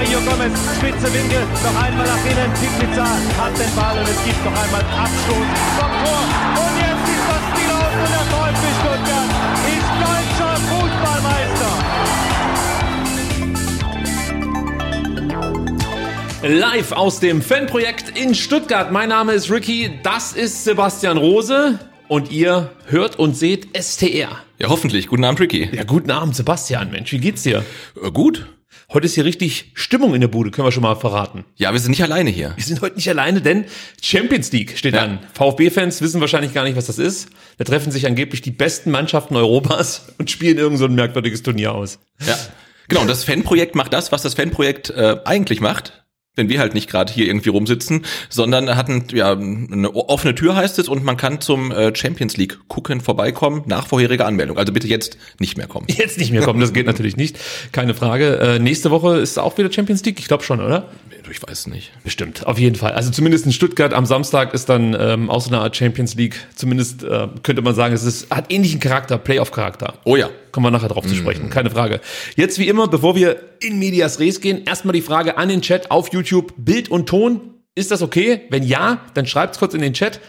Mario Gomez, spitze Winkel, noch einmal nach innen. Pizza hat den Ball und es gibt noch einmal Abstoß vom Tor. Und jetzt ist das Spiel aus und der VfB Stuttgart ist deutscher Fußballmeister. Live aus dem Fanprojekt in Stuttgart. Mein Name ist Ricky, das ist Sebastian Rose und ihr hört und seht STR. Ja, hoffentlich. Guten Abend, Ricky. Ja, guten Abend, Sebastian. Mensch, wie geht's dir? Äh, gut. Heute ist hier richtig Stimmung in der Bude, können wir schon mal verraten. Ja, wir sind nicht alleine hier. Wir sind heute nicht alleine, denn Champions League steht Ja. an. VfB-Fans wissen wahrscheinlich gar nicht, was das ist. Da treffen sich angeblich die besten Mannschaften Europas und spielen irgend so ein merkwürdiges Turnier aus. Ja. Genau, und das Fanprojekt macht das, was das Fanprojekt äh, eigentlich macht. Wenn wir halt nicht gerade hier irgendwie rumsitzen, sondern hatten ja eine offene Tür heißt es und man kann zum äh, Champions League gucken vorbeikommen nach vorheriger Anmeldung. Also bitte jetzt nicht mehr kommen. Jetzt nicht mehr kommen, das geht natürlich nicht. Keine Frage. Äh, nächste Woche ist auch wieder Champions League, ich glaube schon, oder? Ich weiß nicht. Bestimmt, auf jeden Fall. Also zumindest in Stuttgart am Samstag ist dann ähm, auch so eine Art Champions League. Zumindest äh, könnte man sagen, es ist, hat ähnlichen Charakter, Playoff-Charakter. Oh ja. Kommen wir nachher drauf zu sprechen, keine Frage. Jetzt wie immer, bevor wir in Medias Res gehen, erstmal die Frage an den Chat auf YouTube. Bild und Ton, ist das okay? Wenn ja, dann schreibt's kurz in den Chat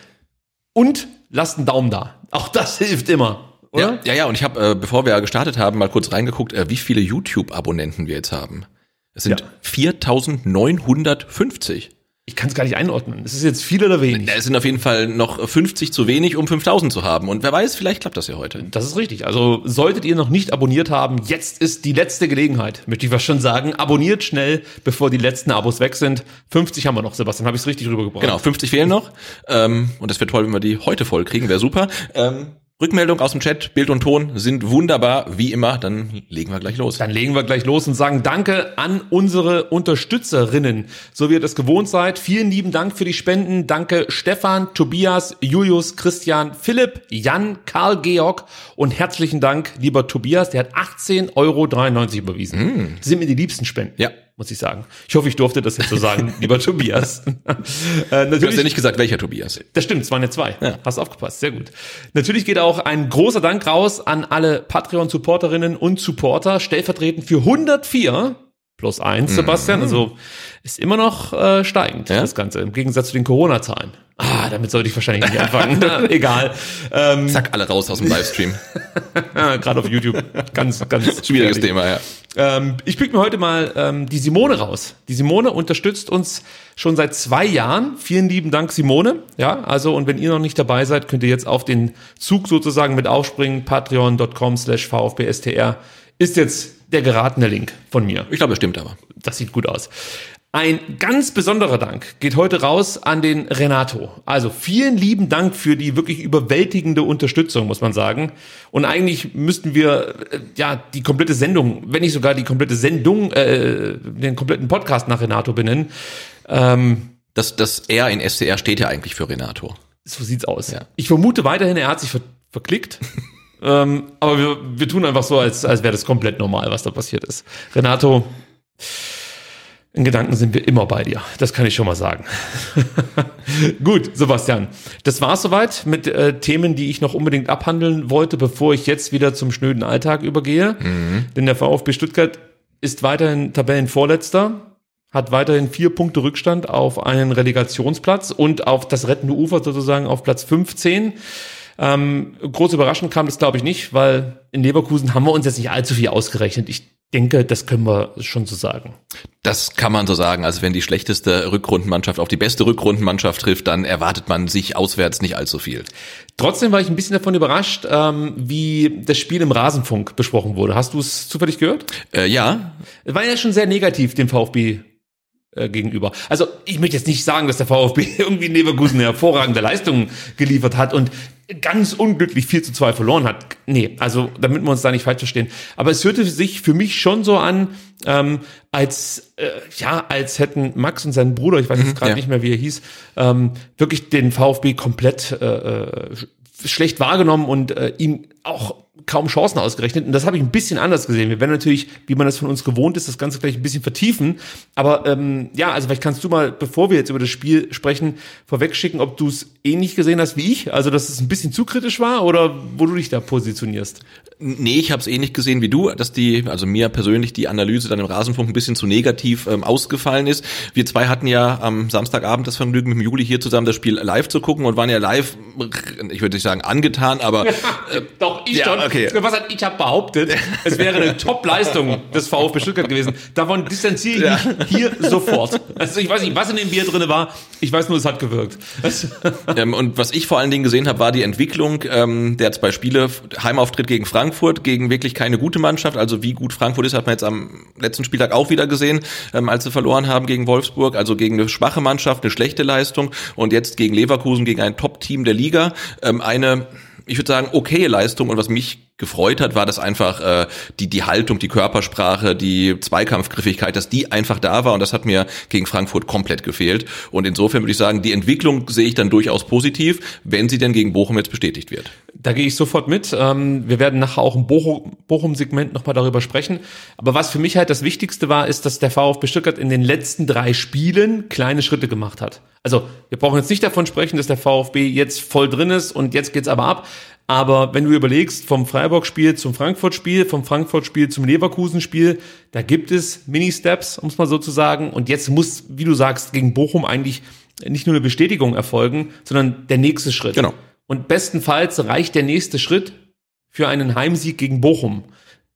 und lasst einen Daumen da. Auch das hilft immer, oder? Ja, ja, ja, und ich habe, äh, bevor wir gestartet haben, mal kurz reingeguckt, äh, wie viele YouTube-Abonnenten wir jetzt haben. Es sind Ja. 4950. Ich kann es gar nicht einordnen. Ist es jetzt viel oder wenig? Es sind auf jeden Fall noch 50 zu wenig, um 5000 zu haben. Und wer weiß, vielleicht klappt das ja heute. Das ist richtig. Also solltet ihr noch nicht abonniert haben, jetzt ist die letzte Gelegenheit, möchte ich was schon sagen. Abonniert schnell, bevor die letzten Abos weg sind. 50 haben wir noch, Sebastian, habe ich es richtig rübergebracht. Genau, 50 fehlen noch. Ähm, und das wäre toll, wenn wir die heute voll kriegen, wäre super. Ähm, Rückmeldung aus dem Chat, Bild und Ton sind wunderbar, wie immer. Dann legen wir gleich los. Dann legen wir gleich los und sagen Danke an unsere Unterstützerinnen, so wie ihr das gewohnt seid. Vielen lieben Dank für die Spenden. Danke Stefan, Tobias, Julius, Christian, Philipp, Jan, Karl, Georg und herzlichen Dank, lieber Tobias. Der hat 18,93 Euro überwiesen. Das sind mir die liebsten Spenden. Ja. Muss ich sagen. Ich hoffe, ich durfte das jetzt so sagen, lieber Tobias. äh, Du hast ja natürlich, nicht gesagt, welcher Tobias. das stimmt, es waren ja zwei. Ja. Hast aufgepasst, sehr gut. Natürlich geht auch ein großer Dank raus an alle Patreon-Supporterinnen und Supporter, stellvertretend für 104 plus eins, Sebastian. Also ist immer noch äh, steigend, Ja? das Ganze, im Gegensatz zu den Corona-Zahlen. Ah, damit sollte ich wahrscheinlich nicht anfangen. Egal. Ähm, Zack, alle raus aus dem Livestream. Gerade auf YouTube. Ganz, ganz Schwieriges gefährlich. Thema, ja. Ähm, ich pick mir heute mal ähm, die Simone raus. Die Simone unterstützt uns schon seit zwei Jahren. Vielen lieben Dank, Simone. Ja, also und wenn ihr noch nicht dabei seid, könnt ihr jetzt auf den Zug sozusagen mit aufspringen. Patreon.com slash VfBSTR ist jetzt der geratene Link von mir. Ich glaube, das stimmt aber. Das sieht gut aus. Ein ganz besonderer Dank geht heute raus an den Renato. Also vielen lieben Dank für die wirklich überwältigende Unterstützung, muss man sagen. Und eigentlich müssten wir äh, ja die komplette Sendung, wenn nicht sogar die komplette Sendung, äh, den kompletten Podcast nach Renato benennen. Ähm, Das, das R in SCR steht ja eigentlich für Renato. so sieht's aus. Ja. Ich vermute weiterhin, er hat sich ver verklickt. ähm, aber wir, wir tun einfach so, als, als wäre das komplett normal, was da passiert ist. Renato, in Gedanken sind wir immer bei dir. Das kann ich schon mal sagen. Gut, Sebastian. Das war's soweit mit äh, Themen, die ich noch unbedingt abhandeln wollte, bevor ich jetzt wieder zum schnöden Alltag übergehe. Denn der VfB Stuttgart ist weiterhin Tabellenvorletzter, hat weiterhin vier Punkte Rückstand auf einen Relegationsplatz und auf das rettende Ufer sozusagen auf Platz 15. Ähm, groß überraschend kam das, glaube ich, nicht, weil in Leverkusen haben wir uns jetzt nicht allzu viel ausgerechnet. Ich denke, das können wir schon so sagen. Das kann man so sagen. Also wenn die schlechteste Rückrundenmannschaft auf die beste Rückrundenmannschaft trifft, dann erwartet man sich auswärts nicht allzu viel. Trotzdem war ich ein bisschen davon überrascht, ähm, wie das Spiel im Rasenfunk besprochen wurde. Hast du es zufällig gehört? Äh, ja. War ja schon sehr negativ dem VfB äh, gegenüber. Also ich möchte jetzt nicht sagen, dass der VfB irgendwie in Leverkusen eine hervorragende Leistung geliefert hat und ganz unglücklich 4 zu 2 verloren hat. Nee, also damit wir uns da nicht falsch verstehen. Aber es hörte sich für mich schon so an, ähm, als äh, ja, als hätten Max und sein Bruder, ich weiß jetzt gerade ja. nicht mehr, wie er hieß, ähm, wirklich den VfB komplett äh, äh, schlecht wahrgenommen und äh, ihm auch kaum Chancen ausgerechnet. Und das habe ich ein bisschen anders gesehen. Wir werden natürlich, wie man das von uns gewohnt ist, das Ganze gleich ein bisschen vertiefen. Aber ähm, ja, also vielleicht kannst du mal, bevor wir jetzt über das Spiel sprechen, vorwegschicken, ob du es ähnlich gesehen hast wie ich. Also, dass es ein bisschen zu kritisch war oder wo du dich da positionierst. Nee, ich habe es ähnlich gesehen wie du, dass die, also mir persönlich die Analyse dann im Rasenfunk ein bisschen zu negativ ähm, ausgefallen ist. Wir zwei hatten ja am Samstagabend das Vergnügen mit dem Juli hier zusammen das Spiel live zu gucken und waren ja live, ich würde nicht sagen angetan, aber äh, doch ich ja, schon. okay. Was hat ich habe behauptet, es wäre eine Top-Leistung des VfB Stuttgart gewesen. Davon distanziere ich mich hier sofort. Also ich weiß nicht, was in dem Bier drinne war. Ich weiß nur, es hat gewirkt. Ähm, und was ich vor allen Dingen gesehen habe, war die Entwicklung ähm, der zwei Spiele, Heimauftritt gegen Frankfurt, gegen wirklich keine gute Mannschaft. Also wie gut Frankfurt ist, hat man jetzt am letzten Spieltag auch wieder gesehen, ähm, als sie verloren haben gegen Wolfsburg. Also gegen eine schwache Mannschaft, eine schlechte Leistung und jetzt gegen Leverkusen, gegen ein Top-Team der Liga. Ähm, eine ich würde sagen, okay Leistung und was mich gefreut hat, war das einfach äh, die die Haltung, die Körpersprache, die Zweikampfgriffigkeit, dass die einfach da war und das hat mir gegen Frankfurt komplett gefehlt und insofern würde ich sagen, die Entwicklung sehe ich dann durchaus positiv, wenn sie denn gegen Bochum jetzt bestätigt wird. Da gehe ich sofort mit. Ähm, wir werden nachher auch im Bochum- Bochum-Segment nochmal darüber sprechen. Aber was für mich halt das Wichtigste war, ist, dass der VfB Stuttgart in den letzten drei Spielen kleine Schritte gemacht hat. Also wir brauchen jetzt nicht davon sprechen, dass der VfB jetzt voll drin ist und jetzt geht's aber ab. Aber wenn du überlegst, vom Freiburg-Spiel zum Frankfurt-Spiel, vom Frankfurt-Spiel zum Leverkusen-Spiel, da gibt es Mini-Steps, um es mal so zu sagen. Und jetzt muss, wie du sagst, gegen Bochum eigentlich nicht nur eine Bestätigung erfolgen, sondern der nächste Schritt. Genau. Und bestenfalls reicht der nächste Schritt für einen Heimsieg gegen Bochum.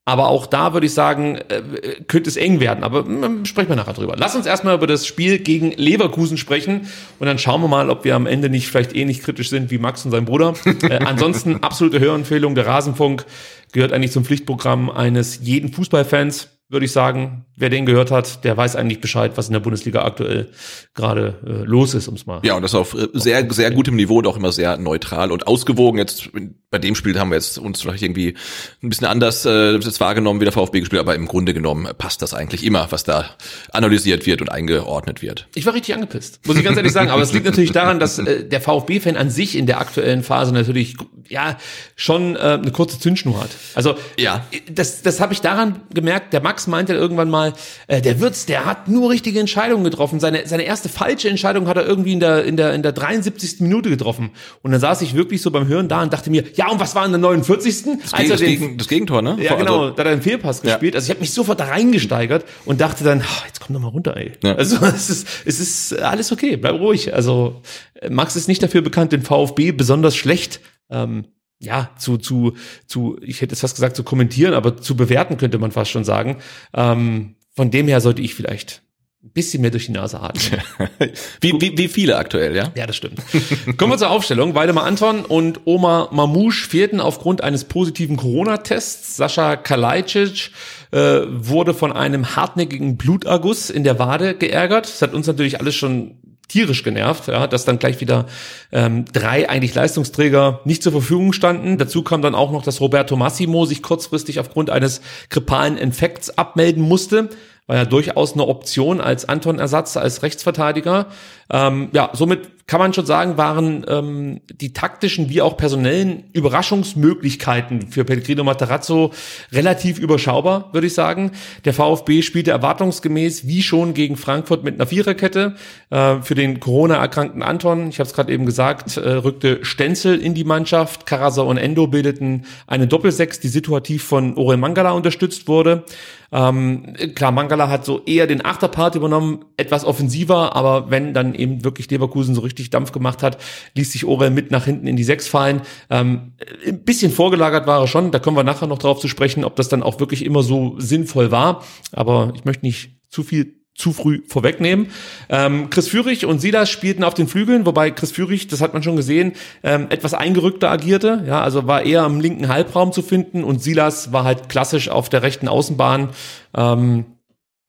Aber auch da würde ich sagen, äh, könnte es eng werden. Aber mm, sprechen wir nachher drüber. Lass uns erstmal über das Spiel gegen Leverkusen sprechen und dann schauen wir mal, ob wir am Ende nicht vielleicht ähnlich kritisch sind wie Max und sein Bruder. äh, ansonsten absolute Hörempfehlung. Der Rasenfunk gehört eigentlich zum Pflichtprogramm eines jeden Fußballfans, würde ich sagen. Wer den gehört hat, der weiß eigentlich Bescheid, was in der Bundesliga aktuell gerade äh, los ist, ums mal. Ja, und das auf äh, sehr, sehr gutem Niveau und auch immer sehr neutral und ausgewogen. Jetzt bei dem Spiel haben wir jetzt uns vielleicht irgendwie ein bisschen anders äh, das wahrgenommen wie der VfB gespielt, aber im Grunde genommen passt das eigentlich immer, was da analysiert wird und eingeordnet wird. Ich war richtig angepisst, muss ich ganz ehrlich sagen. Aber es liegt natürlich daran, dass äh, der VfB-Fan an sich in der aktuellen Phase natürlich ja schon äh, eine kurze Zündschnur hat. Also Ja. das, das habe ich daran gemerkt. Der Max meinte irgendwann mal, äh, der Würz, der hat nur richtige Entscheidungen getroffen. Seine, seine erste falsche Entscheidung hat er irgendwie in der, in der, in der 73. Minute getroffen. Und dann saß ich wirklich so beim Hören da und dachte mir, ja, und was war in der 49. Das, Gegen, das, Gegen, das Gegentor, ne? Ja, genau, also- da hat er einen Fehlpass Ja. gespielt. Also ich habe mich sofort da reingesteigert und dachte dann, "Ah, jetzt komm doch mal runter, ey. Ja. Also es ist, es ist alles okay, bleib ruhig. Also äh, Max ist nicht dafür bekannt, den VfB besonders schlecht ähm, ja, zu, zu, zu, ich hätte es fast gesagt, zu kommentieren, aber zu bewerten könnte man fast schon sagen. Ähm, von dem her sollte ich vielleicht ein bisschen mehr durch die Nase atmen. wie, wie, wie viele aktuell, ja? Ja, das stimmt. Kommen wir zur Aufstellung. Weidemar Anton und Oma Mamouche fehlten aufgrund eines positiven Corona-Tests. Sascha Kalajdzic äh, wurde von einem hartnäckigen Bluterguss in der Wade geärgert. Das hat uns natürlich alles schon tierisch genervt, ja, dass dann gleich wieder ähm, drei eigentlich Leistungsträger nicht zur Verfügung standen. Dazu kam dann auch noch, dass Roberto Massimo sich kurzfristig aufgrund eines grippalen Infekts abmelden musste. War ja durchaus eine Option als Anton-Ersatz, als Rechtsverteidiger. Ähm, ja, somit kann man schon sagen, waren ähm, die taktischen wie auch personellen Überraschungsmöglichkeiten für Pellegrino Materazzo relativ überschaubar, würde ich sagen. Der VfB spielte erwartungsgemäß wie schon gegen Frankfurt mit einer Viererkette. Äh, für den Corona-erkrankten Anton, ich habe es gerade eben gesagt, äh, rückte Stenzel in die Mannschaft. Karasa und Endo bildeten eine Doppelsechs, die situativ von Orel Mangala unterstützt wurde. Ähm, klar, Mangala hat so eher den Achterpart übernommen, etwas offensiver, aber wenn dann eben wirklich Leverkusen so Richtung richtig Dampf gemacht hat, ließ sich Orel mit nach hinten in die Sechs fallen. Ähm, ein bisschen vorgelagert war er schon, da kommen wir nachher noch drauf zu sprechen, ob das dann auch wirklich immer so sinnvoll war. Aber ich möchte nicht zu viel zu früh vorwegnehmen. Ähm, Chris Führig und Silas spielten auf den Flügeln, wobei Chris Führig, das hat man schon gesehen, ähm, etwas eingerückter agierte. Ja, also war eher im linken Halbraum zu finden und Silas war halt klassisch auf der rechten Außenbahn. Ähm,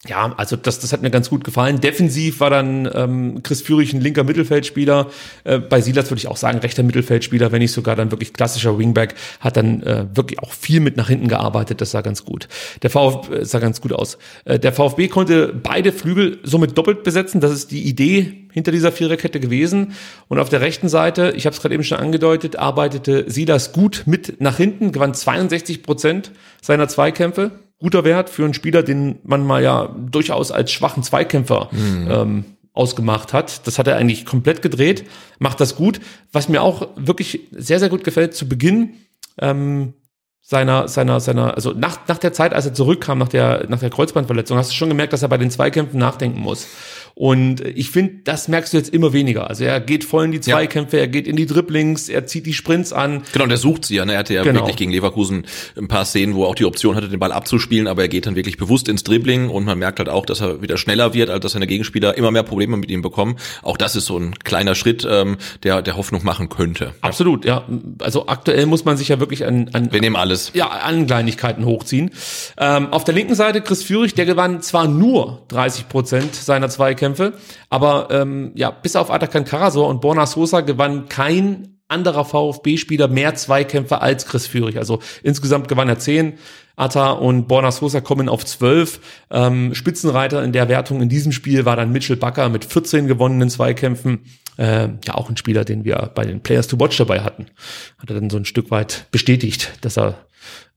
ja, also das, das hat mir ganz gut gefallen. Defensiv war dann ähm, Chris Führig ein linker Mittelfeldspieler. Äh, bei Silas würde ich auch sagen, rechter Mittelfeldspieler, wenn nicht sogar dann wirklich klassischer Wingback, hat dann äh, wirklich auch viel mit nach hinten gearbeitet. Das sah ganz gut. Der VfB äh, sah ganz gut aus. Äh, der VfB konnte beide Flügel somit doppelt besetzen. Das ist die Idee hinter dieser Viererkette gewesen. Und auf der rechten Seite, ich habe es gerade eben schon angedeutet, arbeitete Silas gut mit nach hinten, gewann 62 Prozent seiner Zweikämpfe guter Wert für einen Spieler, den man mal ja durchaus als schwachen Zweikämpfer mhm. ähm, ausgemacht hat. Das hat er eigentlich komplett gedreht, macht das gut. Was mir auch wirklich sehr, sehr gut gefällt, zu Beginn ähm, seiner, seiner, seiner, also nach, nach der Zeit, als er zurückkam, nach der, nach der Kreuzbandverletzung, hast du schon gemerkt, dass er bei den Zweikämpfen nachdenken muss. Und ich finde, das merkst du jetzt immer weniger. Also er geht voll in die Zweikämpfe, ja. er geht in die Dribblings, er zieht die Sprints an. Genau, der sucht sie ja. Ne? Er hatte ja genau. wirklich gegen Leverkusen ein paar Szenen, wo er auch die Option hatte, den Ball abzuspielen, aber er geht dann wirklich bewusst ins Dribbling und man merkt halt auch, dass er wieder schneller wird, als dass seine Gegenspieler immer mehr Probleme mit ihm bekommen. Auch das ist so ein kleiner Schritt, ähm, der, der Hoffnung machen könnte. Absolut, ja. Also aktuell muss man sich ja wirklich an, an Wir nehmen alles. Ja, an Kleinigkeiten hochziehen. Ähm, auf der linken Seite Chris Führig, der gewann zwar nur 30 Prozent seiner Zweikämpfe, Zweikämpfe. Aber ähm, ja, bis auf Atakan Karasor und Borna Sosa gewann kein anderer VfB-Spieler mehr Zweikämpfe als Chris Führig. Also insgesamt gewann er zehn. Atta und Borna Sosa kommen auf zwölf. Ähm, Spitzenreiter in der Wertung in diesem Spiel war dann Mitchell Bakker mit 14 gewonnenen Zweikämpfen. Äh, ja, auch ein Spieler, den wir bei den Players to Watch dabei hatten. Hat er dann so ein Stück weit bestätigt, dass er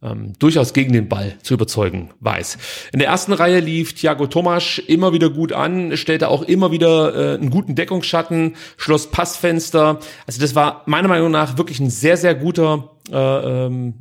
ähm, durchaus gegen den Ball zu überzeugen weiß. In der ersten Reihe lief Thiago Tomasch immer wieder gut an, stellte auch immer wieder äh, einen guten Deckungsschatten, schloss Passfenster. Also das war meiner Meinung nach wirklich ein sehr, sehr guter äh, ähm,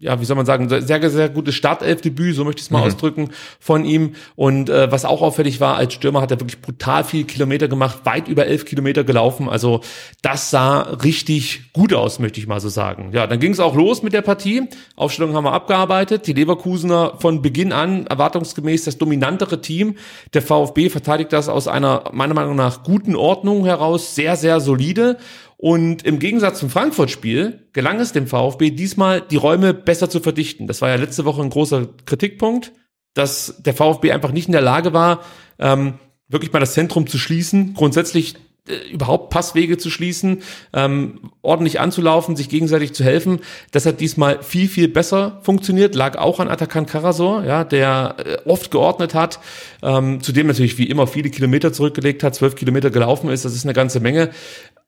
ja, wie soll man sagen, sehr, sehr gutes Startelfdebüt, so möchte ich es mal mhm. ausdrücken, von ihm. Und äh, was auch auffällig war, als Stürmer hat er wirklich brutal viel Kilometer gemacht, weit über elf Kilometer gelaufen. Also das sah richtig gut aus, möchte ich mal so sagen. Ja, dann ging es auch los mit der Partie. Aufstellung haben wir abgearbeitet. Die Leverkusener von Beginn an erwartungsgemäß das dominantere Team. Der VfB verteidigt das aus einer meiner Meinung nach guten Ordnung heraus, sehr, sehr solide. Und im Gegensatz zum Frankfurt-Spiel gelang es dem VfB diesmal, die Räume besser zu verdichten. Das war ja letzte Woche ein großer Kritikpunkt, dass der VfB einfach nicht in der Lage war, ähm, wirklich mal das Zentrum zu schließen, grundsätzlich äh, überhaupt Passwege zu schließen, ähm, ordentlich anzulaufen, sich gegenseitig zu helfen. Das hat diesmal viel, viel besser funktioniert, lag auch an Atakan Karasor, ja, der äh, oft geordnet hat, ähm, zudem natürlich wie immer viele Kilometer zurückgelegt hat, zwölf Kilometer gelaufen ist, das ist eine ganze Menge.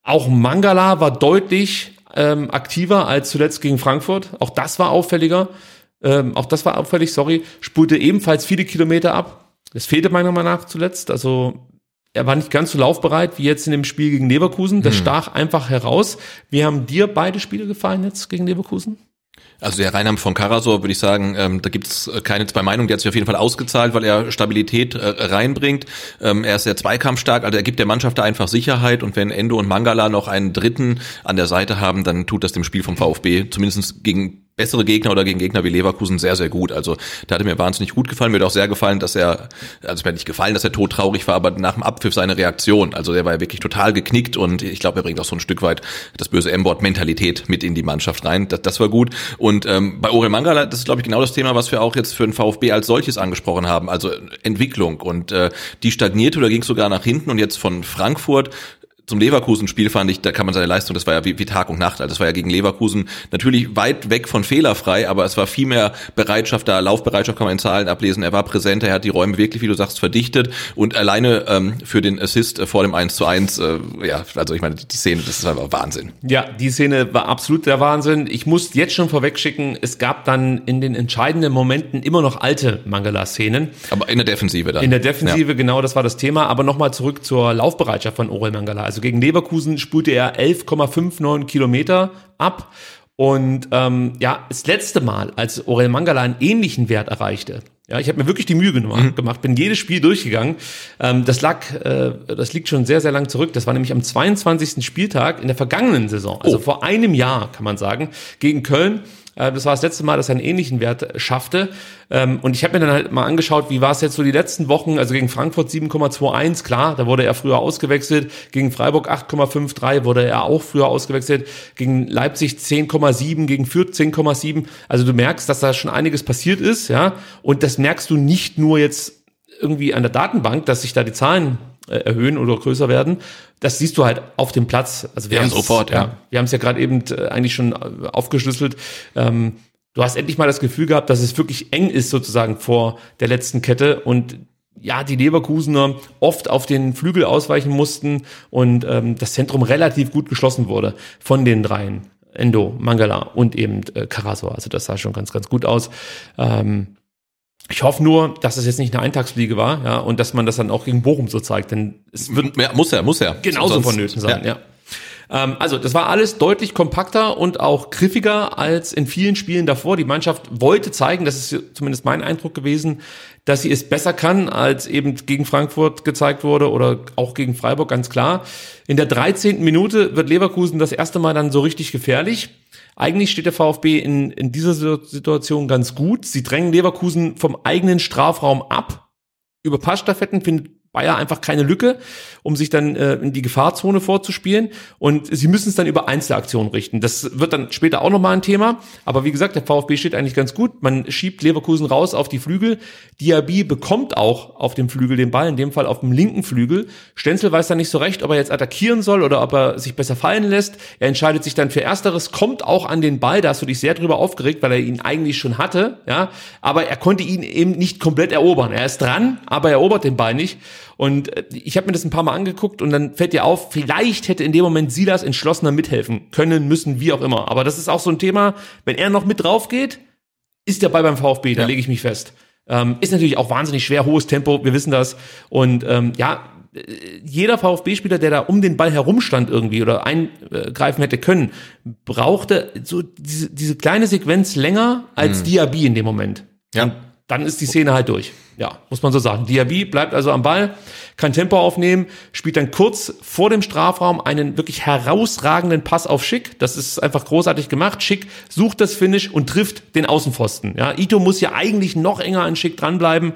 Auch Mangala war deutlich ähm, aktiver als zuletzt gegen Frankfurt. Auch das war auffälliger. Ähm, auch das war auffällig, sorry. Spulte ebenfalls viele Kilometer ab. Das fehlte meiner Meinung nach zuletzt. Also er war nicht ganz so laufbereit wie jetzt in dem Spiel gegen Leverkusen. Das hm. stach einfach heraus. Wie haben dir beide Spiele gefallen jetzt gegen Leverkusen? Also der Reinham von Karasor würde ich sagen, ähm, da gibt's äh, keine zwei Meinungen. Der hat sich auf jeden Fall ausgezahlt, weil er Stabilität äh, reinbringt. Ähm, er ist sehr zweikampfstark, also er gibt der Mannschaft da einfach Sicherheit. Und wenn Endo und Mangala noch einen Dritten an der Seite haben, dann tut das dem Spiel vom VfB zumindest gegen bessere Gegner oder gegen Gegner wie Leverkusen sehr, sehr gut. Also da hatte mir wahnsinnig gut gefallen. Mir hat auch sehr gefallen, dass er, also mir hat nicht gefallen, dass er todtraurig war, aber nach dem Abpfiff seine Reaktion. Also der war ja wirklich total geknickt und ich glaube, er bringt auch so ein Stück weit das böse M-Wort-Mentalität mit in die Mannschaft rein. Das, das war gut. Und ähm, bei Orel Mangala, das ist, glaube ich, genau das Thema, was wir auch jetzt für den VfB als solches angesprochen haben. Also Entwicklung. Und äh, die stagnierte oder ging sogar nach hinten und jetzt von Frankfurt zum Leverkusen-Spiel fand ich, da kann man seine Leistung, das war ja wie, wie Tag und Nacht, also das war ja gegen Leverkusen natürlich weit weg von fehlerfrei, aber es war viel mehr Bereitschaft da, Laufbereitschaft kann man in Zahlen ablesen, er war präsenter, er hat die Räume wirklich, wie du sagst, verdichtet und alleine ähm, für den Assist äh, vor dem 1 zu 1, äh, ja, also ich meine, die Szene, das ist einfach Wahnsinn. Ja, die Szene war absolut der Wahnsinn. Ich muss jetzt schon vorwegschicken, es gab dann in den entscheidenden Momenten immer noch alte Mangala-Szenen. Aber in der Defensive dann. In der Defensive, ja. genau, das war das Thema, aber nochmal zurück zur Laufbereitschaft von Orel Mangala. Also also gegen Leverkusen spulte er 11,59 Kilometer ab. Und ähm, ja, das letzte Mal, als Orel Mangala einen ähnlichen Wert erreichte, Ja, ich habe mir wirklich die Mühe gemacht, Mhm. gemacht bin jedes Spiel durchgegangen. Ähm, das lag, äh, das liegt schon sehr, sehr lang zurück. Das war nämlich am 22. Spieltag in der vergangenen Saison, also Oh. vor einem Jahr, kann man sagen, gegen Köln. Äh, Das war das letzte Mal, dass er einen ähnlichen Wert schaffte. Ähm, Und ich habe mir dann halt mal angeschaut, wie war es jetzt so die letzten Wochen. Also gegen Frankfurt 7,21, klar, da wurde er früher ausgewechselt. Gegen Freiburg 8,53 wurde er auch früher ausgewechselt. Gegen Leipzig 10,7, gegen Fürth 10,7. Also du merkst, dass da schon einiges passiert ist, ja. Und das merkst du nicht nur jetzt irgendwie an der Datenbank, dass sich da die Zahlen äh, erhöhen oder größer werden. Das siehst du halt auf dem Platz. Also wir Ja, haben's- sofort, ja. Wir haben es ja gerade eben äh, eigentlich schon äh, aufgeschlüsselt. Ähm, du hast endlich mal das Gefühl gehabt, dass es wirklich eng ist sozusagen vor der letzten Kette und ja, die Leverkusener oft auf den Flügel ausweichen mussten und ähm, das Zentrum relativ gut geschlossen wurde von den dreien. Endo, Mangala und eben äh, Carasso. Also das sah schon ganz, ganz gut aus. Ähm, ich hoffe nur, dass es jetzt nicht eine Eintagsfliege war, ja, und dass man das dann auch gegen Bochum so zeigt, denn es wird Ja, muss er, muss er. genauso Sonst- vonnöten sein, ja. Ähm, also, das war alles deutlich kompakter und auch griffiger als in vielen Spielen davor. Die Mannschaft wollte zeigen, das ist zumindest mein Eindruck gewesen, dass sie es besser kann, als eben gegen Frankfurt gezeigt wurde oder auch gegen Freiburg, ganz klar. In der 13. Minute wird Leverkusen das erste Mal dann so richtig gefährlich. Eigentlich steht der VfB in, in dieser Situation ganz gut. Sie drängen Leverkusen vom eigenen Strafraum ab. Über Passstaffetten findet Bayer einfach keine Lücke, um sich dann äh, in die Gefahrzone vorzuspielen. Und sie müssen es dann über Einzelaktionen richten. Das wird dann später auch nochmal ein Thema. Aber wie gesagt, der VfB steht eigentlich ganz gut. Man schiebt Leverkusen raus auf die Flügel. Diaby bekommt auch auf dem Flügel den Ball, in dem Fall auf dem linken Flügel. Stenzel weiß dann nicht so recht, ob er jetzt attackieren soll oder ob er sich besser fallen lässt. Er entscheidet sich dann für Ersteres, kommt auch an den Ball. Da hast du dich sehr drüber aufgeregt, weil er ihn eigentlich schon hatte. Ja, aber er konnte ihn eben nicht komplett erobern. Er ist dran, aber er erobert den Ball nicht. Und äh, ich habe mir das ein paar Mal angeguckt und dann fällt dir auf, vielleicht hätte in dem Moment Silas entschlossener mithelfen können, müssen, wie auch immer. Aber das ist auch so ein Thema, wenn er noch mit drauf geht, ist der Ball beim VfB, da Ja. lege ich mich fest. Ähm, ist natürlich auch wahnsinnig schwer, hohes Tempo, wir wissen das. Und ähm, ja, äh, jeder VfB-Spieler, der da um den Ball herumstand irgendwie oder eingreifen hätte können, brauchte so diese, diese kleine Sequenz länger als Diaby in dem Moment. Ja. Dann ist die Szene halt durch. Ja, muss man so sagen. Diaby bleibt also am Ball, kann Tempo aufnehmen, spielt dann kurz vor dem Strafraum einen wirklich herausragenden Pass auf Schick. Das ist einfach großartig gemacht. Schick sucht das Finish und trifft den Außenpfosten. Ja, Ito muss ja eigentlich noch enger an Schick dranbleiben.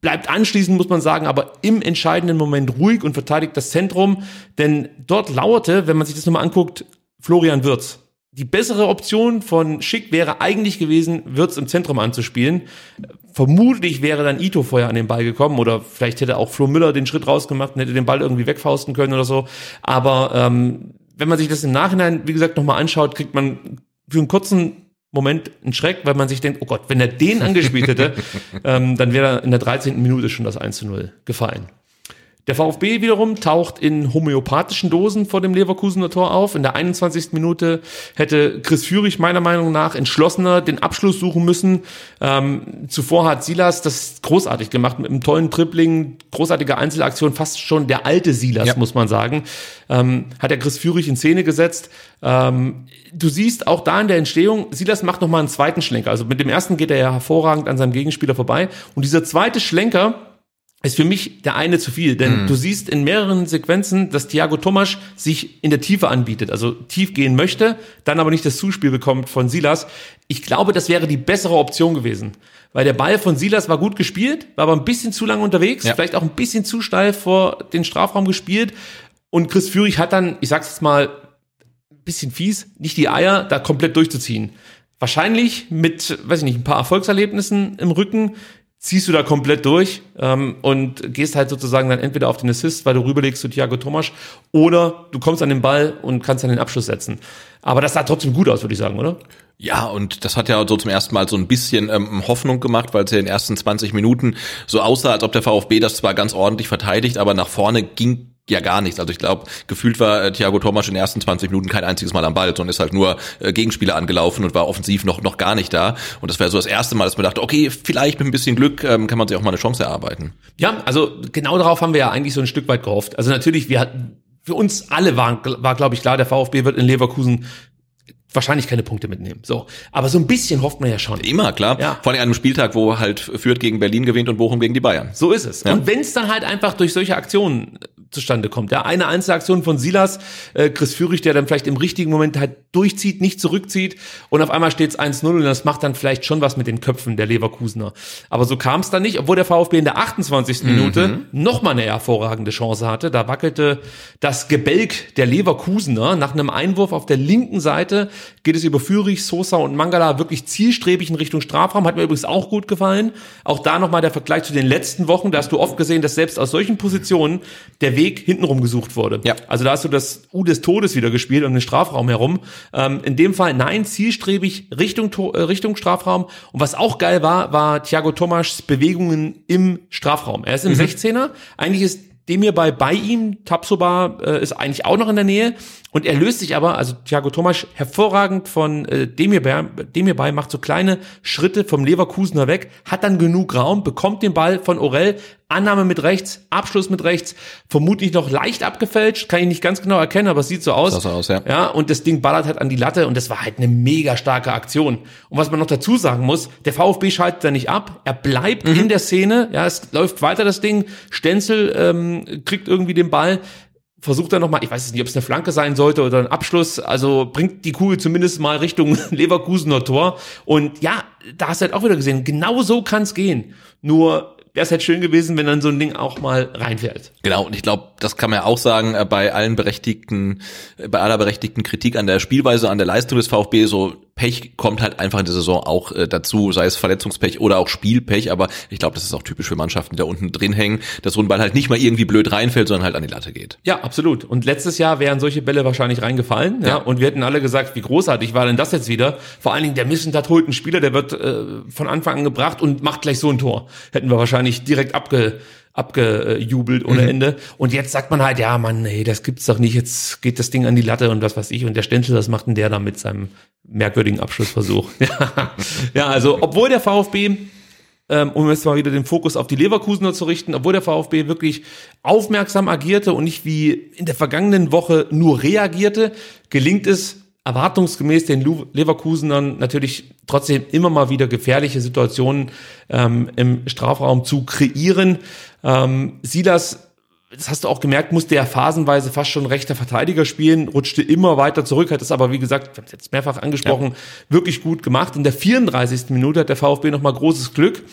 Bleibt anschließend, muss man sagen, aber im entscheidenden Moment ruhig und verteidigt das Zentrum. Denn dort lauerte, wenn man sich das nochmal anguckt, Florian Wirtz. Die bessere Option von Schick wäre eigentlich gewesen, Wirtz im Zentrum anzuspielen. Vermutlich wäre dann Ito vorher an den Ball gekommen oder vielleicht hätte auch Flo Müller den Schritt rausgemacht und hätte den Ball irgendwie wegfausten können oder so. Aber ähm, wenn man sich das im Nachhinein, wie gesagt, nochmal anschaut, kriegt man für einen kurzen Moment einen Schreck, weil man sich denkt, oh Gott, wenn er den angespielt hätte, ähm, dann wäre in der 13. Minute schon das 1 zu 0 gefallen. Der VfB wiederum taucht in homöopathischen Dosen vor dem Leverkusener Tor auf. In der 21. Minute hätte Chris Führig meiner Meinung nach entschlossener den Abschluss suchen müssen. Ähm, zuvor hat Silas das großartig gemacht mit einem tollen Dribbling, großartige Einzelaktion, fast schon der alte Silas, Ja. muss man sagen. Ähm, hat er Chris Führig in Szene gesetzt. Ähm, du siehst auch da in der Entstehung, Silas macht nochmal einen zweiten Schlenker. Also mit dem ersten geht er ja hervorragend an seinem Gegenspieler vorbei. Und dieser zweite Schlenker, ist für mich der eine zu viel, denn du siehst in mehreren Sequenzen, dass Thiago Tomasch sich in der Tiefe anbietet, also tief gehen möchte, dann aber nicht das Zuspiel bekommt von Silas. Ich glaube, das wäre die bessere Option gewesen, weil der Ball von Silas war gut gespielt, war aber ein bisschen zu lange unterwegs, Ja. vielleicht auch ein bisschen zu steil vor den Strafraum gespielt und Chris Führig hat dann, ich sag's jetzt mal, ein bisschen fies, nicht die Eier, da komplett durchzuziehen. Wahrscheinlich mit, weiß ich nicht, ein paar Erfolgserlebnissen im Rücken ziehst du da komplett durch ähm, und gehst halt sozusagen dann entweder auf den Assist, weil du rüberlegst zu Thiago Tomasch, oder du kommst an den Ball und kannst dann den Abschluss setzen. Aber das sah trotzdem gut aus, würde ich sagen, oder? Ja, und das hat ja so zum ersten Mal so ein bisschen ähm, Hoffnung gemacht, weil es ja in den ersten 20 Minuten so aussah, als ob der VfB das zwar ganz ordentlich verteidigt, aber nach vorne ging ja gar nichts. Also ich glaube, gefühlt war äh, Thiago Thomas in den ersten 20 Minuten kein einziges Mal am Ball, sondern ist halt nur äh, Gegenspieler angelaufen und war offensiv noch noch gar nicht da. Und das wäre so das erste Mal, dass man dachte, okay, vielleicht mit ein bisschen Glück ähm, kann man sich auch mal eine Chance erarbeiten. Ja, also genau darauf haben wir ja eigentlich so ein Stück weit gehofft. Also natürlich, wir hatten, für uns alle war, war glaube ich klar, der VfB wird in Leverkusen wahrscheinlich keine Punkte mitnehmen. So, aber so ein bisschen hofft man ja schon. Immer, klar. Ja. Vor allem an einem Spieltag, wo halt Fürth gegen Berlin gewinnt und Bochum gegen die Bayern. So ist es. Ja. Und wenn es dann halt einfach durch solche Aktionen zustande kommt, ja, eine Einzelaktion von Silas, äh, Chris Führig, der dann vielleicht im richtigen Moment halt durchzieht, nicht zurückzieht und auf einmal steht es 1-0 und das macht dann vielleicht schon was mit den Köpfen der Leverkusener. Aber so kam es dann nicht, obwohl der VfB in der 28. Minute noch mal eine hervorragende Chance hatte. Da wackelte das Gebälk der Leverkusener nach einem Einwurf auf der linken Seite geht es über Führig, Sosa und Mangala wirklich zielstrebig in Richtung Strafraum. Hat mir übrigens auch gut gefallen. Auch da nochmal der Vergleich zu den letzten Wochen. Da hast du oft gesehen, dass selbst aus solchen Positionen der Weg hintenrum gesucht wurde. Ja. Also da hast du das U des Todes wieder gespielt um den Strafraum herum. Ähm, in dem Fall nein, zielstrebig Richtung, äh, Richtung Strafraum. Und was auch geil war, war Thiago Tomaschs Bewegungen im Strafraum. Er ist im 16er. Eigentlich ist Demir bei bei ihm, Tapsoba äh, ist eigentlich auch noch in der Nähe und er löst sich aber, also Thiago Tomasch, hervorragend von äh, Demir, bei, Demir bei, macht so kleine Schritte vom Leverkusener weg, hat dann genug Raum, bekommt den Ball von Orell, Annahme mit rechts, Abschluss mit rechts, vermutlich noch leicht abgefälscht, kann ich nicht ganz genau erkennen, aber es sieht so aus. Sah so aus, ja. Ja, und das Ding ballert halt an die Latte und das war halt eine mega starke Aktion. Und was man noch dazu sagen muss, der VfB schaltet da nicht ab, er bleibt Mhm. in der Szene, ja, es läuft weiter das Ding, Stenzel ähm, kriegt irgendwie den Ball, versucht dann nochmal, ich weiß nicht, ob es eine Flanke sein sollte oder ein Abschluss, also bringt die Kugel zumindest mal Richtung Leverkusener Tor. Und ja, da hast du halt auch wieder gesehen, genau so kann es gehen. Nur wäre es halt schön gewesen, wenn dann so ein Ding auch mal reinfällt. Genau, und ich glaube, das kann man ja auch sagen, äh, bei allen berechtigten, äh, bei aller berechtigten Kritik an der Spielweise, an der Leistung des VfB, so Pech kommt halt einfach in der Saison auch äh, dazu, sei es Verletzungspech oder auch Spielpech, aber ich glaube, das ist auch typisch für Mannschaften, die da unten drin hängen, dass so ein Ball halt nicht mal irgendwie blöd reinfällt, sondern halt an die Latte geht. Ja, absolut. Und letztes Jahr wären solche Bälle wahrscheinlich reingefallen. Ja. Ja. Und wir hätten alle gesagt, wie großartig war denn das jetzt wieder? Vor allen Dingen der Missentat holt einen Spieler, der wird äh, von Anfang an gebracht und macht gleich so ein Tor. Hätten wir wahrscheinlich direkt abge abgejubelt ohne Ende. Und jetzt sagt man halt, ja, Mann, nee, das gibt's doch nicht. Jetzt geht das Ding an die Latte und was weiß ich. Und der Stenzel, das macht denn der da mit seinem merkwürdigen Abschlussversuch. ja, ja, also, obwohl der VfB ähm, um jetzt mal wieder den Fokus auf die Leverkusener zu richten, obwohl der VfB wirklich aufmerksam agierte und nicht wie in der vergangenen Woche nur reagierte, gelingt es erwartungsgemäß den Leverkusenern natürlich trotzdem immer mal wieder gefährliche Situationen ähm, im Strafraum zu kreieren. Ähm, Silas das hast du auch gemerkt, musste er phasenweise fast schon rechter Verteidiger spielen, rutschte immer weiter zurück, hat es aber, wie gesagt, wir haben es jetzt mehrfach angesprochen, wirklich gut gemacht. In der 34. Minute hat der VfB nochmal großes Glück.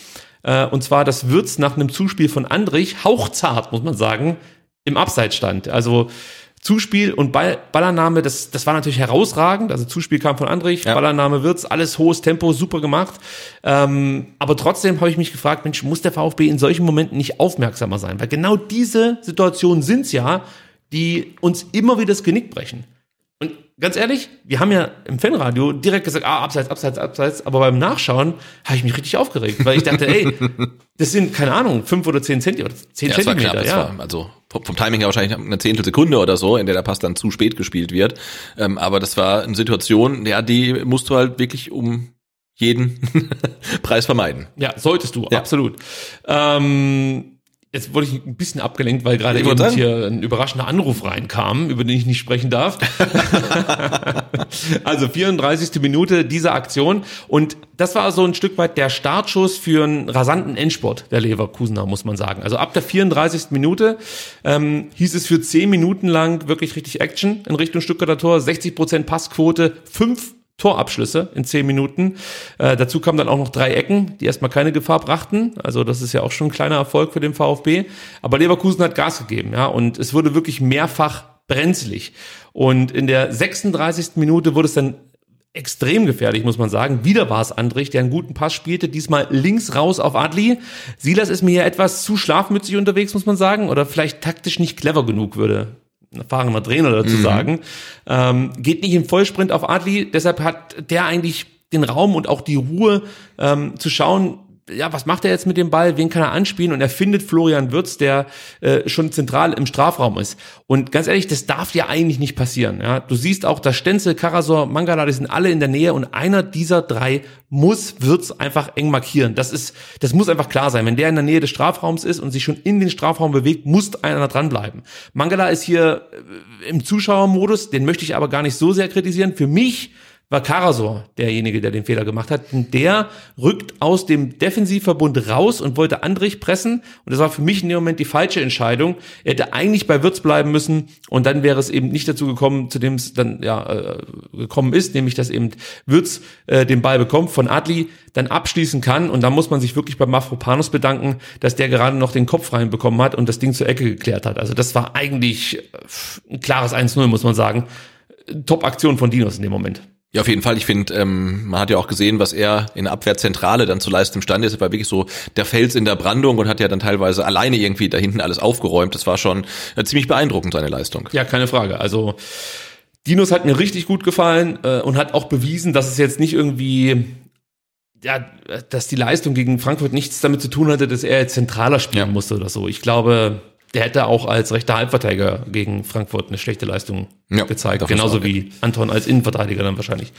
Äh, und zwar, dass Würz nach einem Zuspiel von Andrich, hauchzart, muss man sagen, im Abseits stand. Also Zuspiel und Ball, Ballannahme, das, das war natürlich herausragend. Also Zuspiel kam von Andrich, Ja. Ballannahme Wirtz, alles hohes Tempo, super gemacht. Ähm, aber trotzdem habe ich mich gefragt, Mensch, muss der VfB in solchen Momenten nicht aufmerksamer sein? Weil genau diese Situationen sind's ja, die uns immer wieder das Genick brechen. Ganz ehrlich, wir haben ja im Fanradio direkt gesagt, ah, abseits, abseits, abseits, aber beim Nachschauen habe ich mich richtig aufgeregt, weil ich dachte, ey, das sind, keine Ahnung, fünf oder zehn Zentimeter, zehn Ja, das war Zentimeter, knapp, das ja. war, also vom, vom Timing her wahrscheinlich eine Zehntelsekunde oder so, in der der Pass dann zu spät gespielt wird. Ähm, aber das war eine Situation, ja, die musst du halt wirklich um jeden Preis vermeiden. Ja, solltest du, Ja. absolut. Ähm, jetzt wurde ich ein bisschen abgelenkt, weil gerade eben sagen. hier ein überraschender Anruf reinkam, über den ich nicht sprechen darf. also 34. Minute dieser Aktion. Und das war so ein Stück weit der Startschuss für einen rasanten Endsport der Leverkusener, muss man sagen. Also ab der 34. Minute ähm, hieß es für 10 Minuten lang wirklich richtig Action in Richtung Stuttgarter Tor. 60% Passquote, 5 Torabschlüsse in zehn Minuten. Äh, dazu kamen dann auch noch drei Ecken, die erstmal keine Gefahr brachten. Also das ist ja auch schon ein kleiner Erfolg für den VfB. Aber Leverkusen hat Gas gegeben, ja, und es wurde wirklich mehrfach brenzlig. Und in der 36. Minute wurde es dann extrem gefährlich, muss man sagen. Wieder war es Andrich, der einen guten Pass spielte, diesmal links raus auf Adli. Silas ist mir hier etwas zu schlafmützig unterwegs, muss man sagen, oder vielleicht taktisch nicht clever genug, würde erfahrener Trainer dazu sagen. Ähm, geht nicht im Vollsprint auf Adli, deshalb hat der eigentlich den Raum und auch die Ruhe ähm, zu schauen, ja, was macht er jetzt mit dem Ball? Wen kann er anspielen? Und er findet Florian Würz, der äh, schon zentral im Strafraum ist. Und ganz ehrlich, das darf ja eigentlich nicht passieren. Ja, du siehst auch, dass Stenzel, Karasor, Mangala, die sind alle in der Nähe und einer dieser drei muss Würz einfach eng markieren. Das ist, das muss einfach klar sein. Wenn der in der Nähe des Strafraums ist und sich schon in den Strafraum bewegt, muss einer dranbleiben. Mangala ist hier äh, im Zuschauermodus, den möchte ich aber gar nicht so sehr kritisieren. Für mich war Karasor derjenige, der den Fehler gemacht hat. Und der rückt aus dem Defensivverbund raus und wollte Andrich pressen. Und das war für mich in dem Moment die falsche Entscheidung. Er hätte eigentlich bei Würz bleiben müssen und dann wäre es eben nicht dazu gekommen, zu dem es dann ja äh, gekommen ist, nämlich dass eben Würz äh, den Ball bekommt von Adli, dann abschließen kann. Und da muss man sich wirklich bei Mafropanos bedanken, dass der gerade noch den Kopf reinbekommen hat und das Ding zur Ecke geklärt hat. Also das war eigentlich äh, ein klares 1-0, muss man sagen. Top-Aktion von Dinos in dem Moment. Ja, auf jeden Fall. Ich finde, ähm, man hat ja auch gesehen, was er in der Abwehrzentrale dann zu leisten imstande ist. Er war wirklich so der Fels in der Brandung und hat ja dann teilweise alleine irgendwie da hinten alles aufgeräumt. Das war schon äh, ziemlich beeindruckend, seine Leistung. Ja, keine Frage. Also Dinos hat mir richtig gut gefallen äh, und hat auch bewiesen, dass es jetzt nicht irgendwie ja, dass die Leistung gegen Frankfurt nichts damit zu tun hatte, dass er jetzt zentraler spielen ja. musste oder so. Ich glaube, der hätte auch als rechter Halbverteidiger gegen Frankfurt eine schlechte Leistung ja, gezeigt. Genauso wie Anton als Innenverteidiger dann wahrscheinlich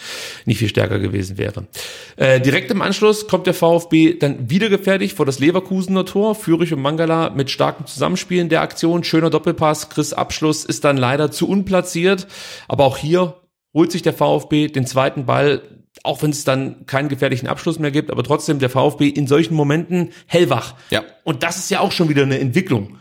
nicht viel stärker gewesen wäre. Äh, direkt im Anschluss kommt der VfB dann wieder gefährlich vor das Leverkusener Tor. Fürich und Mangala mit starkem Zusammenspielen der Aktion. Schöner Doppelpass. Chris Abschluss ist dann leider zu unplatziert. Aber auch hier holt sich der VfB den zweiten Ball auch wenn es dann keinen gefährlichen Abschluss mehr gibt, aber trotzdem der VfB in solchen Momenten hellwach. Ja. Und das ist ja auch schon wieder eine Entwicklung.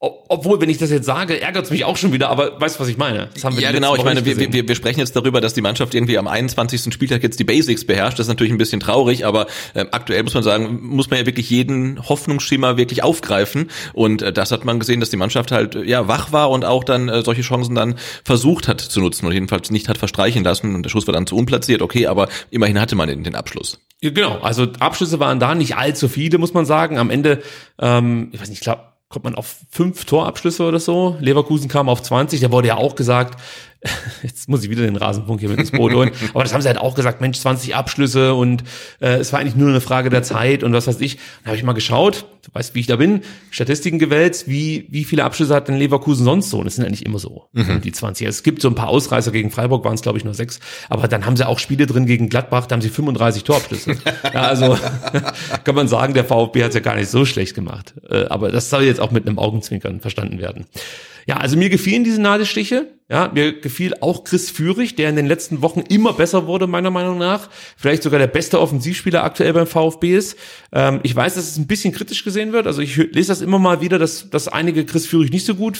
Obwohl, wenn ich das jetzt sage, ärgert es mich auch schon wieder, aber weißt du, was ich meine? ja, genau, ich meine, wir, wir, wir sprechen jetzt darüber, dass die Mannschaft irgendwie am 21. Spieltag jetzt die Basics beherrscht. Das ist natürlich ein bisschen traurig, aber äh, aktuell muss man sagen, muss man ja wirklich jeden Hoffnungsschimmer wirklich aufgreifen. Und äh, das hat man gesehen, dass die Mannschaft halt äh, ja wach war und auch dann äh, solche Chancen dann versucht hat zu nutzen und jedenfalls nicht hat verstreichen lassen. Und der Schuss war dann zu unplatziert, okay, aber immerhin hatte man den, den Abschluss. Ja, genau, also Abschlüsse waren da nicht allzu viele, muss man sagen. Am Ende, ähm, ich weiß nicht, ich glaube, kommt man auf fünf Torabschlüsse oder so. Leverkusen kam auf 20. Da wurde ja auch gesagt, jetzt muss ich wieder den Rasenpunkt hier mit ins Boot holen, aber das haben sie halt auch gesagt, Mensch, 20 Abschlüsse und äh, es war eigentlich nur eine Frage der Zeit und was weiß ich. Dann habe ich mal geschaut, du weißt, wie ich da bin, Statistiken gewälzt, wie, wie viele Abschlüsse hat denn Leverkusen sonst so? Und das sind ja nicht immer so, mhm. die 20. Es gibt so ein paar Ausreißer gegen Freiburg, waren es glaube ich nur sechs, aber dann haben sie auch Spiele drin gegen Gladbach, da haben sie 35 Torabschlüsse. ja, also kann man sagen, der VfB hat es ja gar nicht so schlecht gemacht. Äh, aber das soll jetzt auch mit einem Augenzwinkern verstanden werden. Ja, also mir gefielen diese Nadelstiche. Ja, mir gefiel auch Chris Führig, der in den letzten Wochen immer besser wurde, meiner Meinung nach. Vielleicht sogar der beste Offensivspieler aktuell beim VfB ist. Ähm, ich weiß, dass es ein bisschen kritisch gesehen wird. Also ich lese das immer mal wieder, dass, dass einige Chris Führig nicht so gut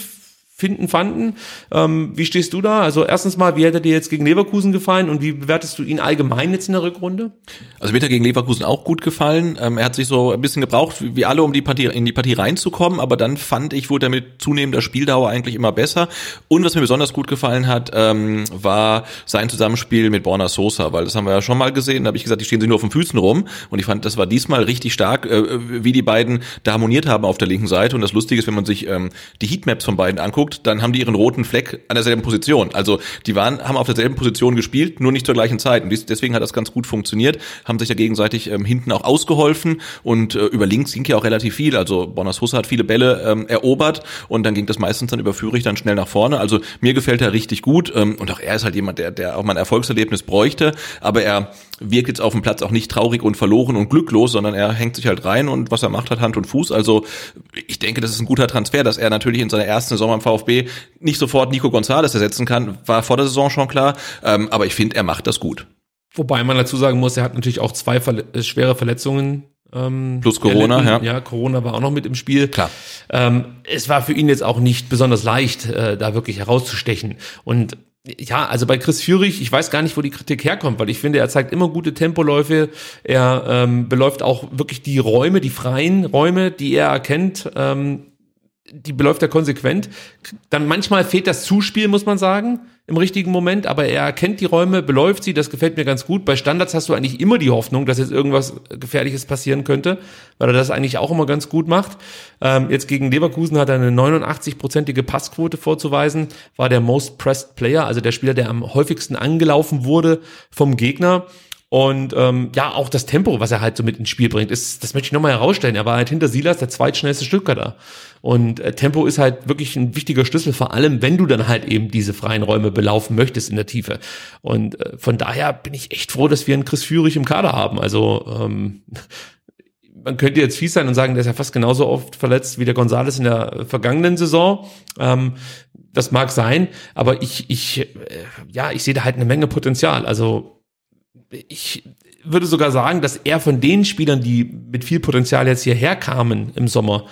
finden, fanden. Ähm, wie stehst du da? Also erstens mal, wie er dir jetzt gegen Leverkusen gefallen und wie bewertest du ihn allgemein jetzt in der Rückrunde? Also mir hat er gegen Leverkusen auch gut gefallen. Ähm, er hat sich so ein bisschen gebraucht, wie alle, um die Partie, in die Partie reinzukommen, aber dann fand ich, wurde er mit zunehmender Spieldauer eigentlich immer besser. Und was mir besonders gut gefallen hat, ähm, war sein Zusammenspiel mit Borna Sosa, weil das haben wir ja schon mal gesehen. Da habe ich gesagt, die stehen sich nur auf den Füßen rum und ich fand, das war diesmal richtig stark, äh, wie die beiden da harmoniert haben auf der linken Seite. Und das Lustige ist, wenn man sich ähm, die Heatmaps von beiden anguckt, anguckt, dann haben die ihren roten Fleck an derselben Position. Also die waren, haben auf derselben Position gespielt, nur nicht zur gleichen Zeit. Und deswegen hat das ganz gut funktioniert, haben sich ja gegenseitig ähm, hinten auch ausgeholfen und äh, über links ging ja auch relativ viel. Also Bonas Husse hat viele Bälle ähm, erobert und dann ging das meistens dann über Führig dann schnell nach vorne. Also mir gefällt er richtig gut ähm, und auch er ist halt jemand, der, der auch mal ein Erfolgserlebnis bräuchte, aber er wirkt jetzt auf dem Platz auch nicht traurig und verloren und glücklos, sondern er hängt sich halt rein und was er macht hat Hand und Fuß. Also ich denke, das ist ein guter Transfer, dass er natürlich in seiner ersten Saison am VfB nicht sofort Nico González ersetzen kann, war vor der Saison schon klar. Ähm, aber ich finde, er macht das gut. Wobei man dazu sagen muss, er hat natürlich auch zwei Verle äh, schwere Verletzungen ähm, Plus Corona, ja. Ja, Corona war auch noch mit im Spiel. Klar. Ähm, es war für ihn jetzt auch nicht besonders leicht, äh, da wirklich herauszustechen. Und ja, also bei Chris Führig, ich weiß gar nicht, wo die Kritik herkommt, weil ich finde, er zeigt immer gute Tempoläufe. Er ähm, beläuft auch wirklich die Räume, die freien Räume, die er erkennt. Ähm, die beläuft er konsequent. Dann manchmal fehlt das Zuspiel, muss man sagen, im richtigen Moment, aber er erkennt die Räume, beläuft sie, das gefällt mir ganz gut. Bei Standards hast du eigentlich immer die Hoffnung, dass jetzt irgendwas Gefährliches passieren könnte, weil er das eigentlich auch immer ganz gut macht. Ähm, jetzt gegen Leverkusen hat er eine 89-prozentige Passquote vorzuweisen, war der Most Pressed Player, also der Spieler, der am häufigsten angelaufen wurde vom Gegner. Und ähm, ja, auch das Tempo, was er halt so mit ins Spiel bringt, ist, das möchte ich nochmal herausstellen. Er war halt hinter Silas der zweitschnellste da. Und äh, Tempo ist halt wirklich ein wichtiger Schlüssel, vor allem wenn du dann halt eben diese freien Räume belaufen möchtest in der Tiefe. Und äh, von daher bin ich echt froh, dass wir einen Chris Führig im Kader haben. Also ähm, man könnte jetzt fies sein und sagen, der ist ja fast genauso oft verletzt wie der Gonzales in der vergangenen Saison. Ähm, das mag sein, aber ich, ich, äh, ja, ich sehe da halt eine Menge Potenzial. Also ich würde sogar sagen, dass er von den Spielern, die mit viel Potenzial jetzt hierher kamen im Sommer,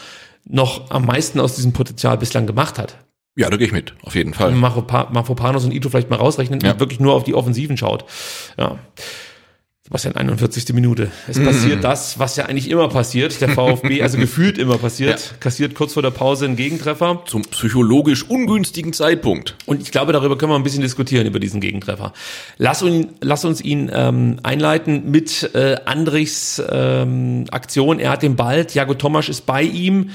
noch am meisten aus diesem Potenzial bislang gemacht hat. Ja, da gehe ich mit, auf jeden Fall. Wenn man Mafopa- Mafopanos und Ito vielleicht mal rausrechnen Ja. und wirklich nur auf die Offensiven schaut. Ja. Sebastian, 41. Minute. Es passiert das, was ja eigentlich immer passiert. Der VfB, also gefühlt immer passiert, kassiert kurz vor der Pause einen Gegentreffer. Zum psychologisch ungünstigen Zeitpunkt. Und ich glaube, darüber können wir ein bisschen diskutieren, über diesen Gegentreffer. Lass, uns, lass uns ihn ähm, einleiten mit äh, Andrichs ähm, Aktion. Er hat den Ball, Thiago Tomasch ist bei ihm.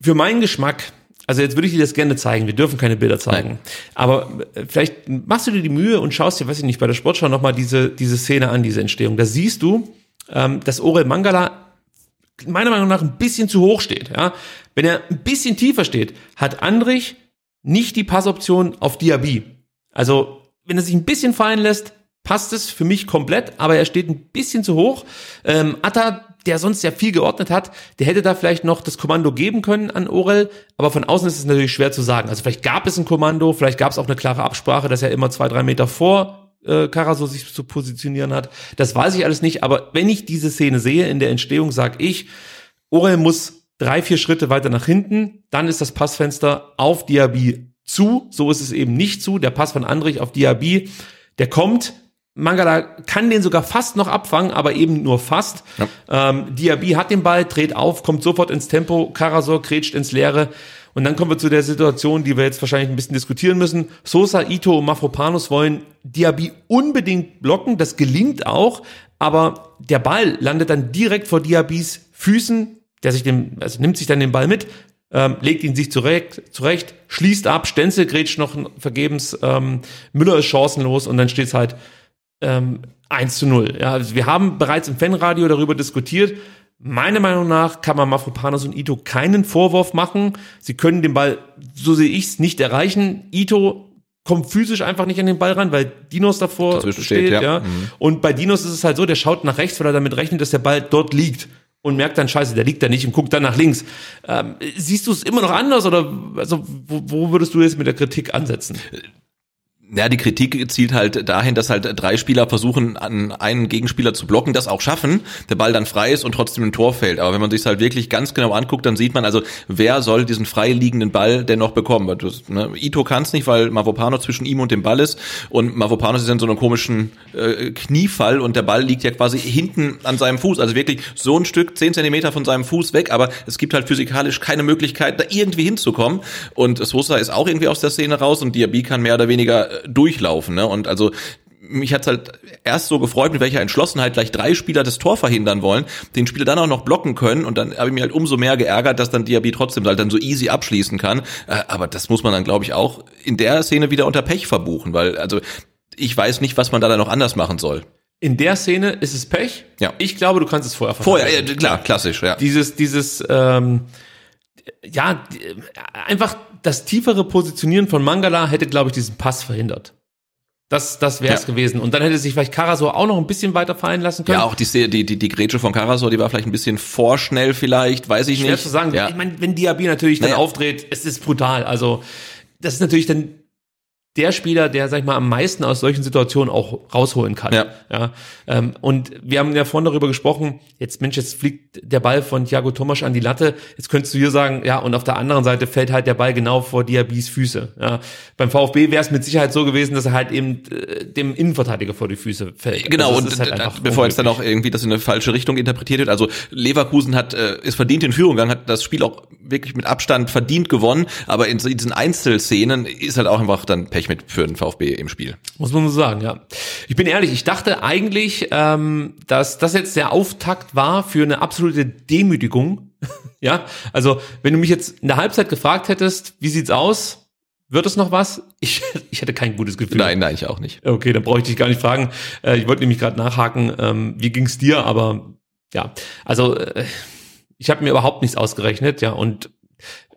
Für meinen Geschmack, also jetzt würde ich dir das gerne zeigen, wir dürfen keine Bilder zeigen, Nein. aber äh, vielleicht machst du dir die Mühe und schaust dir, weiß ich nicht, bei der Sportschau nochmal diese, diese Szene an, diese Entstehung. Da siehst du, ähm, dass Orel Mangala meiner Meinung nach ein bisschen zu hoch steht. Ja? Wenn er ein bisschen tiefer steht, hat Andrich nicht die Passoption auf Diaby. Also, wenn er sich ein bisschen fallen lässt, passt es für mich komplett, aber er steht ein bisschen zu hoch. Ähm, Atta, der sonst ja viel geordnet hat, der hätte da vielleicht noch das Kommando geben können an Orel, aber von außen ist es natürlich schwer zu sagen. Also vielleicht gab es ein Kommando, vielleicht gab es auch eine klare Absprache, dass er immer zwei, drei Meter vor äh, Karaso sich zu positionieren hat. Das weiß ich alles nicht, aber wenn ich diese Szene sehe in der Entstehung, sag ich, Orel muss drei, vier Schritte weiter nach hinten, dann ist das Passfenster auf Diaby zu. So ist es eben nicht zu. Der Pass von Andrich auf Diaby, der kommt. Mangala kann den sogar fast noch abfangen, aber eben nur fast. Ähm, Diaby hat den Ball, dreht auf, kommt sofort ins Tempo. Karasor grätscht ins Leere. Und dann kommen wir zu der Situation, die wir jetzt wahrscheinlich ein bisschen diskutieren müssen. Sosa, Ito und Mafropanos wollen Diaby unbedingt blocken. Das gelingt auch. Aber der Ball landet dann direkt vor Diabys Füßen. Der sich dem, also nimmt sich dann den Ball mit, ähm, legt ihn sich zurecht, zurecht, schließt ab, Stenzel grätscht noch vergebens, ähm, Müller ist chancenlos und dann steht es halt ähm, 1 zu 0. Ja, also wir haben bereits im Fanradio darüber diskutiert. Meiner Meinung nach kann man Mafropanos und Ito keinen Vorwurf machen. Sie können den Ball, so sehe ich es, nicht erreichen. Ito kommt physisch einfach nicht an den Ball ran, weil Dinos davor Dazwischen steht. steht, ja. ja. Mhm. Und bei Dinos ist es halt so, der schaut nach rechts, weil er damit rechnet, dass der Ball dort liegt. Und merkt dann, scheiße, der liegt da nicht und guckt dann nach links. Ähm, siehst du es immer noch anders oder also wo, wo würdest du jetzt mit der Kritik ansetzen? Ja, die Kritik zielt halt dahin, dass halt drei Spieler versuchen, an einen Gegenspieler zu blocken, das auch schaffen, der Ball dann frei ist und trotzdem ein Tor fällt. Aber wenn man sich halt wirklich ganz genau anguckt, dann sieht man also, wer soll diesen frei liegenden Ball denn noch bekommen? Das, ne, Ito kann es nicht, weil Mavopano zwischen ihm und dem Ball ist und Mavopano ist in so einem komischen äh, Kniefall und der Ball liegt ja quasi hinten an seinem Fuß, also wirklich so ein Stück, zehn Zentimeter von seinem Fuß weg, aber es gibt halt physikalisch keine Möglichkeit, da irgendwie hinzukommen und Sosa ist auch irgendwie aus der Szene raus und Diaby kann mehr oder weniger äh, durchlaufen. Ne? Und also mich hat's halt erst so gefreut, mit welcher Entschlossenheit gleich drei Spieler das Tor verhindern wollen, den Spieler dann auch noch blocken können und dann habe ich mich halt umso mehr geärgert, dass dann Diaby trotzdem halt dann so easy abschließen kann. Äh, Aber das muss man dann, glaube ich, auch in der Szene wieder unter Pech verbuchen, weil also ich weiß nicht, was man da dann noch anders machen soll. In der Szene ist es Pech. Ja. Ich glaube, du kannst es vorher Vorher, äh, klar, klassisch, ja. Dieses, dieses, ähm, ja, einfach das tiefere Positionieren von Mangala hätte, glaube ich, diesen Pass verhindert. Das, das wäre es Ja. gewesen. Und dann hätte sich vielleicht Karasor auch noch ein bisschen weiter fallen lassen können. Ja, auch die, die, die, die Grätsche von Karasor, die war vielleicht ein bisschen vorschnell vielleicht, weiß ich Schwer nicht. zu sagen. Ja. Ich meine, wenn Diaby natürlich dann Naja. aufdreht, es ist brutal. Also, das ist natürlich dann der Spieler, der, sag ich mal, am meisten aus solchen Situationen auch rausholen kann. Ja. ja ähm, und wir haben ja vorhin darüber gesprochen, jetzt, Mensch, jetzt fliegt der Ball von Thiago Tomasch an die Latte. Jetzt könntest du hier sagen, ja, und auf der anderen Seite fällt halt der Ball genau vor Diabys Füße. Ja. Beim VfB wäre es mit Sicherheit so gewesen, dass er halt eben äh, dem Innenverteidiger vor die Füße fällt. Genau, Also und halt äh, bevor jetzt dann auch irgendwie das in eine falsche Richtung interpretiert wird. Also Leverkusen hat äh, ist verdient in Führung gegangen, hat das Spiel auch wirklich mit Abstand verdient gewonnen, aber in diesen Einzelszenen ist halt auch einfach dann Pech mit für den VfB im Spiel. Muss man so sagen, ja. Ich bin ehrlich, ich dachte eigentlich, ähm, dass das jetzt der Auftakt war für eine absolute Demütigung. ja, also wenn du mich jetzt in der Halbzeit gefragt hättest, wie sieht's aus? Wird es noch was? Ich, ich hätte kein gutes Gefühl. Nein, nein, ich auch nicht. Okay, dann brauche ich dich gar nicht fragen. Äh, ich wollte nämlich gerade nachhaken, ähm, wie ging's dir? Aber ja, also äh, ich habe mir überhaupt nichts ausgerechnet, ja, und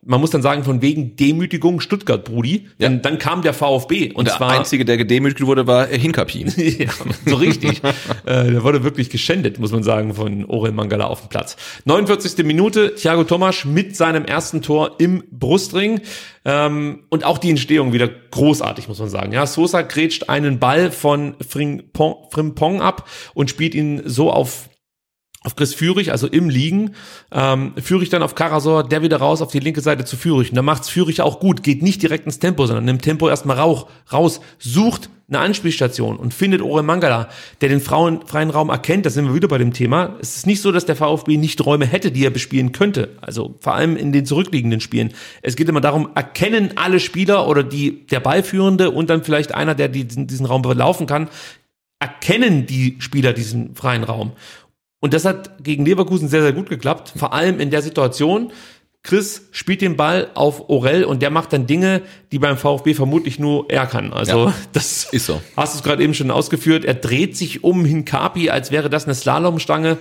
man muss dann sagen, von wegen Demütigung Stuttgart, Brudi. Ja. Dann, dann kam der VfB. Und, Und der zwar Einzige, der gedemütigt wurde, war Hinkapin. ja, so richtig. äh, der wurde wirklich geschändet, muss man sagen, von Orel Mangala auf dem Platz. 49. Minute, Thiago Tomasch mit seinem ersten Tor im Brustring. Ähm, und auch die Entstehung wieder großartig, muss man sagen. Ja, Sosa grätscht einen Ball von Frimpong ab und spielt ihn so auf auf Chris Führig, also im Liegen. Ähm, Führig dann auf Karasor, der wieder raus auf die linke Seite zu Führig. Und da macht's Führig auch gut, geht nicht direkt ins Tempo, sondern nimmt Tempo erstmal rauch, raus, sucht eine Anspielstation und findet Orel Mangala, der den Frauen, freien Raum erkennt. Da sind wir wieder bei dem Thema. Es ist nicht so, dass der VfB nicht Räume hätte, die er bespielen könnte. Also vor allem in den zurückliegenden Spielen. Es geht immer darum, erkennen alle Spieler oder die, der Ballführende und dann vielleicht einer, der diesen, diesen Raum belaufen kann, erkennen die Spieler diesen freien Raum. Und das hat gegen Leverkusen sehr, sehr gut geklappt. Vor allem in der Situation, Chris spielt den Ball auf Orel und der macht dann Dinge, die beim VfB vermutlich nur er kann. Also Ja, das ist so. Hast du es gerade eben schon ausgeführt. Er dreht sich um Hinkapi, als wäre das eine Slalomstange,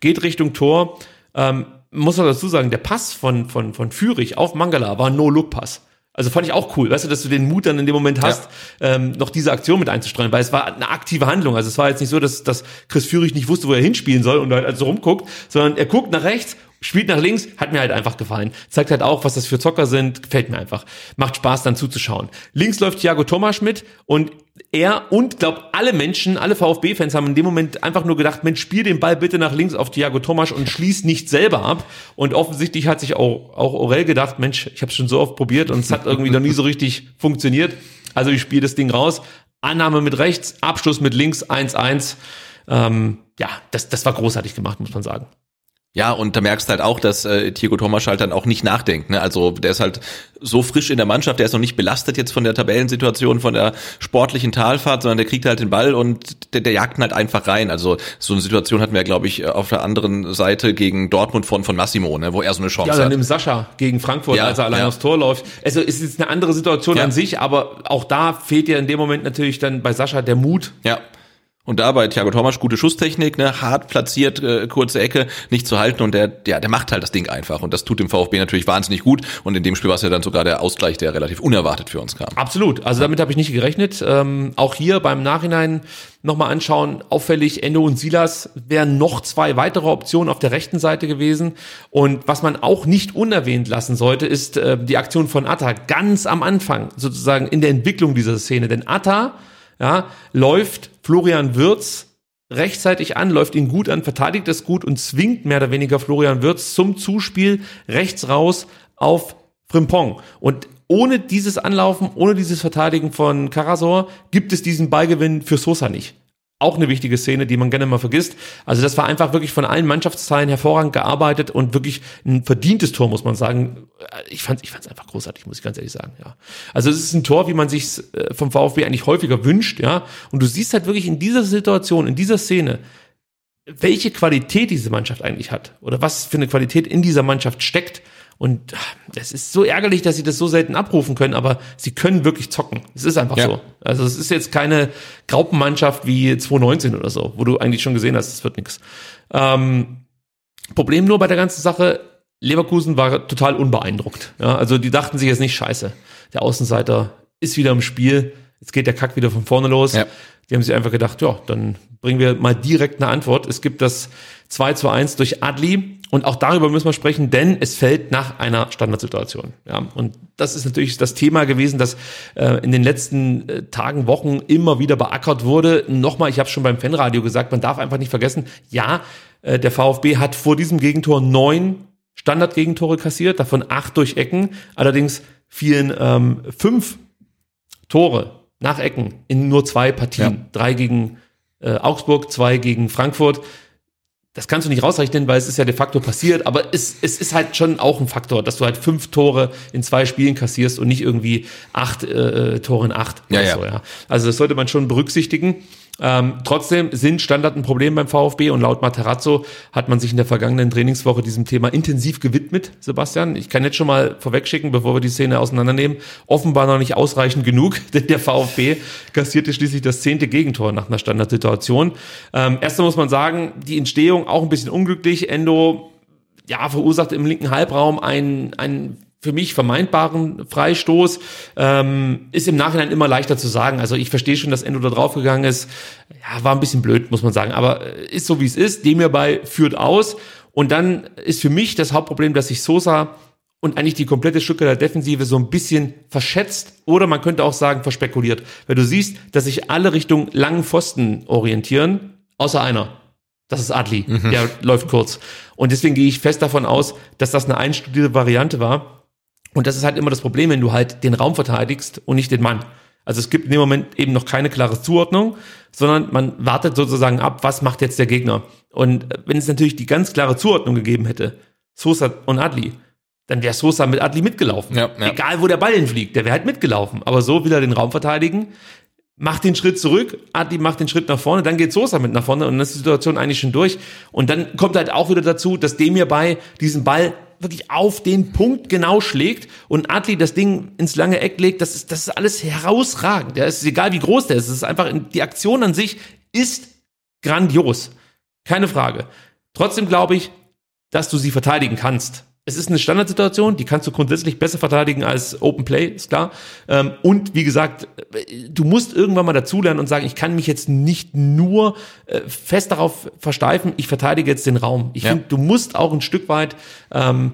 geht Richtung Tor. Ähm, muss man dazu sagen, der Pass von, von, von Fürich auf Mangala war ein No-Look-Pass. Also fand ich auch cool, weißt du, dass du den Mut dann in dem Moment hast, ähm, noch diese Aktion mit einzustreuen, weil es war eine aktive Handlung. Also es war jetzt nicht so, dass, dass Chris Führig nicht wusste, wo er hinspielen soll und halt also rumguckt, sondern er guckt nach rechts, spielt nach links, hat mir halt einfach gefallen. Zeigt halt auch, was das für Zocker sind, gefällt mir einfach. Macht Spaß dann zuzuschauen. Links läuft Thiago Thomas mit und er und glaub alle Menschen, alle VfB-Fans haben in dem Moment einfach nur gedacht, Mensch, spiel den Ball bitte nach links auf Thiago Thomas und schließ nicht selber ab. Und offensichtlich hat sich auch, auch Orel gedacht, Mensch, ich habe schon so oft probiert und es hat irgendwie noch nie so richtig funktioniert. Also ich spiele das Ding raus. Annahme mit rechts, Abschluss mit links, 1-1. Ähm, ja, das, das war großartig gemacht, muss man sagen. Ja, und da merkst du halt auch, dass äh, Thiago Thomas halt dann auch nicht nachdenkt. Ne? Also der ist halt so frisch in der Mannschaft, der ist noch nicht belastet jetzt von der Tabellensituation, von der sportlichen Talfahrt, sondern der kriegt halt den Ball und der, der jagt ihn halt einfach rein. Also so eine Situation hatten wir, glaube ich, auf der anderen Seite gegen Dortmund von, von Massimo, ne? wo er so eine Chance Ja, dann hat. nimm Sascha gegen Frankfurt, Ja, als er allein ja. aufs Tor läuft. Also es ist eine andere Situation Ja. an sich, aber auch da fehlt ja in dem Moment natürlich dann bei Sascha der Mut. Ja. Und da bei Thiago Thomas gute Schusstechnik, ne, hart platziert, äh, kurze Ecke, nicht zu halten und der, ja, der macht halt das Ding einfach und das tut dem VfB natürlich wahnsinnig gut und in dem Spiel war es ja dann sogar der Ausgleich, der relativ unerwartet für uns kam. Absolut. Also damit habe ich nicht gerechnet. Ähm, auch hier beim Nachhinein nochmal anschauen, auffällig, Endo und Silas wären noch zwei weitere Optionen auf der rechten Seite gewesen. Und was man auch nicht unerwähnt lassen sollte, ist äh, die Aktion von Atta ganz am Anfang, sozusagen in der Entwicklung dieser Szene. Denn Atta ja, läuft Florian Wirz rechtzeitig an, läuft ihn gut an, verteidigt es gut und zwingt mehr oder weniger Florian Wirz zum Zuspiel rechts raus auf Frimpong. Und ohne dieses Anlaufen, ohne dieses Verteidigen von Karasor gibt es diesen Ballgewinn für Sosa nicht. Auch eine wichtige Szene, die man gerne mal vergisst. Also das war einfach wirklich von allen Mannschaftsteilen hervorragend gearbeitet und wirklich ein verdientes Tor, muss man sagen. Ich fand ich fand's einfach großartig, muss ich ganz ehrlich sagen. Ja, also es ist ein Tor, wie man sich vom VfB eigentlich häufiger wünscht. Ja, und du siehst halt wirklich in dieser Situation, in dieser Szene, welche Qualität diese Mannschaft eigentlich hat oder was für eine Qualität in dieser Mannschaft steckt. Und es ist so ärgerlich, dass sie das so selten abrufen können, aber sie können wirklich zocken. Es ist einfach Ja. so. Also es ist jetzt keine Graupenmannschaft wie 2019 oder so, wo du eigentlich schon gesehen hast, es wird nichts. Ähm, Problem nur bei der ganzen Sache, Leverkusen war total unbeeindruckt. Ja, also die dachten sich jetzt nicht, scheiße, der Außenseiter ist wieder im Spiel, jetzt geht der Kack wieder von vorne los. Ja. Die haben sich einfach gedacht, ja, dann bringen wir mal direkt eine Antwort. Es gibt das 2 zu 1 durch Adli und auch darüber müssen wir sprechen, denn es fällt nach einer Standardsituation. Ja, und das ist natürlich das Thema gewesen, das äh, in den letzten äh, Tagen, Wochen immer wieder beackert wurde. Nochmal, ich habe schon beim Fanradio gesagt, man darf einfach nicht vergessen, ja, äh, der VfB hat vor diesem Gegentor neun Standardgegentore kassiert, davon acht durch Ecken. Allerdings fielen ähm, fünf Tore nach Ecken in nur zwei Partien. Ja. Drei gegen äh, Augsburg, zwei gegen Frankfurt. Das kannst du nicht rausrechnen, weil es ist ja de facto passiert, aber es, es ist halt schon auch ein Faktor, dass du halt fünf Tore in zwei Spielen kassierst und nicht irgendwie acht äh, Tore in acht. Ja. So, ja. Also das sollte man schon berücksichtigen. Ähm, trotzdem sind Standard ein Problem beim VfB und laut Materazzo hat man sich in der vergangenen Trainingswoche diesem Thema intensiv gewidmet, Sebastian. Ich kann jetzt schon mal vorwegschicken, bevor wir die Szene auseinandernehmen, offenbar noch nicht ausreichend genug, denn der VfB kassierte schließlich das zehnte Gegentor nach einer Standardsituation. Ähm, erstmal muss man sagen, die Entstehung auch ein bisschen unglücklich. Endo ja, verursacht im linken Halbraum einen, einen für mich vermeintbaren Freistoß. Ähm, ist im Nachhinein immer leichter zu sagen. Also ich verstehe schon, dass Endo da draufgegangen ist. Ja, war ein bisschen blöd, muss man sagen. Aber ist so, wie es ist. Dem hierbei führt aus. Und dann ist für mich das Hauptproblem, dass sich Sosa und eigentlich die komplette Stuttgarter Defensive so ein bisschen verschätzt oder man könnte auch sagen verspekuliert. Weil du siehst, dass sich alle Richtung langen Pfosten orientieren, außer einer. Das ist Adli, mhm. der läuft kurz. Und deswegen gehe ich fest davon aus, dass das eine einstudierte Variante war. Und das ist halt immer das Problem, wenn du halt den Raum verteidigst und nicht den Mann. Also es gibt in dem Moment eben noch keine klare Zuordnung, sondern man wartet sozusagen ab, was macht jetzt der Gegner. Und wenn es natürlich die ganz klare Zuordnung gegeben hätte, Sosa und Adli, dann wäre Sosa mit Adli mitgelaufen. Ja, ja. Egal, wo der Ball hinfliegt, der wäre halt mitgelaufen. Aber so will er den Raum verteidigen, macht den Schritt zurück, Adi macht den Schritt nach vorne, dann geht Sosa mit nach vorne und dann ist die Situation eigentlich schon durch. Und dann kommt halt auch wieder dazu, dass dem hierbei diesen Ball wirklich auf den Punkt genau schlägt und Adli das Ding ins lange Eck legt, das ist, das ist alles herausragend. Ja, es ist egal, wie groß der ist. Es ist einfach, die Aktion an sich ist grandios. Keine Frage. Trotzdem glaube ich, dass du sie verteidigen kannst es ist eine Standardsituation, die kannst du grundsätzlich besser verteidigen als Open Play, ist klar. Ähm, und wie gesagt, du musst irgendwann mal dazulernen und sagen, ich kann mich jetzt nicht nur äh, fest darauf versteifen, ich verteidige jetzt den Raum. Ich ja. finde, du musst auch ein Stück weit ähm,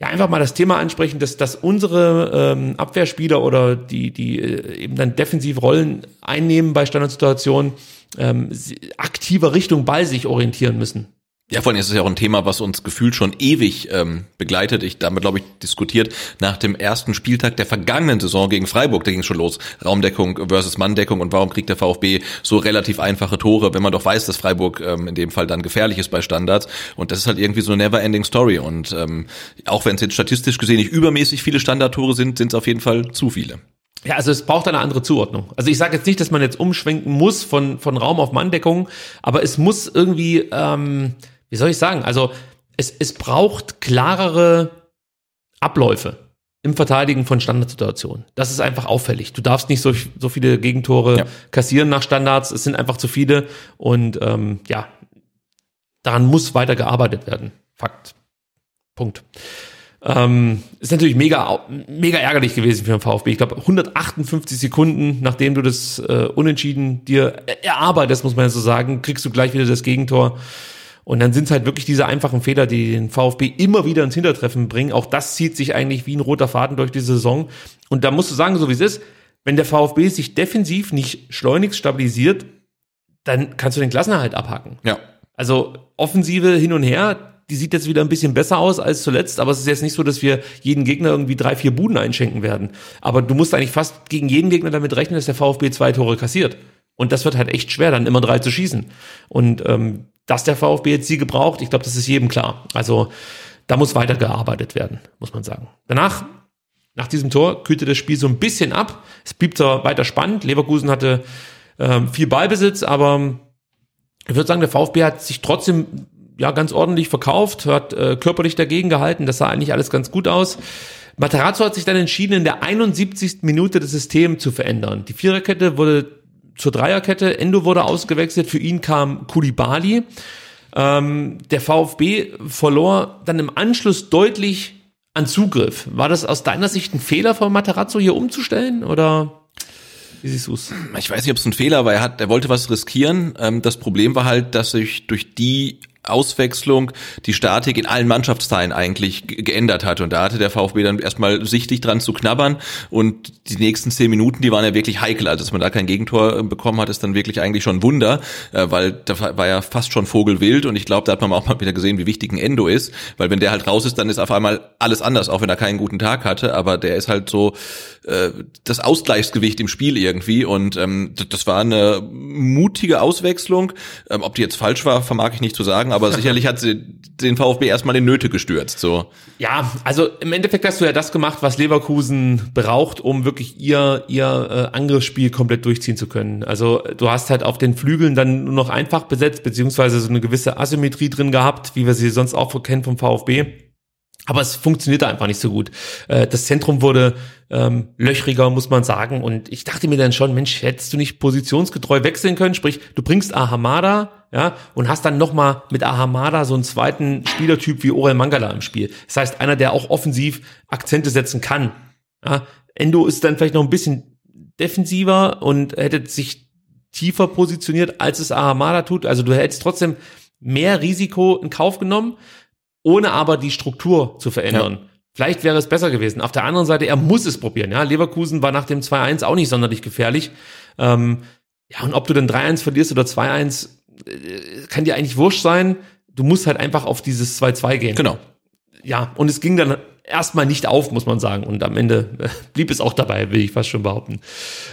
ja einfach mal das Thema ansprechen, dass, dass unsere ähm, Abwehrspieler oder die, die äh, eben dann defensiv Rollen einnehmen bei Standardsituationen, ähm, aktiver Richtung Ball sich orientieren müssen. Ja, vor allem ist es ja auch ein Thema, was uns gefühlt schon ewig ähm, begleitet. Ich damit, glaube ich, diskutiert nach dem ersten Spieltag der vergangenen Saison gegen Freiburg, da ging es schon los. Raumdeckung versus Manndeckung und warum kriegt der VfB so relativ einfache Tore, wenn man doch weiß, dass Freiburg ähm, in dem Fall dann gefährlich ist bei Standards. Und das ist halt irgendwie so eine never-ending Story. Und ähm, auch wenn es jetzt statistisch gesehen nicht übermäßig viele Standardtore sind, sind es auf jeden Fall zu viele. Ja, also es braucht eine andere Zuordnung. Also ich sage jetzt nicht, dass man jetzt umschwenken muss von, von Raum auf Manndeckung, aber es muss irgendwie... Ähm wie soll ich sagen? Also es, es braucht klarere Abläufe im Verteidigen von Standardsituationen. Das ist einfach auffällig. Du darfst nicht so, so viele Gegentore ja. kassieren nach Standards. Es sind einfach zu viele. Und ähm, ja, daran muss weiter gearbeitet werden. Fakt. Punkt. Ähm, ist natürlich mega, mega ärgerlich gewesen für den VfB. Ich glaube, 158 Sekunden, nachdem du das äh, Unentschieden dir erarbeitest, muss man ja so sagen, kriegst du gleich wieder das Gegentor. Und dann sind es halt wirklich diese einfachen Fehler, die den VfB immer wieder ins Hintertreffen bringen. Auch das zieht sich eigentlich wie ein roter Faden durch die Saison. Und da musst du sagen, so wie es ist, wenn der VfB sich defensiv nicht schleunigst stabilisiert, dann kannst du den Klassenerhalt abhaken. Ja. Also Offensive hin und her, die sieht jetzt wieder ein bisschen besser aus als zuletzt, aber es ist jetzt nicht so, dass wir jeden Gegner irgendwie drei, vier Buden einschenken werden. Aber du musst eigentlich fast gegen jeden Gegner damit rechnen, dass der VfB zwei Tore kassiert. Und das wird halt echt schwer, dann immer drei zu schießen. Und ähm, dass der VfB jetzt Siege braucht, ich glaube, das ist jedem klar. Also da muss weitergearbeitet werden, muss man sagen. Danach, nach diesem Tor, kühlte das Spiel so ein bisschen ab. Es blieb zwar weiter spannend. Leverkusen hatte ähm, viel Ballbesitz, aber ich würde sagen, der VfB hat sich trotzdem ja ganz ordentlich verkauft, hat äh, körperlich dagegen gehalten. Das sah eigentlich alles ganz gut aus. Materazzo hat sich dann entschieden, in der 71. Minute das System zu verändern. Die Viererkette wurde zur Dreierkette. Endo wurde ausgewechselt, für ihn kam Kulibali. Ähm, der VfB verlor dann im Anschluss deutlich an Zugriff. War das aus deiner Sicht ein Fehler von Materazzo hier umzustellen oder wie siehst du's? Ich weiß nicht, ob es ein Fehler war. Er hat, er wollte was riskieren. Ähm, das Problem war halt, dass sich durch die Auswechslung die Statik in allen Mannschaftsteilen eigentlich geändert hat. Und da hatte der VfB dann erstmal sichtlich dran zu knabbern. Und die nächsten zehn Minuten, die waren ja wirklich heikel. Also, dass man da kein Gegentor äh, bekommen hat, ist dann wirklich eigentlich schon ein Wunder, äh, weil da war ja fast schon Vogelwild. Und ich glaube, da hat man auch mal wieder gesehen, wie wichtig ein Endo ist. Weil wenn der halt raus ist, dann ist auf einmal alles anders, auch wenn er keinen guten Tag hatte. Aber der ist halt so äh, das Ausgleichsgewicht im Spiel irgendwie. Und ähm, das war eine mutige Auswechslung. Ähm, ob die jetzt falsch war, vermag ich nicht zu sagen aber sicherlich hat sie den VfB erstmal in Nöte gestürzt. So. Ja, also im Endeffekt hast du ja das gemacht, was Leverkusen braucht, um wirklich ihr, ihr äh, Angriffsspiel komplett durchziehen zu können. Also du hast halt auf den Flügeln dann nur noch einfach besetzt, beziehungsweise so eine gewisse Asymmetrie drin gehabt, wie wir sie sonst auch kennen vom VfB. Aber es funktionierte einfach nicht so gut. Äh, das Zentrum wurde ähm, löchriger, muss man sagen. Und ich dachte mir dann schon, Mensch, hättest du nicht positionsgetreu wechseln können? Sprich, du bringst Ahamada ja, und hast dann nochmal mit Ahamada so einen zweiten Spielertyp wie Orel Mangala im Spiel. Das heißt, einer, der auch offensiv Akzente setzen kann. Ja. Endo ist dann vielleicht noch ein bisschen defensiver und hätte sich tiefer positioniert, als es Ahamada tut. Also du hättest trotzdem mehr Risiko in Kauf genommen, ohne aber die Struktur zu verändern. Ja. Vielleicht wäre es besser gewesen. Auf der anderen Seite, er muss es probieren. Ja, Leverkusen war nach dem 2-1 auch nicht sonderlich gefährlich. Ähm, ja, und ob du dann 3-1 verlierst oder 2-1, äh, kann dir eigentlich wurscht sein. Du musst halt einfach auf dieses 2-2 gehen. Genau. Ja, und es ging dann erstmal nicht auf, muss man sagen. Und am Ende äh, blieb es auch dabei, will ich fast schon behaupten.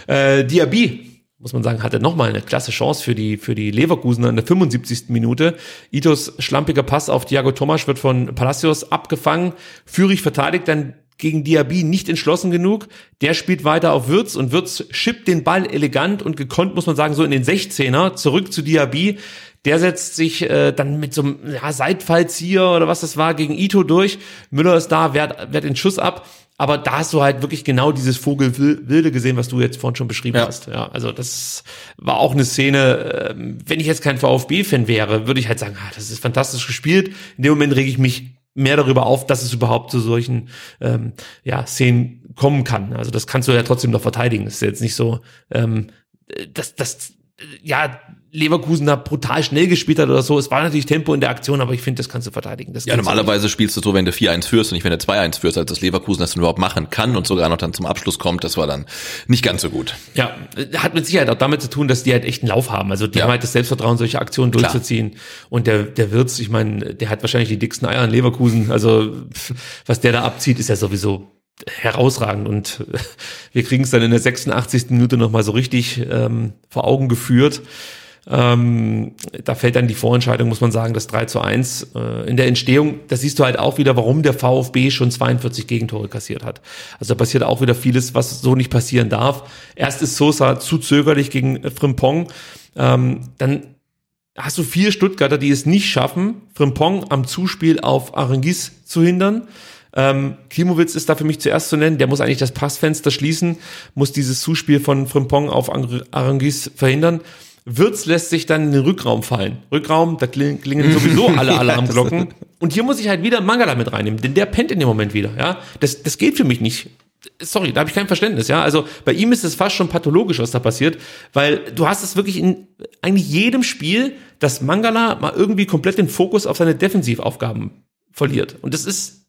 Äh, Diaby, muss man sagen, hatte nochmal eine klasse Chance für die, für die Leverkusener in der 75. Minute. Itos schlampiger Pass auf Thiago Tomasch wird von Palacios abgefangen. Führig verteidigt dann gegen Diaby nicht entschlossen genug. Der spielt weiter auf Würz und Würz schippt den Ball elegant und gekonnt, muss man sagen, so in den 16er zurück zu Diaby. Der setzt sich äh, dann mit so einem ja, Seitfallzieher oder was das war gegen Ito durch. Müller ist da, wehrt, wehrt den Schuss ab. Aber da hast du halt wirklich genau dieses Vogelwilde gesehen, was du jetzt vorhin schon beschrieben ja. hast. Ja, also das war auch eine Szene. Äh, wenn ich jetzt kein VfB-Fan wäre, würde ich halt sagen, ah, das ist fantastisch gespielt. In dem Moment rege ich mich mehr darüber auf, dass es überhaupt zu solchen ähm, ja, Szenen kommen kann. Also das kannst du ja trotzdem noch verteidigen. Das ist jetzt nicht so, ähm, dass das ja Leverkusen da brutal schnell gespielt hat oder so. Es war natürlich Tempo in der Aktion, aber ich finde, das kannst du verteidigen. Das ja, normalerweise spielst du so, wenn du 4-1 führst und nicht wenn du 2-1 führst, als das Leverkusen das dann überhaupt machen kann und sogar noch dann zum Abschluss kommt. Das war dann nicht ganz so gut. Ja, hat mit Sicherheit auch damit zu tun, dass die halt echt einen Lauf haben. Also die ja. haben halt das Selbstvertrauen, solche Aktionen durchzuziehen. Klar. Und der, der Wirtz, ich meine, der hat wahrscheinlich die dicksten Eier in Leverkusen. Also was der da abzieht, ist ja sowieso herausragend und wir kriegen es dann in der 86. Minute nochmal so richtig ähm, vor Augen geführt. Ähm, da fällt dann die Vorentscheidung, muss man sagen, das 3 zu 1. Äh, in der Entstehung, da siehst du halt auch wieder, warum der VfB schon 42 Gegentore kassiert hat. Also da passiert auch wieder vieles, was so nicht passieren darf. Erst ist Sosa zu zögerlich gegen Frimpong. Ähm, dann hast du vier Stuttgarter, die es nicht schaffen, Frimpong am Zuspiel auf Arengis zu hindern. Ähm, Klimowitz ist da für mich zuerst zu nennen. Der muss eigentlich das Passfenster schließen, muss dieses Zuspiel von Frimpong auf Arangis verhindern. Wirtz lässt sich dann in den Rückraum fallen. Rückraum, da klingen sowieso alle Alarmglocken. Und hier muss ich halt wieder Mangala mit reinnehmen, denn der pennt in dem Moment wieder. Ja, das, das geht für mich nicht. Sorry, da habe ich kein Verständnis. Ja, also bei ihm ist es fast schon pathologisch, was da passiert, weil du hast es wirklich in eigentlich jedem Spiel, dass Mangala mal irgendwie komplett den Fokus auf seine Defensivaufgaben verliert. Und das ist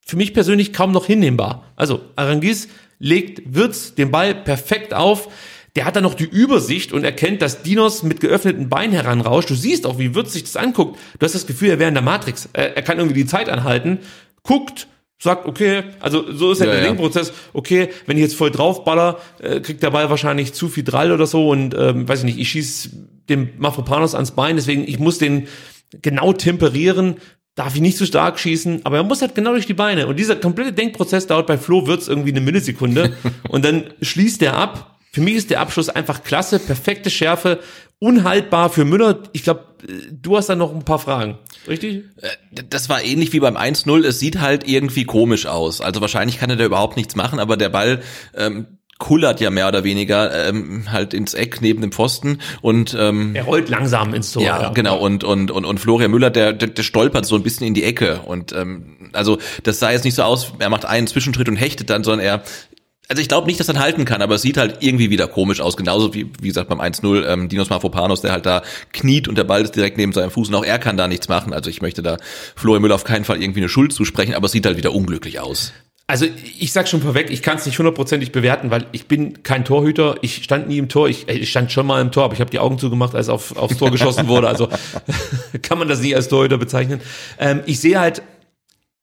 für mich persönlich kaum noch hinnehmbar. Also Arangis legt Wirtz den Ball perfekt auf der hat dann noch die Übersicht und erkennt, dass Dinos mit geöffneten Beinen heranrauscht. Du siehst auch, wie Würz sich das anguckt. Du hast das Gefühl, er wäre in der Matrix. Er, er kann irgendwie die Zeit anhalten, guckt, sagt, okay, also so ist ja, der ja. Denkprozess, okay, wenn ich jetzt voll draufballer, äh, kriegt der Ball wahrscheinlich zu viel Drall oder so und ähm, weiß ich nicht, ich schieß dem Mafropanos ans Bein, deswegen ich muss den genau temperieren, darf ich nicht zu so stark schießen, aber er muss halt genau durch die Beine und dieser komplette Denkprozess dauert bei Flo Würz irgendwie eine Millisekunde und dann schließt er ab für mich ist der Abschluss einfach klasse, perfekte Schärfe, unhaltbar für Müller. Ich glaube, du hast da noch ein paar Fragen, richtig? Äh, das war ähnlich wie beim 1-0. Es sieht halt irgendwie komisch aus. Also wahrscheinlich kann er da überhaupt nichts machen, aber der Ball ähm, kullert ja mehr oder weniger ähm, halt ins Eck neben dem Pfosten und ähm, er rollt langsam ins Tor. Ja, ja. genau und und und und Florian Müller der, der der stolpert so ein bisschen in die Ecke und ähm, also das sah jetzt nicht so aus, er macht einen Zwischenschritt und hechtet dann, sondern er also ich glaube nicht, dass er halten kann, aber es sieht halt irgendwie wieder komisch aus. Genauso wie, wie gesagt, beim 1-0 ähm, Dinos Mafropanos, der halt da kniet und der Ball ist direkt neben seinem Fuß und auch er kann da nichts machen. Also ich möchte da Florian Müller auf keinen Fall irgendwie eine Schuld zusprechen, aber es sieht halt wieder unglücklich aus. Also ich sag schon vorweg, ich kann es nicht hundertprozentig bewerten, weil ich bin kein Torhüter. Ich stand nie im Tor. Ich, ich stand schon mal im Tor, aber ich habe die Augen zugemacht, als auf, aufs Tor geschossen wurde. Also kann man das nie als Torhüter bezeichnen. Ähm, ich sehe halt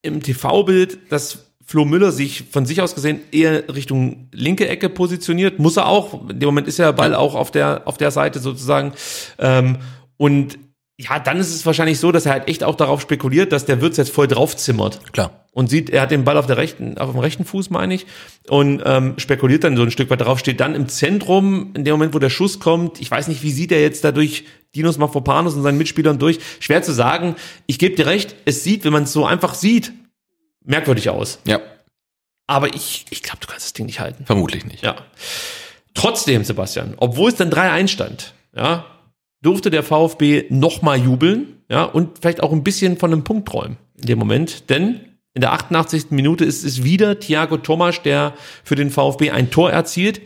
im TV-Bild, dass Flo Müller sich von sich aus gesehen eher Richtung linke Ecke positioniert. Muss er auch. In dem Moment ist ja der Ball auch auf der, auf der Seite sozusagen. Ähm, und ja, dann ist es wahrscheinlich so, dass er halt echt auch darauf spekuliert, dass der Wirtz jetzt voll draufzimmert. Klar. Und sieht, er hat den Ball auf der rechten, auf dem rechten Fuß, meine ich, und ähm, spekuliert dann so ein Stück weit drauf, steht dann im Zentrum, in dem Moment, wo der Schuss kommt. Ich weiß nicht, wie sieht er jetzt dadurch Dinos Mafropanos und seinen Mitspielern durch? Schwer zu sagen. Ich gebe dir recht, es sieht, wenn man es so einfach sieht, merkwürdig aus. Ja. Aber ich, ich glaube, du kannst das Ding nicht halten. Vermutlich nicht. Ja. Trotzdem, Sebastian, obwohl es dann 3-1 stand, ja, durfte der VfB nochmal jubeln, ja, und vielleicht auch ein bisschen von einem Punkt träumen in dem Moment, denn in der 88. Minute ist es wieder Thiago Thomas, der für den VfB ein Tor erzielt.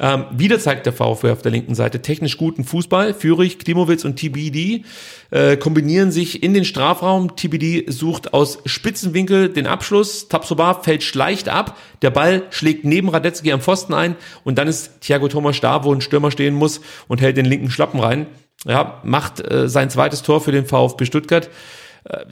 Ähm, wieder zeigt der VfB auf der linken Seite technisch guten Fußball. Führig, Klimowitz und TBD äh, kombinieren sich in den Strafraum. TBD sucht aus Spitzenwinkel den Abschluss. Tapsoba fällt schleicht ab. Der Ball schlägt neben Radetzky am Pfosten ein. Und dann ist Thiago Thomas da, wo ein Stürmer stehen muss und hält den linken Schlappen rein. Ja, macht äh, sein zweites Tor für den VfB Stuttgart. Äh,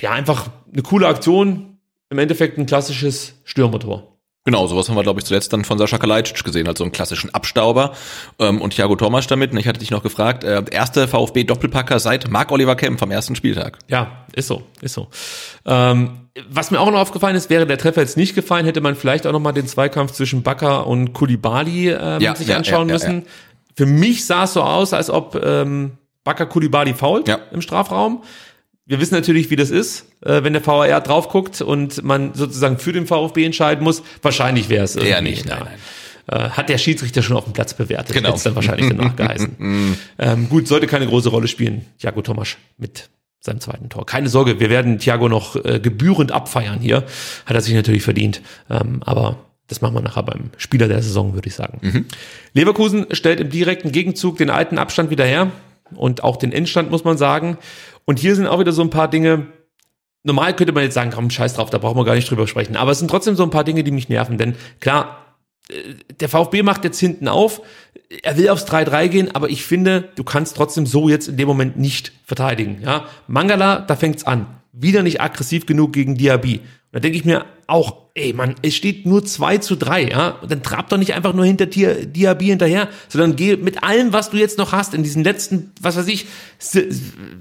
ja, einfach eine coole Aktion. Im Endeffekt ein klassisches Stürmertor. Genau, sowas haben wir, glaube ich, zuletzt dann von Sascha Kalajdzic gesehen, also einen klassischen Abstauber ähm, und Thiago Thomas damit. Und ich hatte dich noch gefragt, äh, erste VfB-Doppelpacker seit Marc-Oliver Kemp am ersten Spieltag. Ja, ist so, ist so. Ähm, was mir auch noch aufgefallen ist, wäre der Treffer jetzt nicht gefallen, hätte man vielleicht auch noch mal den Zweikampf zwischen Bakker und Kulibali ähm, ja, sich ja, anschauen ja, müssen. Für mich sah es so aus, als ob ähm, Bakker Kulibali fault im Strafraum wir wissen natürlich, wie das ist, äh, wenn der VAR drauf guckt und man sozusagen für den VfB entscheiden muss. Wahrscheinlich wäre es eher nicht. Nein, nein. Äh, hat der Schiedsrichter schon auf dem Platz bewertet. Genau. Hätte dann wahrscheinlich danach geheißen. ähm, gut, sollte keine große Rolle spielen. Thiago Tomasch mit seinem zweiten Tor. Keine Sorge, wir werden Thiago noch äh, gebührend abfeiern hier. Hat er sich natürlich verdient. Ähm, aber das machen wir nachher beim Spieler der Saison, würde ich sagen. Mhm. Leverkusen stellt im direkten Gegenzug den alten Abstand wieder her und auch den Endstand, muss man sagen. Und hier sind auch wieder so ein paar Dinge, normal könnte man jetzt sagen, komm, scheiß drauf, da brauchen wir gar nicht drüber sprechen. Aber es sind trotzdem so ein paar Dinge, die mich nerven. Denn klar, äh, der VfB macht jetzt hinten auf, er will aufs 3-3 gehen, aber ich finde, du kannst trotzdem so jetzt in dem Moment nicht verteidigen. Ja, Mangala, da fängt's an. Wieder nicht aggressiv genug gegen Diaby. Und da denke ich mir auch, ey Mann, es steht nur 2 zu 3, ja. Und dann trab doch nicht einfach nur hinter dir Diaby hinterher, sondern geh mit allem, was du jetzt noch hast, in diesen letzten, was weiß ich,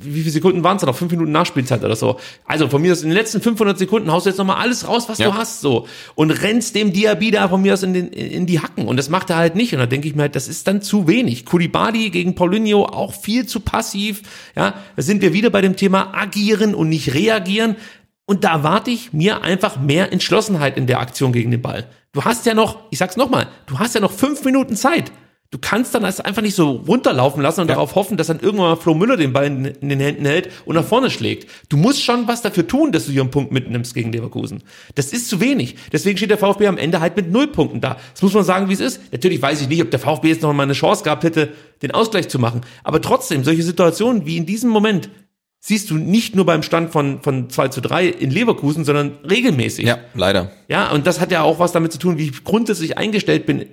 wie viele Sekunden waren es da noch? Fünf Minuten Nachspielzeit oder so. Also von mir aus in den letzten 500 Sekunden haust du jetzt nochmal alles raus, was ja. du hast, so. Und rennst dem Diaby da von mir aus in, den, in die Hacken. Und das macht er halt nicht. Und da denke ich mir halt, das ist dann zu wenig. Kulibadi gegen Paulinho auch viel zu passiv, ja. Da sind wir wieder bei dem Thema agieren und nicht reagieren. Und da erwarte ich mir einfach mehr Entschlossenheit in der Aktion gegen den Ball. Du hast ja noch, ich sag's nochmal, du hast ja noch fünf Minuten Zeit. Du kannst dann das einfach nicht so runterlaufen lassen und ja. darauf hoffen, dass dann irgendwann mal Flo Müller den Ball in, den Händen hält und nach vorne schlägt. Du musst schon was dafür tun, dass du hier einen Punkt mitnimmst gegen Leverkusen. Das ist zu wenig. Deswegen steht der VfB am Ende halt mit null Punkten da. Das muss man sagen, wie es ist. Natürlich weiß ich nicht, ob der VfB jetzt noch mal eine Chance gehabt hätte, den Ausgleich zu machen. Aber trotzdem, solche Situationen wie in diesem Moment, siehst du nicht nur beim Stand von, von 2 zu 3 in Leverkusen, sondern regelmäßig. Ja, leider. Ja, und das hat ja auch was damit zu tun, wie ich grundsätzlich eingestellt bin.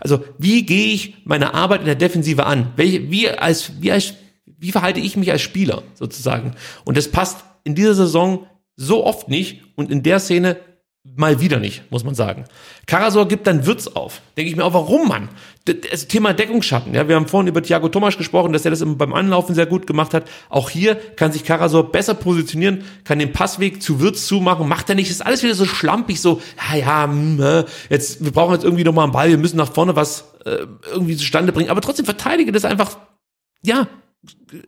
Also, wie gehe ich meine Arbeit in der Defensive an? Welche, wie als, wie als, wie verhalte ich mich als Spieler sozusagen? Und das passt in dieser Saison so oft nicht und in der Szene mal wieder nicht, muss man sagen. Karasor gibt dann Würz auf. Denke ich mir auch, warum, Mann? Das Thema Deckungsschatten. Ja, wir haben vorhin über Thiago Tomasch gesprochen, dass er das beim Anlaufen sehr gut gemacht hat. Auch hier kann sich Karasor besser positionieren, kann den Passweg zu Würz zumachen. Macht er nicht, ist alles wieder so schlampig, so, ja, ja, mh, jetzt, wir brauchen jetzt irgendwie nochmal einen Ball, wir müssen nach vorne was äh, irgendwie zustande bringen. Aber trotzdem verteidige das einfach, ja,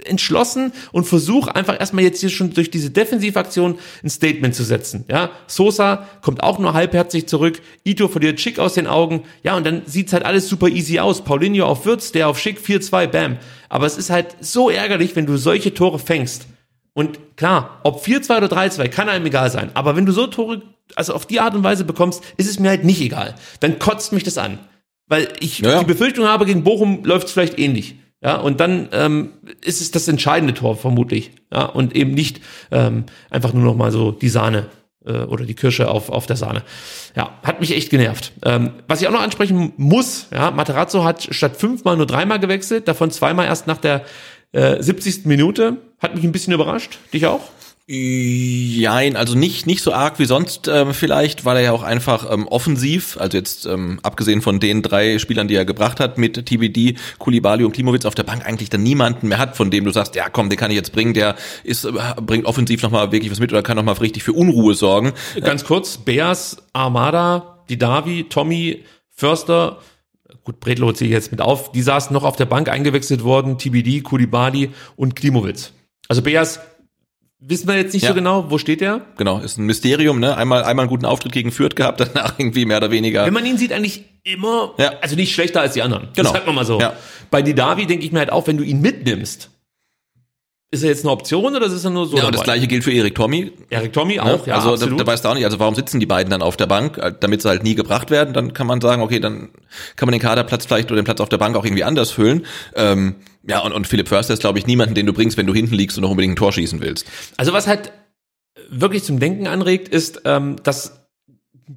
entschlossen und versuche einfach erstmal jetzt hier schon durch diese Defensivaktion ein Statement zu setzen. Ja, Sosa kommt auch nur halbherzig zurück, Ito verliert Schick aus den Augen. Ja, und dann sieht's halt alles super easy aus. Paulinho auf Würz, der auf Schick 4-2, bam. Aber es ist halt so ärgerlich, wenn du solche Tore fängst. Und klar, ob 4-2 oder 3-2, kann einem egal sein. Aber wenn du so Tore, also auf die Art und Weise bekommst, ist es mir halt nicht egal. Dann kotzt mich das an. Weil ich ja, ja. die Befürchtung habe, gegen Bochum läuft's vielleicht ähnlich. Ja, und dann ähm, ist es das entscheidende Tor vermutlich. Ja, und eben nicht ähm, einfach nur noch mal so die Sahne äh, oder die Kirsche auf, auf der Sahne. Ja, hat mich echt genervt. Ähm, was ich auch noch ansprechen muss, ja, Materazzo hat statt fünfmal nur dreimal gewechselt, davon zweimal erst nach der äh, 70. Minute. Hat mich ein bisschen überrascht. Dich auch? Jein, also nicht nicht so arg wie sonst ähm, vielleicht, weil er ja auch einfach ähm, offensiv, also jetzt ähm, abgesehen von den drei Spielern, die er gebracht hat, mit TBD, Kulibali und Klimowitz auf der Bank eigentlich dann niemanden mehr hat, von dem du sagst, ja komm, den kann ich jetzt bringen, der ist äh, bringt offensiv nochmal wirklich was mit oder kann nochmal richtig für Unruhe sorgen. Ganz kurz, Bears, Armada, Didavi, Tommy, Förster, gut, Bredlo ziehe ich jetzt mit auf, die saßen noch auf der Bank eingewechselt worden, TBD, Kulibali und Klimowitz. Also Beas wissen wir jetzt nicht Ja. so genau, wo steht der? Genau, ist ein Mysterium, ne? Einmal, einmal einen guten Auftritt gegen Fürth gehabt, danach irgendwie mehr oder weniger. Wenn man ihn sieht, eigentlich immer, Ja. also nicht schlechter als die anderen. Genau. Das sagt man mal so. Ja. Bei Didavi denke ich mir halt auch, wenn du ihn mitnimmst, ist er jetzt eine Option oder ist er nur so ja, und das gleiche gilt für Erik Tommy. Erik Tommy Ne? auch, ja, also da, absolut. da weißt du auch nicht, also warum sitzen die beiden dann auf der Bank, Äh, damit sie halt nie gebracht werden, dann kann man sagen, okay, dann kann man den Kaderplatz vielleicht oder den Platz auf der Bank auch irgendwie anders füllen. Ähm, ja, und, und Philipp Förster ist, glaube ich, niemanden, den du bringst, wenn du hinten liegst und noch unbedingt ein Tor schießen willst. Also was halt wirklich zum Denken anregt, ist, ähm, dass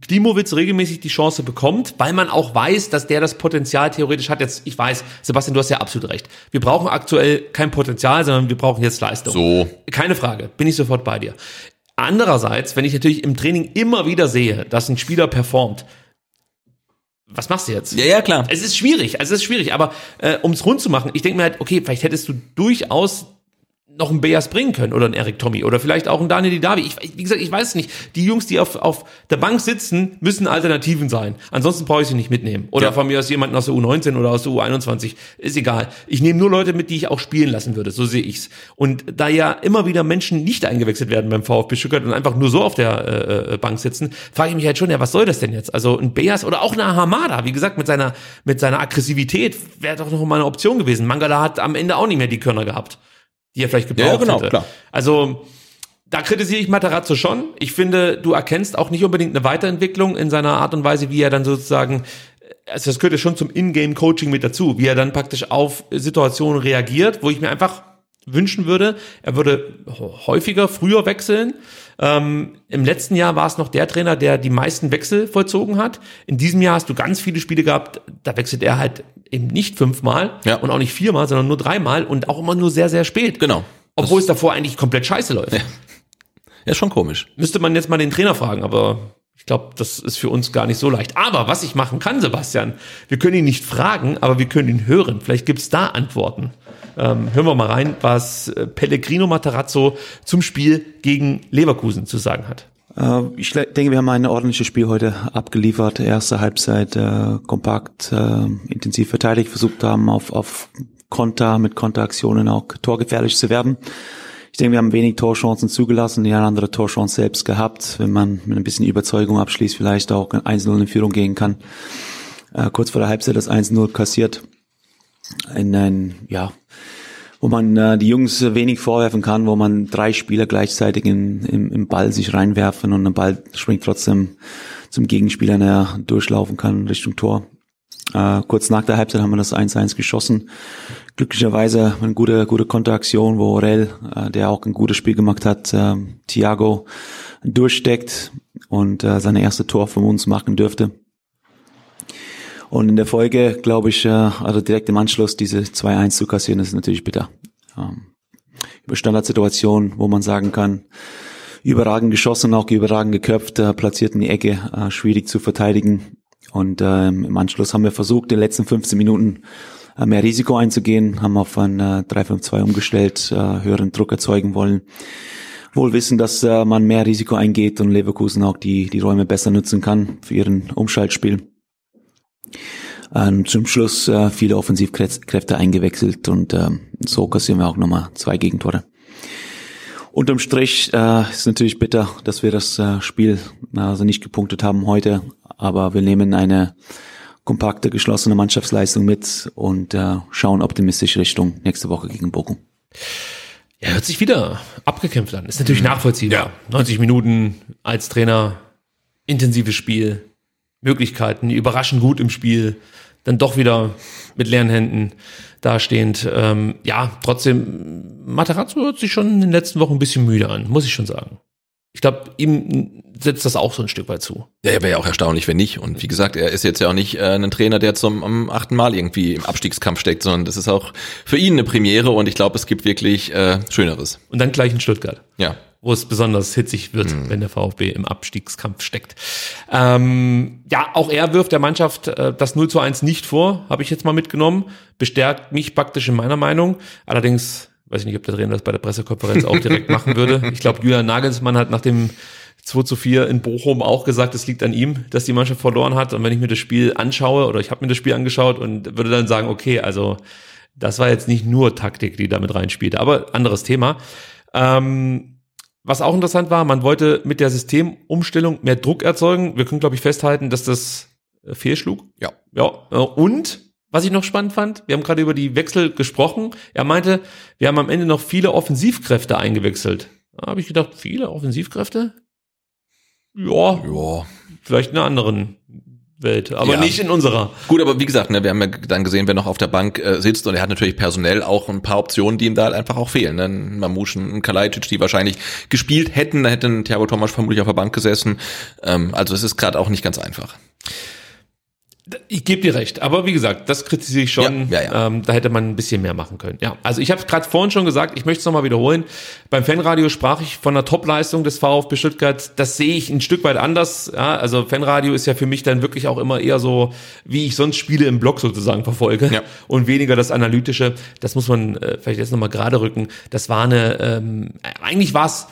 Klimowitz regelmäßig die Chance bekommt, weil man auch weiß, dass der das Potenzial theoretisch hat. Jetzt, ich weiß, Sebastian, du hast ja absolut recht. Wir brauchen aktuell kein Potenzial, sondern wir brauchen jetzt Leistung. So. Keine Frage, bin ich sofort bei dir. Andererseits, wenn ich natürlich im Training immer wieder sehe, dass ein Spieler performt, was machst du jetzt? Ja, ja, klar. Es ist schwierig, also es ist schwierig, aber äh, um es rund zu machen, ich denke mir halt, okay, vielleicht hättest du durchaus noch einen Beas bringen können oder einen Eric Tommy oder vielleicht auch einen Daniel Didavi. Ich, wie gesagt, ich weiß es nicht. Die Jungs, die auf, auf der Bank sitzen, müssen Alternativen sein. Ansonsten brauche ich sie nicht mitnehmen. Oder Ja. von mir aus jemanden aus der U19 oder aus der U21. Ist egal. Ich nehme nur Leute mit, die ich auch spielen lassen würde. So sehe ich's. Und da ja immer wieder Menschen nicht eingewechselt werden beim VfB Stuttgart und einfach nur so auf der äh, äh, Bank sitzen, frage ich mich halt schon, ja, was soll das denn jetzt? Also ein Beas oder auch eine Hamada, wie gesagt, mit seiner, mit seiner Aggressivität wäre doch noch mal eine Option gewesen. Mangala hat am Ende auch nicht mehr die Körner gehabt, die er vielleicht gebraucht Ja, genau, hätte. klar. Also da kritisiere ich Materazzo schon. Ich finde, du erkennst auch nicht unbedingt eine Weiterentwicklung in seiner Art und Weise, wie er dann sozusagen, also das gehört ja schon zum Ingame-Coaching mit dazu, wie er dann praktisch auf Situationen reagiert, wo ich mir einfach wünschen würde, er würde häufiger, früher wechseln. Ähm, Im letzten Jahr war es noch der Trainer, der die meisten Wechsel vollzogen hat. In diesem Jahr hast du ganz viele Spiele gehabt, da wechselt er halt eben nicht fünfmal Ja. und auch nicht viermal, sondern nur dreimal und auch immer nur sehr, sehr spät. Genau. Obwohl es davor eigentlich komplett scheiße läuft. Ja, ist schon komisch. Müsste man jetzt mal den Trainer fragen, aber ich glaube, das ist für uns gar nicht so leicht. Aber was ich machen kann, Sebastian, wir können ihn nicht fragen, aber wir können ihn hören. Vielleicht gibt's da Antworten. Ähm, hören wir mal rein, was äh, Pellegrino Matarazzo zum Spiel gegen Leverkusen zu sagen hat. Äh, Ich denke, wir haben ein ordentliches Spiel heute abgeliefert. Erste Halbzeit äh, kompakt, äh, intensiv verteidigt, versucht haben, auf, auf Konter, mit Konteraktionen auch torgefährlich zu werden. Ich denke, wir haben wenig Torchancen zugelassen, die eine andere Torchance selbst gehabt. Wenn man mit ein bisschen Überzeugung abschließt, vielleicht auch 1-0 in Führung gehen kann. Äh, kurz vor der Halbzeit das 1-0 kassiert. In ein, ja, wo man äh, die Jungs wenig vorwerfen kann, wo man drei Spieler gleichzeitig in, im, im Ball sich reinwerfen und der Ball springt trotzdem zum Gegenspieler, der durchlaufen kann Richtung Tor. Äh, kurz nach der Halbzeit haben wir das 1-1 geschossen. Glücklicherweise eine gute, gute Konteraktion, wo Orel, äh, der auch ein gutes Spiel gemacht hat, äh, Thiago durchsteckt und äh, seine erste Tor von uns machen dürfte. Und in der Folge, glaube ich, äh, also direkt im Anschluss diese 2-1 zu kassieren, ist natürlich bitter. Ähm, über Standardsituationen, wo man sagen kann, überragend geschossen, auch überragend geköpft, äh, platziert in die Ecke, äh, schwierig zu verteidigen. Und ähm, im Anschluss haben wir versucht, in den letzten 15 Minuten äh, mehr Risiko einzugehen, haben auf ein äh, 3-5-2 umgestellt, äh, höheren Druck erzeugen wollen. Wohl wissen, dass äh, man mehr Risiko eingeht und Leverkusen auch die, die Räume besser nutzen kann für ihren Umschaltspiel. Ähm, zum Schluss äh, viele Offensivkräfte eingewechselt und ähm, so kassieren wir auch nochmal zwei Gegentore. Unterm Strich äh, ist natürlich bitter, dass wir das äh, Spiel also nicht gepunktet haben heute, aber wir nehmen eine kompakte, geschlossene Mannschaftsleistung mit und äh, schauen optimistisch Richtung nächste Woche gegen Bochum. Ja, hört sich wieder abgekämpft an. Ist natürlich nachvollziehbar. 90 Minuten als Trainer, intensives Spiel, Möglichkeiten, überraschend gut im Spiel, dann doch wieder mit leeren Händen dastehend. Ähm, ja, trotzdem, Materazzo hört sich schon in den letzten Wochen ein bisschen müde an, muss ich schon sagen. Ich glaube, ihm setzt das auch so ein Stück weit zu. Ja, wäre ja auch erstaunlich, wenn nicht. Und wie gesagt, er ist jetzt ja auch nicht äh, ein Trainer, der zum am achten Mal irgendwie im Abstiegskampf steckt, sondern das ist auch für ihn eine Premiere und ich glaube, es gibt wirklich äh, Schöneres. Und dann gleich in Stuttgart. Ja. Wo es besonders hitzig wird, wenn der VfB im Abstiegskampf steckt. Ähm, ja, auch er wirft der Mannschaft äh, das 0 zu 1 nicht vor, habe ich jetzt mal mitgenommen. Bestärkt mich praktisch in meiner Meinung. Allerdings weiß ich nicht, ob der Trainer das bei der Pressekonferenz auch direkt machen würde. Ich glaube, Julian Nagelsmann hat nach dem 2 zu 4 in Bochum auch gesagt, es liegt an ihm, dass die Mannschaft verloren hat. Und wenn ich mir das Spiel anschaue, oder ich habe mir das Spiel angeschaut und würde dann sagen, okay, also das war jetzt nicht nur Taktik, die damit reinspielte, aber anderes Thema. Ähm, was auch interessant war, man wollte mit der Systemumstellung mehr Druck erzeugen. Wir können, glaube ich, festhalten, dass das äh, fehlschlug. Ja. Ja. äh, Und was ich noch spannend fand, wir haben gerade über die Wechsel gesprochen. Er meinte, wir haben am Ende noch viele Offensivkräfte eingewechselt. Da habe ich gedacht, viele Offensivkräfte? Ja, Ja. vielleicht in einer anderen Welt, aber Ja. nicht in unserer. Gut, aber wie gesagt, ne, wir haben ja dann gesehen, wer noch auf der Bank äh, sitzt und er hat natürlich personell auch ein paar Optionen, die ihm da halt einfach auch fehlen. Ne? Ein Mamouche, ein Kalajdzic, die wahrscheinlich gespielt hätten, da hätte ein Thiago Thomas vermutlich auf der Bank gesessen. Ähm, also es ist gerade auch nicht ganz einfach. Ich gebe dir recht, aber wie gesagt, das kritisiere ich schon. Ja, ja, ja. Ähm, da hätte man ein bisschen mehr machen können. Ja, also ich habe gerade vorhin schon gesagt, ich möchte es nochmal wiederholen. Beim Fanradio sprach ich von einer Topleistung des VfB Stuttgart. Das sehe ich ein Stück weit anders. Ja, also Fanradio ist ja für mich dann wirklich auch immer eher so, wie ich sonst Spiele im Blog sozusagen verfolge Ja. und weniger das Analytische. Das muss man äh, vielleicht jetzt nochmal gerade rücken. Das war eine, ähm, eigentlich war es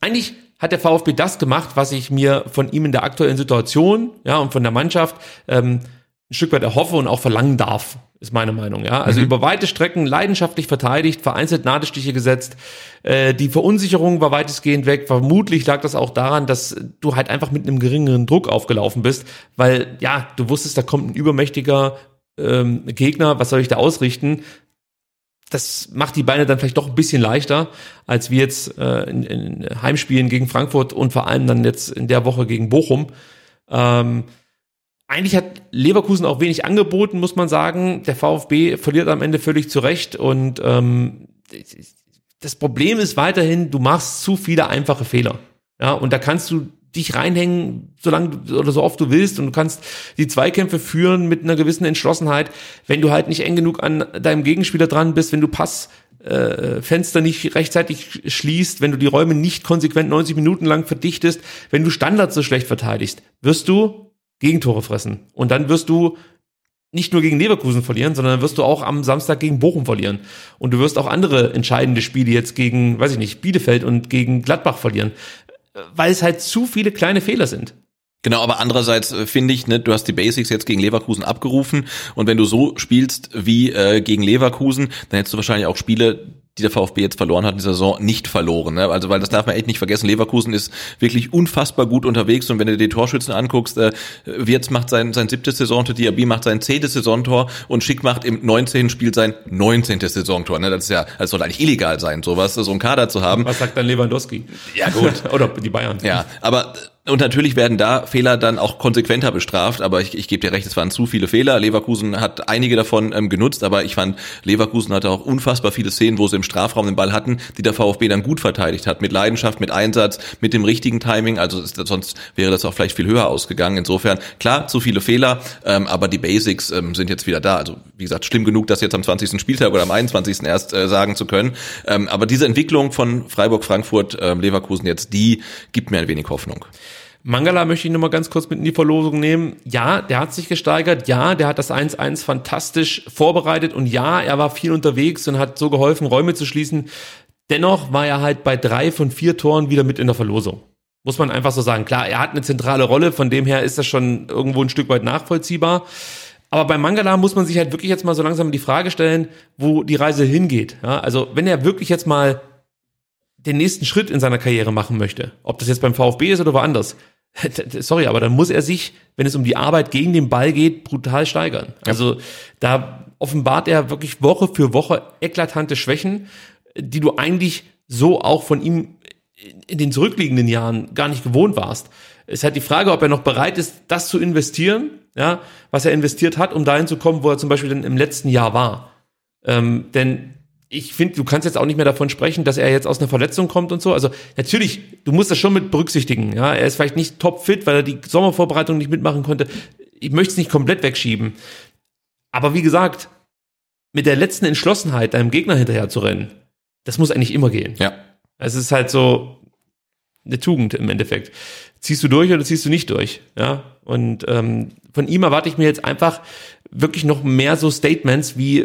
eigentlich hat der VfB das gemacht, was ich mir von ihm in der aktuellen Situation, ja, und von der Mannschaft ähm, ein Stück weit erhoffe und auch verlangen darf, ist meine Meinung, ja. Also über weite Strecken leidenschaftlich verteidigt, vereinzelt Nadelstiche gesetzt. Äh, die Verunsicherung war weitestgehend weg. Vermutlich lag das auch daran, dass du halt einfach mit einem geringeren Druck aufgelaufen bist, weil ja, du wusstest, da kommt ein übermächtiger ähm, Gegner, was soll ich da ausrichten? Das macht die Beine dann vielleicht doch ein bisschen leichter, als wir jetzt äh, in, in Heimspielen gegen Frankfurt und vor allem dann jetzt in der Woche gegen Bochum. Ähm, eigentlich hat Leverkusen auch wenig angeboten, muss man sagen. Der VfB verliert am Ende völlig zurecht und ähm, das Problem ist weiterhin, du machst zu viele einfache Fehler. Ja, und da kannst du dich reinhängen, solange du, oder so oft du willst und du kannst die Zweikämpfe führen mit einer gewissen Entschlossenheit, wenn du halt nicht eng genug an deinem Gegenspieler dran bist, wenn du Pass äh, Fenster nicht rechtzeitig schließt, wenn du die Räume nicht konsequent 90 Minuten lang verdichtest, wenn du Standards so schlecht verteidigst, wirst du Gegentore fressen. Und dann wirst du nicht nur gegen Leverkusen verlieren, sondern wirst du auch am Samstag gegen Bochum verlieren. Und du wirst auch andere entscheidende Spiele jetzt gegen, weiß ich nicht, Bielefeld und gegen Gladbach verlieren. Weil es halt zu viele kleine Fehler sind. Genau, aber andererseits äh, finde ich, ne, du hast die Basics jetzt gegen Leverkusen abgerufen und wenn du so spielst wie äh, gegen Leverkusen, dann hättest du wahrscheinlich auch Spiele, die der VfB jetzt verloren hat in dieser Saison, nicht verloren. Ne? Also weil das darf man echt nicht vergessen. Leverkusen ist wirklich unfassbar gut unterwegs und wenn du dir die Torschützen anguckst, äh, Wirtz macht sein, sein siebtes Saisontor, Diaby macht sein zehntes Saisontor und Schick macht im 19. Spiel sein 19. Saisontor. Ne? Das ist ja, das soll eigentlich illegal sein, sowas, so einen Kader zu haben. Was sagt dann Lewandowski? Ja, gut. Oder die Bayern. Ja, aber und natürlich werden da Fehler dann auch konsequenter bestraft, aber ich, ich gebe dir recht, es waren zu viele Fehler. Leverkusen hat einige davon ähm, genutzt, aber ich fand, Leverkusen hatte auch unfassbar viele Szenen, wo sie im Strafraum den Ball hatten, die der VfB dann gut verteidigt hat, mit Leidenschaft, mit Einsatz, mit dem richtigen Timing. Also ist, sonst wäre das auch vielleicht viel höher ausgegangen. Insofern, klar, zu viele Fehler, ähm, aber die Basics ähm, sind jetzt wieder da. Also wie gesagt, schlimm genug, das jetzt am 20. Spieltag oder am 21. erst äh, sagen zu können. Ähm, aber diese Entwicklung von Freiburg, Frankfurt, ähm, Leverkusen jetzt, die gibt mir ein wenig Hoffnung. Mangala möchte ich noch mal ganz kurz mit in die Verlosung nehmen. Ja, der hat sich gesteigert. Ja, der hat das 1-1 fantastisch vorbereitet. Und ja, er war viel unterwegs und hat so geholfen, Räume zu schließen. Dennoch war er halt bei drei von vier Toren wieder mit in der Verlosung. Muss man einfach so sagen. Klar, er hat eine zentrale Rolle. Von dem her ist das schon irgendwo ein Stück weit nachvollziehbar. Aber bei Mangala muss man sich halt wirklich jetzt mal so langsam die Frage stellen, wo die Reise hingeht. Ja, also wenn er wirklich jetzt mal den nächsten Schritt in seiner Karriere machen möchte, ob das jetzt beim VfB ist oder woanders, sorry, aber dann muss er sich, wenn es um die Arbeit gegen den Ball geht, brutal steigern. Also da offenbart er wirklich Woche für Woche eklatante Schwächen, die du eigentlich so auch von ihm in den zurückliegenden Jahren gar nicht gewohnt warst. Es ist halt die Frage, ob er noch bereit ist, das zu investieren, ja, was er investiert hat, um dahin zu kommen, wo er zum Beispiel dann im letzten Jahr war. Ähm, denn ich finde, du kannst jetzt auch nicht mehr davon sprechen, dass er jetzt aus einer Verletzung kommt und so. Also natürlich, du musst das schon mit berücksichtigen. Ja, er ist vielleicht nicht topfit, weil er die Sommervorbereitung nicht mitmachen konnte. Ich möchte es nicht komplett wegschieben. Aber wie gesagt, mit der letzten Entschlossenheit, deinem Gegner hinterher zu rennen, das muss eigentlich immer gehen. Ja. Es ist halt so eine Tugend im Endeffekt. Ziehst du durch oder ziehst du nicht durch? Ja. Und ähm, von ihm erwarte ich mir jetzt einfach wirklich noch mehr so Statements wie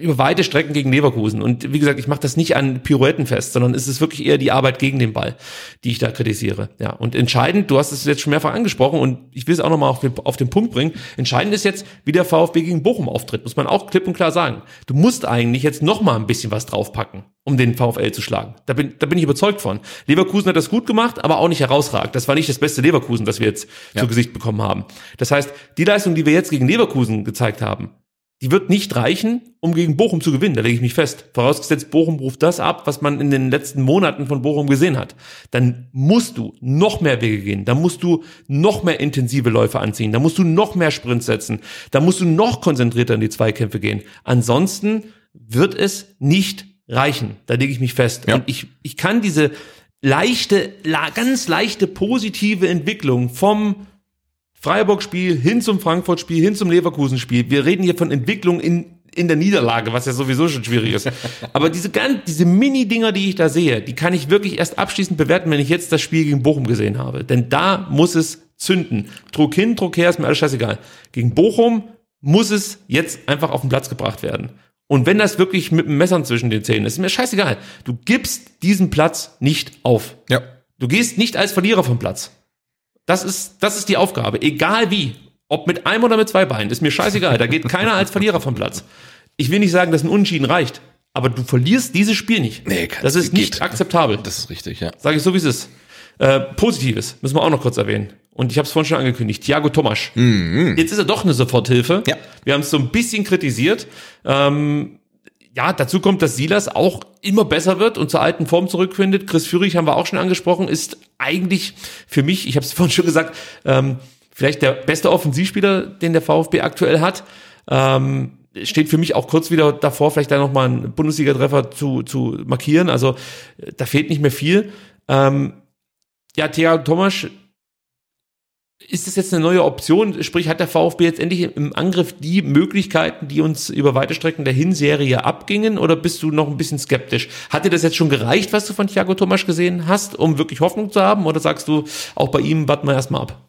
über weite Strecken gegen Leverkusen. Und wie gesagt, ich mache das nicht an Pirouetten fest, sondern es ist wirklich eher die Arbeit gegen den Ball, die ich da kritisiere. Ja, und entscheidend, du hast es jetzt schon mehrfach angesprochen und ich will es auch nochmal auf den, auf den Punkt bringen. Entscheidend ist jetzt, wie der VfB gegen Bochum auftritt, muss man auch klipp und klar sagen. Du musst eigentlich jetzt nochmal ein bisschen was draufpacken, um den VfL zu schlagen. Da bin, da bin ich überzeugt von. Leverkusen hat das gut gemacht, aber auch nicht herausragend. Das war nicht das beste Leverkusen, das wir jetzt ja. zu Gesicht bekommen haben. Das heißt, die Leistung, die wir jetzt gegen Leverkusen gezeigt haben, die wird nicht reichen, um gegen Bochum zu gewinnen. Da lege ich mich fest. Vorausgesetzt, Bochum ruft das ab, was man in den letzten Monaten von Bochum gesehen hat. Dann musst du noch mehr Wege gehen. Da musst du noch mehr intensive Läufe anziehen. Da musst du noch mehr Sprints setzen. Da musst du noch konzentrierter in die Zweikämpfe gehen. Ansonsten wird es nicht reichen. Da lege ich mich fest. Ja. Und ich, ich kann diese leichte, ganz leichte positive Entwicklung vom Freiburg-Spiel hin zum Frankfurt-Spiel, hin zum Leverkusen-Spiel. Wir reden hier von Entwicklung in, in der Niederlage, was ja sowieso schon schwierig ist. Aber diese ganz, diese Mini-Dinger, die ich da sehe, die kann ich wirklich erst abschließend bewerten, wenn ich jetzt das Spiel gegen Bochum gesehen habe. Denn da muss es zünden. Druck hin, Druck her, ist mir alles scheißegal. Gegen Bochum muss es jetzt einfach auf den Platz gebracht werden. Und wenn das wirklich mit einem Messer zwischen den Zähnen ist, ist mir scheißegal. Du gibst diesen Platz nicht auf. Ja. Du gehst nicht als Verlierer vom Platz. Das ist, das ist die Aufgabe. Egal wie. Ob mit einem oder mit zwei Beinen. Ist mir scheißegal. Da geht keiner als Verlierer vom Platz. Ich will nicht sagen, dass ein Unentschieden reicht. Aber du verlierst dieses Spiel nicht. Nee, das ist nicht geht. akzeptabel. Das ist richtig, ja. Sage ich so, wie es ist. Äh, Positives müssen wir auch noch kurz erwähnen. Und ich habe es vorhin schon angekündigt. Thiago Tomasch. Mhm. Jetzt ist er doch eine Soforthilfe. Ja. Wir haben es so ein bisschen kritisiert. Ähm, ja, dazu kommt, dass Silas auch immer besser wird und zur alten Form zurückfindet. Chris Führig haben wir auch schon angesprochen, ist eigentlich für mich, ich habe es vorhin schon gesagt, ähm, vielleicht der beste Offensivspieler, den der VfB aktuell hat. Ähm, steht für mich auch kurz wieder davor, vielleicht da nochmal einen Bundesliga-Treffer zu, zu markieren. Also da fehlt nicht mehr viel. Ähm, ja, Thea Thomas ist das jetzt eine neue Option? Sprich, hat der VfB jetzt endlich im Angriff die Möglichkeiten, die uns über weite Strecken der Hinserie abgingen? Oder bist du noch ein bisschen skeptisch? Hat dir das jetzt schon gereicht, was du von Thiago Thomas gesehen hast, um wirklich Hoffnung zu haben? Oder sagst du, auch bei ihm warten wir erstmal ab?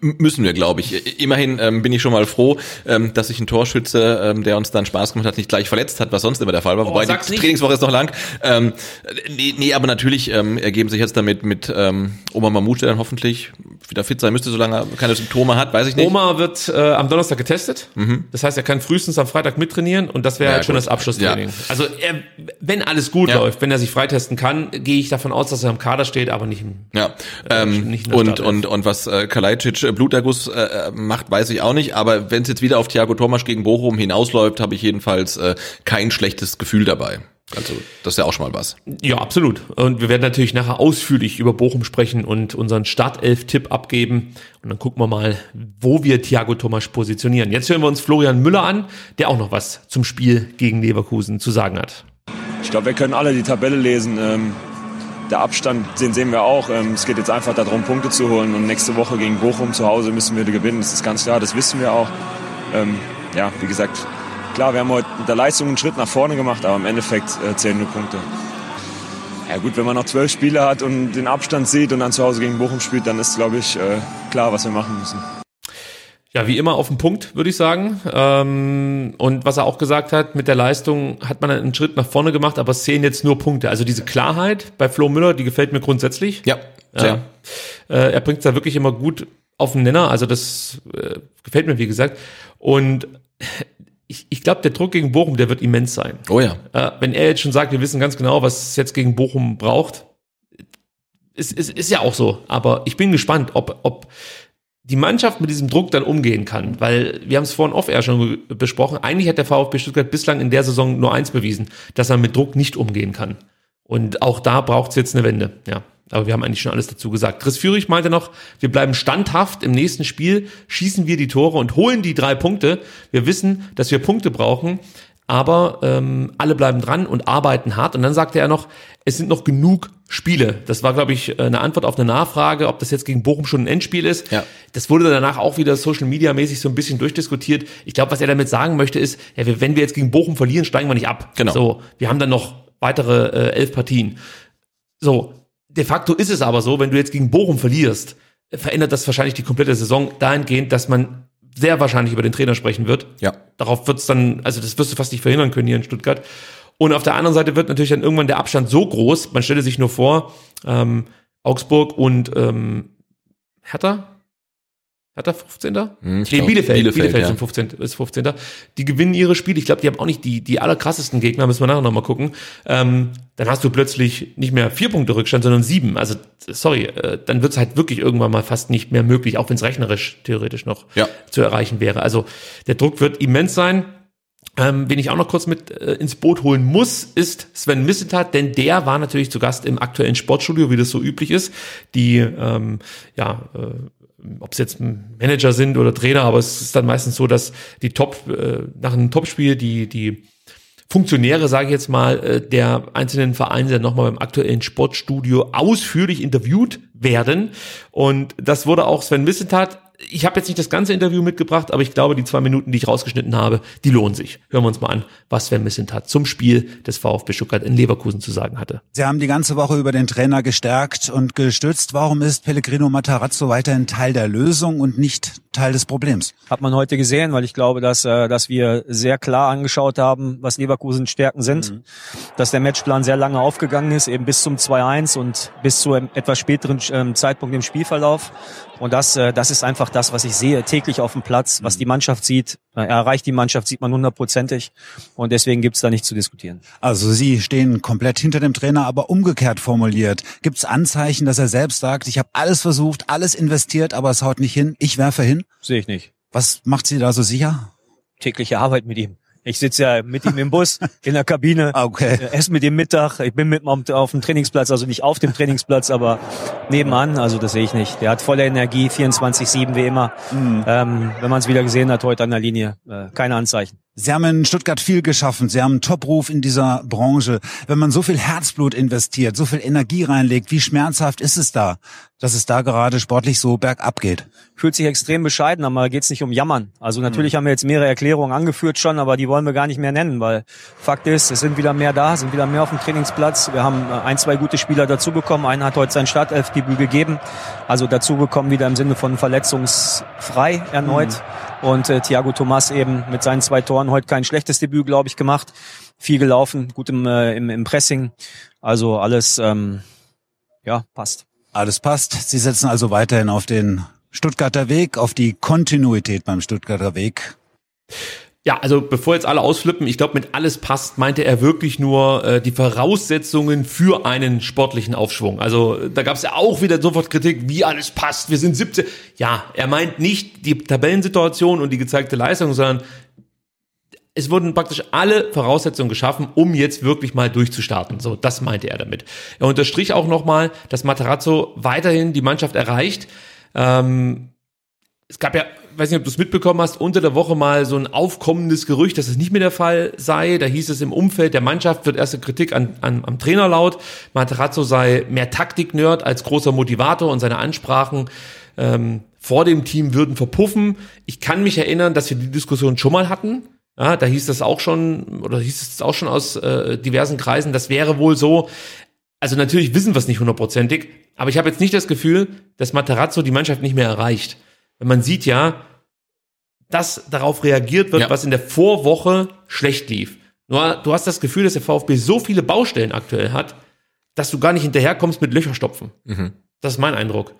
Müssen wir, glaube ich. Immerhin ähm, bin ich schon mal froh, ähm, dass sich ein Torschütze, ähm, der uns dann Spaß gemacht hat, nicht gleich verletzt hat, was sonst immer der Fall war. Oh, Wobei die nicht. Trainingswoche ist noch lang. Ähm, nee, nee, aber natürlich ähm, ergeben sich jetzt damit mit ähm, Oma Mamut, der dann hoffentlich wieder fit sein müsste, solange er keine Symptome hat, weiß ich nicht. Oma wird äh, am Donnerstag getestet. Mhm. Das heißt, er kann frühestens am Freitag mittrainieren und das wäre ja, halt schon das Abschlusstraining. Ja. Also er, wenn alles gut ja. läuft, wenn er sich freitesten kann, gehe ich davon aus, dass er im Kader steht, aber nicht im Ja. Äh, ähm, nicht und, und, und was äh, Kalai Kalajdzic äh, Bluterguss äh, macht, weiß ich auch nicht. Aber wenn es jetzt wieder auf Thiago Thomas gegen Bochum hinausläuft, habe ich jedenfalls äh, kein schlechtes Gefühl dabei. Also das ist ja auch schon mal was. Ja, absolut. Und wir werden natürlich nachher ausführlich über Bochum sprechen und unseren Startelf-Tipp abgeben. Und dann gucken wir mal, wo wir Thiago Thomas positionieren. Jetzt hören wir uns Florian Müller an, der auch noch was zum Spiel gegen Leverkusen zu sagen hat. Ich glaube, wir können alle die Tabelle lesen. Ähm, der Abstand, den sehen wir auch. Ähm, es geht jetzt einfach darum, Punkte zu holen. Und nächste Woche gegen Bochum zu Hause müssen wir gewinnen. Das ist ganz klar, das wissen wir auch. Ähm, ja, wie gesagt, klar, wir haben heute mit der Leistung einen Schritt nach vorne gemacht, aber im Endeffekt äh, zählen nur Punkte. Ja gut, wenn man noch zwölf Spiele hat und den Abstand sieht und dann zu Hause gegen Bochum spielt, dann ist, glaube ich, äh, klar, was wir machen müssen. Ja, wie immer auf den Punkt, würde ich sagen. Ähm, und was er auch gesagt hat, mit der Leistung hat man einen Schritt nach vorne gemacht, aber es zählen jetzt nur Punkte. Also diese Klarheit bei Flo Müller, die gefällt mir grundsätzlich. Ja, sehr. Äh, er bringt es da wirklich immer gut auf den Nenner. Also das äh, gefällt mir, wie gesagt. Und ich, ich glaube, der Druck gegen Bochum, der wird immens sein. Oh ja. Äh, wenn er jetzt schon sagt, wir wissen ganz genau, was es jetzt gegen Bochum braucht, ist, ist, ist ja auch so. Aber ich bin gespannt, ob, ob die Mannschaft mit diesem Druck dann umgehen kann, weil wir haben es vorhin off-air schon besprochen, eigentlich hat der VfB Stuttgart bislang in der Saison nur eins bewiesen, dass er mit Druck nicht umgehen kann. Und auch da braucht es jetzt eine Wende, ja. Aber wir haben eigentlich schon alles dazu gesagt. Chris Führig meinte noch, wir bleiben standhaft im nächsten Spiel, schießen wir die Tore und holen die drei Punkte. Wir wissen, dass wir Punkte brauchen, aber ähm, alle bleiben dran und arbeiten hart. Und dann sagte er noch, es sind noch genug Spiele. Das war, glaube ich, eine Antwort auf eine Nachfrage, ob das jetzt gegen Bochum schon ein Endspiel ist. Ja. Das wurde danach auch wieder Social Media mäßig so ein bisschen durchdiskutiert. Ich glaube, was er damit sagen möchte, ist, ja, wenn wir jetzt gegen Bochum verlieren, steigen wir nicht ab. Genau. So, wir haben dann noch weitere äh, elf Partien. So, de facto ist es aber so, wenn du jetzt gegen Bochum verlierst, verändert das wahrscheinlich die komplette Saison dahingehend, dass man sehr wahrscheinlich über den Trainer sprechen wird. Ja. Darauf wird's dann, also das wirst du fast nicht verhindern können hier in Stuttgart. Und auf der anderen Seite wird natürlich dann irgendwann der Abstand so groß, man stelle sich nur vor, ähm, Augsburg und ähm, Hertha, Hertha 15. Hm, nee, glaub, Bielefeld, Bielefeld, Bielefeld, ja. sind 15, ist 15. Die gewinnen ihre Spiele. Ich glaube, die haben auch nicht die, die allerkrassesten Gegner, müssen wir nachher nochmal gucken. Ähm, dann hast du plötzlich nicht mehr vier Punkte Rückstand, sondern sieben. Also, sorry, äh, dann wird's halt wirklich irgendwann mal fast nicht mehr möglich, auch wenn es rechnerisch theoretisch noch Ja. zu erreichen wäre. Also der Druck wird immens sein. Ähm, wen ich auch noch kurz mit äh, ins Boot holen muss, ist Sven Missentat, denn der war natürlich zu Gast im aktuellen Sportstudio, wie das so üblich ist. Die, ähm, ja, äh, ob es jetzt Manager sind oder Trainer, aber es ist dann meistens so, dass die Top, äh, nach einem Topspiel die, die Funktionäre, sage ich jetzt mal, äh, der einzelnen Vereine dann nochmal beim aktuellen Sportstudio ausführlich interviewt werden. Und das wurde auch Sven Missentat. Ich habe jetzt nicht das ganze Interview mitgebracht, aber ich glaube, die zwei Minuten, die ich rausgeschnitten habe, die lohnen sich. Hören wir uns mal an, was Sven Missentat zum Spiel des VfB Stuttgart in Leverkusen zu sagen hatte. Sie haben die ganze Woche über den Trainer gestärkt und gestützt. Warum ist Pellegrino Matarazzo weiterhin Teil der Lösung und nicht Teil des Problems? Hat man heute gesehen, weil ich glaube, dass, äh, dass wir sehr klar angeschaut haben, was Leverkusens Stärken sind. Mhm. Dass der Matchplan sehr lange aufgegangen ist, eben bis zum 2-1 und bis zu einem etwas späteren ähm, Zeitpunkt im Spielverlauf. Und das, äh, das ist einfach das, was ich sehe täglich auf dem Platz, was die Mannschaft sieht. Erreicht die Mannschaft, sieht man hundertprozentig. Und deswegen gibt's da nichts zu diskutieren. Also Sie stehen komplett hinter dem Trainer, aber umgekehrt formuliert. Gibt es Anzeichen, dass er selbst sagt, ich habe alles versucht, alles investiert, aber es haut nicht hin, ich werfe hin? Sehe ich nicht. Was macht Sie da so sicher? Tägliche Arbeit mit ihm. Ich sitze ja mit ihm im Bus, in der Kabine, Okay. äh, esse mit ihm Mittag. Ich bin mit ihm auf- dem Trainingsplatz, also nicht auf dem Trainingsplatz, aber nebenan. Also das sehe ich nicht. Der hat volle Energie, 24-7 wie immer. Ähm, wenn man es wieder gesehen hat heute an der Linie, äh, keine Anzeichen. Sie haben in Stuttgart viel geschaffen. Sie haben einen Top-Ruf in dieser Branche. Wenn man so viel Herzblut investiert, so viel Energie reinlegt, wie schmerzhaft ist es da, dass es da gerade sportlich so bergab geht? Fühlt sich extrem bescheiden, aber geht's nicht um Jammern. Also natürlich haben wir jetzt mehrere Erklärungen angeführt schon, aber die wollen wir gar nicht mehr nennen, weil Fakt ist, es sind wieder mehr da, sind wieder mehr auf dem Trainingsplatz. Wir haben äh, ein, zwei gute Spieler dazu bekommen. Einer hat heute sein Startelfdebüt gegeben, also dazu bekommen wieder im Sinne von verletzungsfrei erneut. Und äh, Thiago Thomas eben mit seinen zwei Toren heute kein schlechtes Debüt, glaube ich, gemacht. Viel gelaufen, gut im, äh, im, im Pressing. Also alles, ähm, ja, passt. Alles passt. Sie setzen also weiterhin auf den Stuttgarter Weg, auf die Kontinuität beim Stuttgarter Weg. Ja, also bevor jetzt alle ausflippen, ich glaube, mit alles passt, meinte er wirklich nur äh, die Voraussetzungen für einen sportlichen Aufschwung. Also äh, da gab es ja auch wieder sofort Kritik, wie alles passt, wir sind 17. Ja, er meint nicht die Tabellensituation und die gezeigte Leistung, sondern es wurden praktisch alle Voraussetzungen geschaffen, um jetzt wirklich mal durchzustarten. So, das meinte er damit. Er unterstrich auch nochmal, dass Materazzo weiterhin die Mannschaft erreicht. Ähm, es gab ja, weiß nicht, ob du es mitbekommen hast, unter der Woche mal so ein aufkommendes Gerücht, dass es nicht mehr der Fall sei. Da hieß es im Umfeld der Mannschaft wird erste Kritik an, an, am Trainer laut. Materazzo sei mehr Taktik-Nerd als großer Motivator und seine Ansprachen ähm, vor dem Team würden verpuffen. Ich kann mich erinnern, dass wir die Diskussion schon mal hatten. Ja, da hieß das auch schon, oder hieß es auch schon aus äh, diversen Kreisen, das wäre wohl so. Also natürlich wissen wir es nicht hundertprozentig, aber ich habe jetzt nicht das Gefühl, dass Materazzo die Mannschaft nicht mehr erreicht. Wenn man sieht ja, dass darauf reagiert wird, Ja. was in der Vorwoche schlecht lief. Nur du hast das Gefühl, dass der VfB so viele Baustellen aktuell hat, dass du gar nicht hinterherkommst mit Löcherstopfen. Mhm. Das ist mein Eindruck.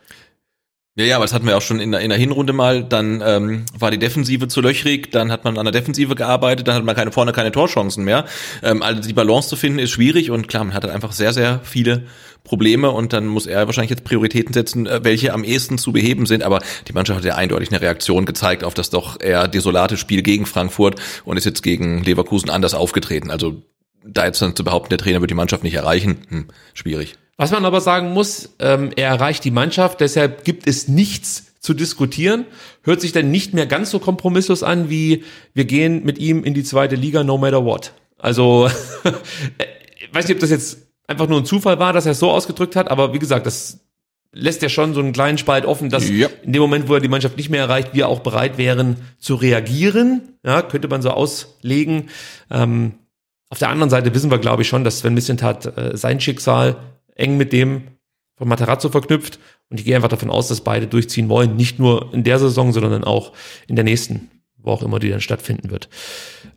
Ja, ja, aber das hatten wir auch schon in der, in der Hinrunde mal. Dann ähm, war die Defensive zu löchrig, dann hat man an der Defensive gearbeitet, dann hat man keine vorne keine Torchancen mehr. Ähm, also die Balance zu finden ist schwierig und klar, man hat halt einfach sehr, sehr viele Probleme und dann muss er wahrscheinlich jetzt Prioritäten setzen, äh, welche am ehesten zu beheben sind. Aber die Mannschaft hat ja eindeutig eine Reaktion gezeigt auf das doch eher desolate Spiel gegen Frankfurt und ist jetzt gegen Leverkusen anders aufgetreten. Also da jetzt dann zu behaupten, der Trainer wird die Mannschaft nicht erreichen, hm, schwierig. Was man aber sagen muss, ähm, er erreicht die Mannschaft, deshalb gibt es nichts zu diskutieren. Hört sich dann nicht mehr ganz so kompromisslos an, wie wir gehen mit ihm in die zweite Liga no matter what. Also, ich weiß nicht, ob das jetzt einfach nur ein Zufall war, dass er es so ausgedrückt hat, aber wie gesagt, das lässt ja schon so einen kleinen Spalt offen, dass Ja. in dem Moment, wo er die Mannschaft nicht mehr erreicht, wir auch bereit wären zu reagieren. Ja, könnte man so auslegen. Ähm, auf der anderen Seite wissen wir, glaube ich, schon, dass Sven Missentat äh, sein Schicksal eng mit dem von Materazzo verknüpft Und ich gehe einfach davon aus, dass beide durchziehen wollen. Nicht nur in der Saison, sondern auch in der nächsten, wo auch immer die dann stattfinden wird.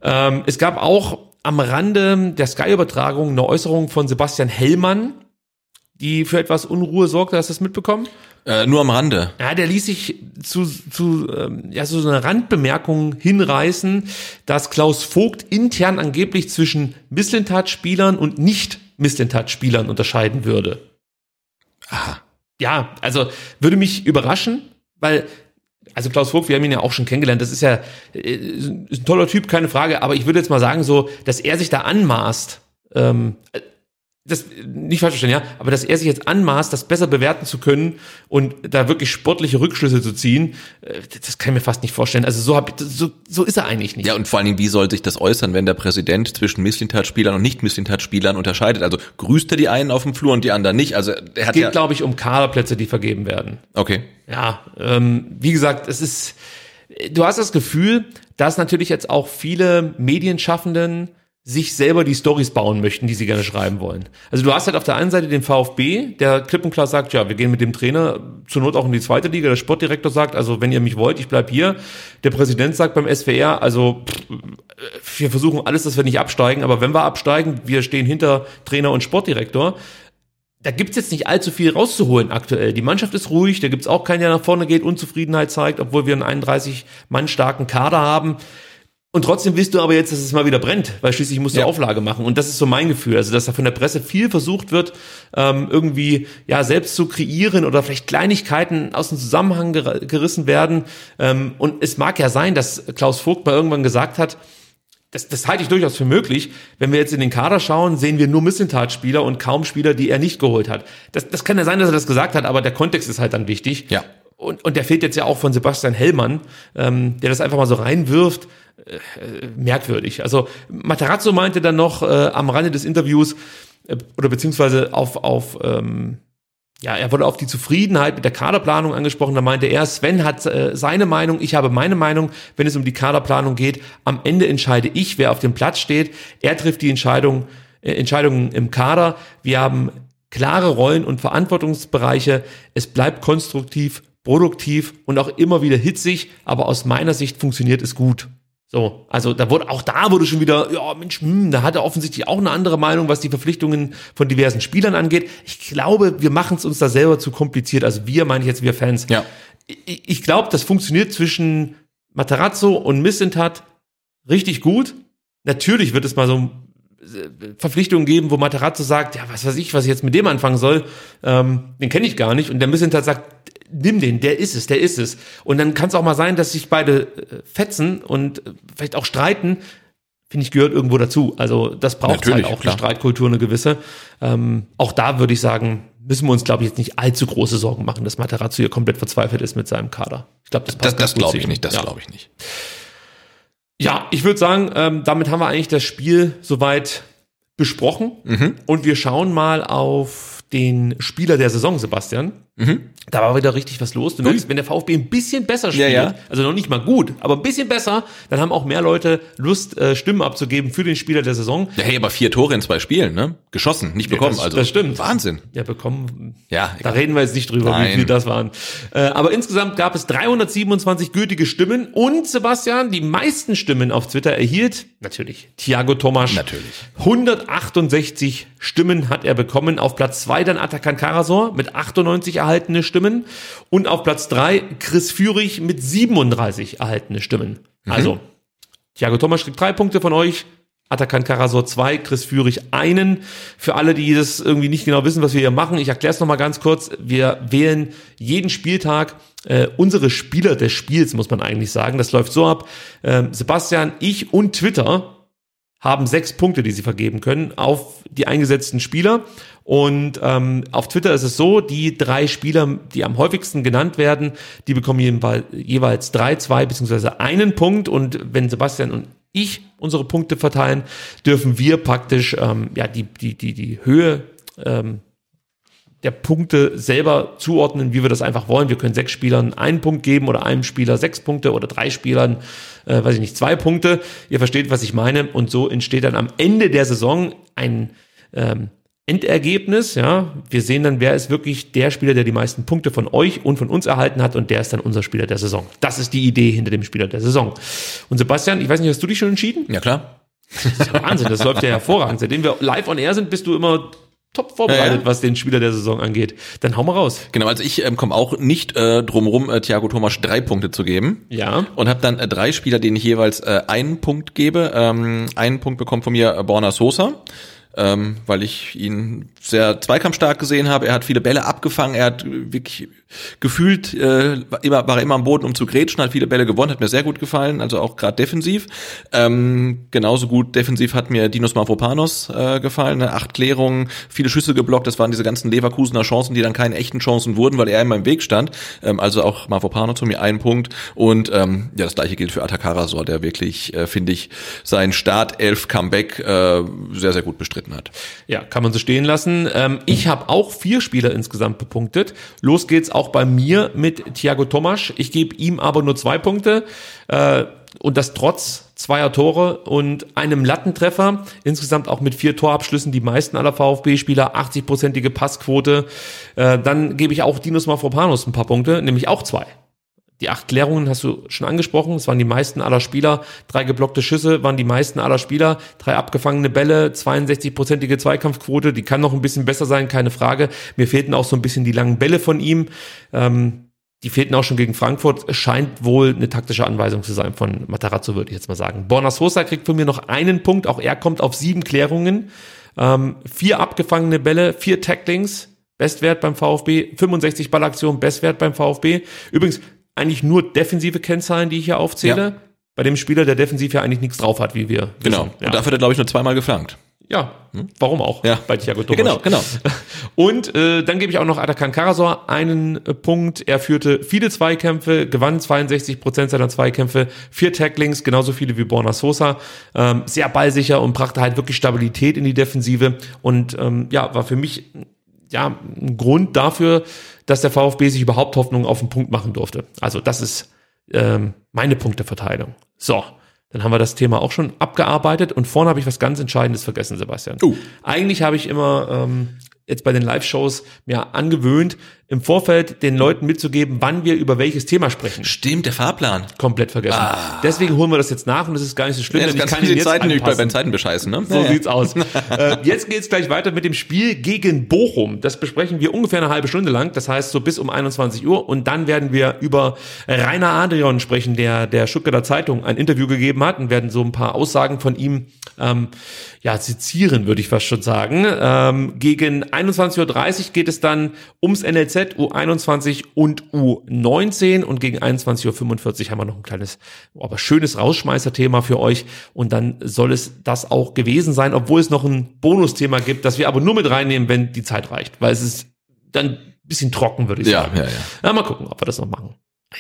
Ähm, es gab auch am Rande der Sky-Übertragung eine Äußerung von Sebastian Hellmann, die für etwas Unruhe sorgte. Hast du das mitbekommen? Äh, nur am Rande. Ja, der ließ sich zu, zu ähm, ja, so eine Randbemerkung hinreißen, dass Klaus Vogt intern angeblich zwischen Misslintat-Spielern und Nicht-Misslintat-Spielern unterscheiden würde. Aha. Ja, also würde mich überraschen, weil also Klaus Vogt, wir haben ihn ja auch schon kennengelernt, das ist ja äh, ist ein toller Typ, keine Frage, aber ich würde jetzt mal sagen so, dass er sich da anmaßt, ähm, das nicht falsch verstehen, ja, aber dass er sich jetzt anmaßt, das besser bewerten zu können und da wirklich sportliche Rückschlüsse zu ziehen, äh, das kann ich mir fast nicht vorstellen. Also so hab ich, so, so ist er eigentlich nicht. Ja, und vor allen Dingen, wie soll sich das äußern, wenn der Präsident zwischen Misslintat-Spielern und Nicht-Misslintat-Spielern unterscheidet? Also grüßt er die einen auf dem Flur und die anderen nicht? Also er es hat geht, ja, glaube ich, um Kaderplätze, die vergeben werden. okay. Ja, ähm, wie gesagt, es ist, du hast das Gefühl, dass natürlich jetzt auch viele Medienschaffenden sich selber die Stories bauen möchten, die sie gerne schreiben wollen. Also du hast halt auf der einen Seite den VfB, der klipp und klar sagt, ja, wir gehen mit dem Trainer zur Not auch in die zweite Liga. Der Sportdirektor sagt, also wenn ihr mich wollt, ich bleib hier. Der Präsident sagt beim SWR, also pff, wir versuchen alles, dass wir nicht absteigen, aber wenn wir absteigen, wir stehen hinter Trainer und Sportdirektor da gibt's jetzt nicht allzu viel rauszuholen aktuell. Die Mannschaft ist ruhig, da gibt's auch keinen, der nach vorne geht, Unzufriedenheit zeigt, obwohl wir einen 31 Mann starken Kader haben. Und trotzdem willst du aber jetzt, dass es mal wieder brennt, weil schließlich musst du Ja. Auflage machen. Und das ist so mein Gefühl. Also, dass da von der Presse viel versucht wird, ähm, irgendwie ja selbst zu kreieren oder vielleicht Kleinigkeiten aus dem Zusammenhang ger gerissen werden. Ähm, und es mag ja sein, dass Klaus Vogt mal irgendwann gesagt hat, das, das halte ich durchaus für möglich. Wenn wir jetzt in den Kader schauen, sehen wir nur Missentat-Spieler und kaum Spieler, die er nicht geholt hat. Das, das kann ja sein, dass er das gesagt hat, aber der Kontext ist halt dann wichtig. Ja. Und, und der fehlt jetzt ja auch von Sebastian Hellmann, ähm, der das einfach mal so reinwirft. Äh, äh, merkwürdig. Also Matarazzo meinte dann noch äh, am Rande des Interviews, äh, oder beziehungsweise auf, auf ähm, ja, er wurde auf die Zufriedenheit mit der Kaderplanung angesprochen. Da meinte er, Sven hat äh, seine Meinung, ich habe meine Meinung, wenn es um die Kaderplanung geht. Am Ende entscheide ich, wer auf dem Platz steht. Er trifft die Entscheidung, äh, Entscheidungen im Kader. Wir haben klare Rollen und Verantwortungsbereiche. Es bleibt konstruktiv, produktiv und auch immer wieder hitzig, aber aus meiner Sicht funktioniert es gut. So, also da wurde auch da wurde schon wieder, ja Mensch, hm, da hat er offensichtlich auch eine andere Meinung, was die Verpflichtungen von diversen Spielern angeht. Ich glaube, wir machen es uns da selber zu kompliziert. Also wir, meine ich jetzt wir Fans. Ja. Ich, ich glaube, das funktioniert zwischen Matarazzo und Missentat richtig gut. Natürlich wird es mal so äh, Verpflichtungen geben, wo Matarazzo sagt, ja, was weiß ich, was ich jetzt mit dem anfangen soll, ähm, den kenne ich gar nicht. Und der Missentat sagt, nimm den, der ist es, der ist es. Und dann kann es auch mal sein, dass sich beide äh, fetzen und äh, vielleicht auch streiten. Finde ich, gehört irgendwo dazu. Also das braucht halt Natürlich, auch, klar. eine Streitkultur, eine gewisse. Ähm, auch da würde ich sagen, müssen wir uns, glaube ich, jetzt nicht allzu große Sorgen machen, dass Matarazzo hier komplett verzweifelt ist mit seinem Kader. Ich glaube, das passt Das, das glaube ich nicht, das Ja. glaube ich nicht. Ja, ich würde sagen, ähm, damit haben wir eigentlich das Spiel soweit besprochen. Mhm. Und wir schauen mal auf den Spieler der Saison, Sebastian. Da war wieder richtig was los. Du merkst, wenn der VfB ein bisschen besser spielt, Ja, ja. also noch nicht mal gut, aber ein bisschen besser, dann haben auch mehr Leute Lust, äh, Stimmen abzugeben für den Spieler der Saison. Ja, hey, aber vier Tore in zwei Spielen, ne? Geschossen, nicht bekommen. das- also das stimmt. Wahnsinn. Ja, bekommen. Ja, Da reden wir jetzt nicht drüber, Nein. wie viel das waren. Äh, aber insgesamt gab es 327 gültige Stimmen und Sebastian, die meisten Stimmen auf Twitter erhielt, natürlich, Thiago Tomasch. Natürlich. 168 Stimmen hat er bekommen. Auf Platz zwei dann Atakan Karasor mit 98 erhaltene Stimmen. Und auf Platz drei Chris Führig mit 37 erhaltene Stimmen. Also, Thiago Thomas kriegt drei Punkte von euch. Atakan Karasor zwei, Chris Führig einen. Für alle, die das irgendwie nicht genau wissen, was wir hier machen, ich erkläre es nochmal ganz kurz. Wir wählen jeden Spieltag äh, unsere Spieler des Spiels, muss man eigentlich sagen. Das läuft so ab. Ähm, Sebastian, ich und Twitter haben sechs Punkte, die sie vergeben können auf die eingesetzten Spieler. Und ähm, auf Twitter ist es so, die drei Spieler, die am häufigsten genannt werden, die bekommen jeweils, drei, zwei beziehungsweise einen Punkt. Und wenn Sebastian und ich unsere Punkte verteilen, dürfen wir praktisch ähm, ja die die die die Höhe ähm, der Punkte selber zuordnen, wie wir das einfach wollen. Wir können sechs Spielern einen Punkt geben oder einem Spieler sechs Punkte oder drei Spielern, äh, weiß ich nicht, zwei Punkte. Ihr versteht, was ich meine. Und so entsteht dann am Ende der Saison ein ähm, Endergebnis, ja, wir sehen dann, wer ist wirklich der Spieler, der die meisten Punkte von euch und von uns erhalten hat und der ist dann unser Spieler der Saison. Das ist die Idee hinter dem Spieler der Saison. Und Sebastian, ich weiß nicht, hast du dich schon entschieden? Ja, klar. Das ist ja Wahnsinn, das läuft ja hervorragend. Seitdem wir live on air sind, bist du immer top vorbereitet, Ja, ja. was den Spieler der Saison angeht. Dann hau mal raus. Genau, also ich ähm, komme auch nicht äh, drumrum, äh, Thiago Thomas drei Punkte zu geben. Ja. Und habe dann äh, drei Spieler, denen ich jeweils äh, einen Punkt gebe. Ähm, einen Punkt bekommt von mir äh, Borna Sosa. Ähm, weil ich ihn sehr zweikampfstark gesehen habe. Er hat viele Bälle abgefangen. Er hat äh, wirklich gefühlt äh, war immer, war er immer am Boden, um zu grätschen, hat viele Bälle gewonnen, hat mir sehr gut gefallen, also auch gerade defensiv. Ähm, genauso gut defensiv hat mir Dinos Mavropanos äh, gefallen, ne? acht Klärungen, viele Schüsse geblockt, das waren diese ganzen Leverkusener Chancen, die dann keine echten Chancen wurden, weil er immer im Weg stand. Ähm, also auch Mavropanos zu mir einen Punkt und ähm, ja, das gleiche gilt für Atakarasor, der wirklich, äh, finde ich, sein Startelf-Comeback äh, sehr, sehr gut bestritten hat. Ja, kann man so stehen lassen. Ähm, ich habe auch vier Spieler insgesamt bepunktet. Los geht's auch bei mir mit Thiago Tomasch. Ich gebe ihm aber nur zwei Punkte. Äh, und das trotz zweier Tore und einem Lattentreffer. Insgesamt auch mit vier Torabschlüssen die meisten aller VfB-Spieler, 80-prozentige Passquote. Äh, dann gebe ich auch Dinos Mafropanos ein paar Punkte, nämlich auch zwei. Die acht Klärungen hast du schon angesprochen. Es waren die meisten aller Spieler. Drei geblockte Schüsse waren die meisten aller Spieler. Drei abgefangene Bälle, 62-prozentige Zweikampfquote. Die kann noch ein bisschen besser sein, keine Frage. Mir fehlten auch so ein bisschen die langen Bälle von ihm. Ähm, die fehlten auch schon gegen Frankfurt. Es scheint wohl eine taktische Anweisung zu sein von Matarazzo, würde ich jetzt mal sagen. Borna Sosa kriegt von mir noch einen Punkt. Auch er kommt auf sieben Klärungen. Ähm, vier abgefangene Bälle, vier Tacklings. Bestwert beim VfB, 65 Ballaktionen, Bestwert beim VfB. Übrigens, eigentlich nur defensive Kennzahlen, die ich hier aufzähle. Ja. Bei dem Spieler, der defensiv ja eigentlich nichts drauf hat, wie wir Genau. wissen. Ja. Und dafür hat er, glaube ich, nur zweimal geflankt. ja. Warum auch? Ja. Bei Thiago Ja, genau, genau. Und äh, dann gebe ich auch noch Atakan Karasor einen äh, Punkt. Er führte viele Zweikämpfe, gewann 62 Prozent seiner Zweikämpfe, vier Tacklings, genauso viele wie Borna Sosa. Ähm, sehr ballsicher und brachte halt wirklich Stabilität in die Defensive. Und ähm, ja, war für mich ja ein Grund dafür, dass der VfB sich überhaupt Hoffnung auf den Punkt machen durfte. Also das ist ähm, meine Punkteverteilung. So. Dann haben wir das Thema auch schon abgearbeitet und vorne habe ich was ganz Entscheidendes vergessen, Sebastian. Uh. Eigentlich habe ich immer ähm, jetzt bei den Live-Shows mir angewöhnt, im Vorfeld den Leuten mitzugeben, wann wir über welches Thema sprechen. Stimmt, der Fahrplan. Komplett vergessen. Deswegen holen wir das jetzt nach und das ist gar nicht so schlimm, Ja, das denn ich kann jetzt Zeiten bei, anpassen. bei Zeiten bescheißen, ne? So Ja, ja. sieht's aus. äh, jetzt geht's gleich weiter mit dem Spiel gegen Bochum. Das besprechen wir ungefähr eine halbe Stunde lang. Das heißt so bis um 21 Uhr. Und dann werden wir über Rainer Adrian sprechen, der der Stuttgarter Zeitung ein Interview gegeben hat und werden so ein paar Aussagen von ihm ähm, ja sezieren, würde ich fast schon sagen. Ähm, gegen 21.30 Uhr geht es dann ums NLZ U21 und U19 und gegen 21.45 Uhr haben wir noch ein kleines, aber schönes Rausschmeißer-Thema für euch und dann soll es das auch gewesen sein, obwohl es noch ein Bonusthema gibt, das wir aber nur mit reinnehmen, wenn die Zeit reicht, weil es ist dann ein bisschen trocken, würde ich Ja, sagen. ja, ja. Na, mal gucken, ob wir das noch machen.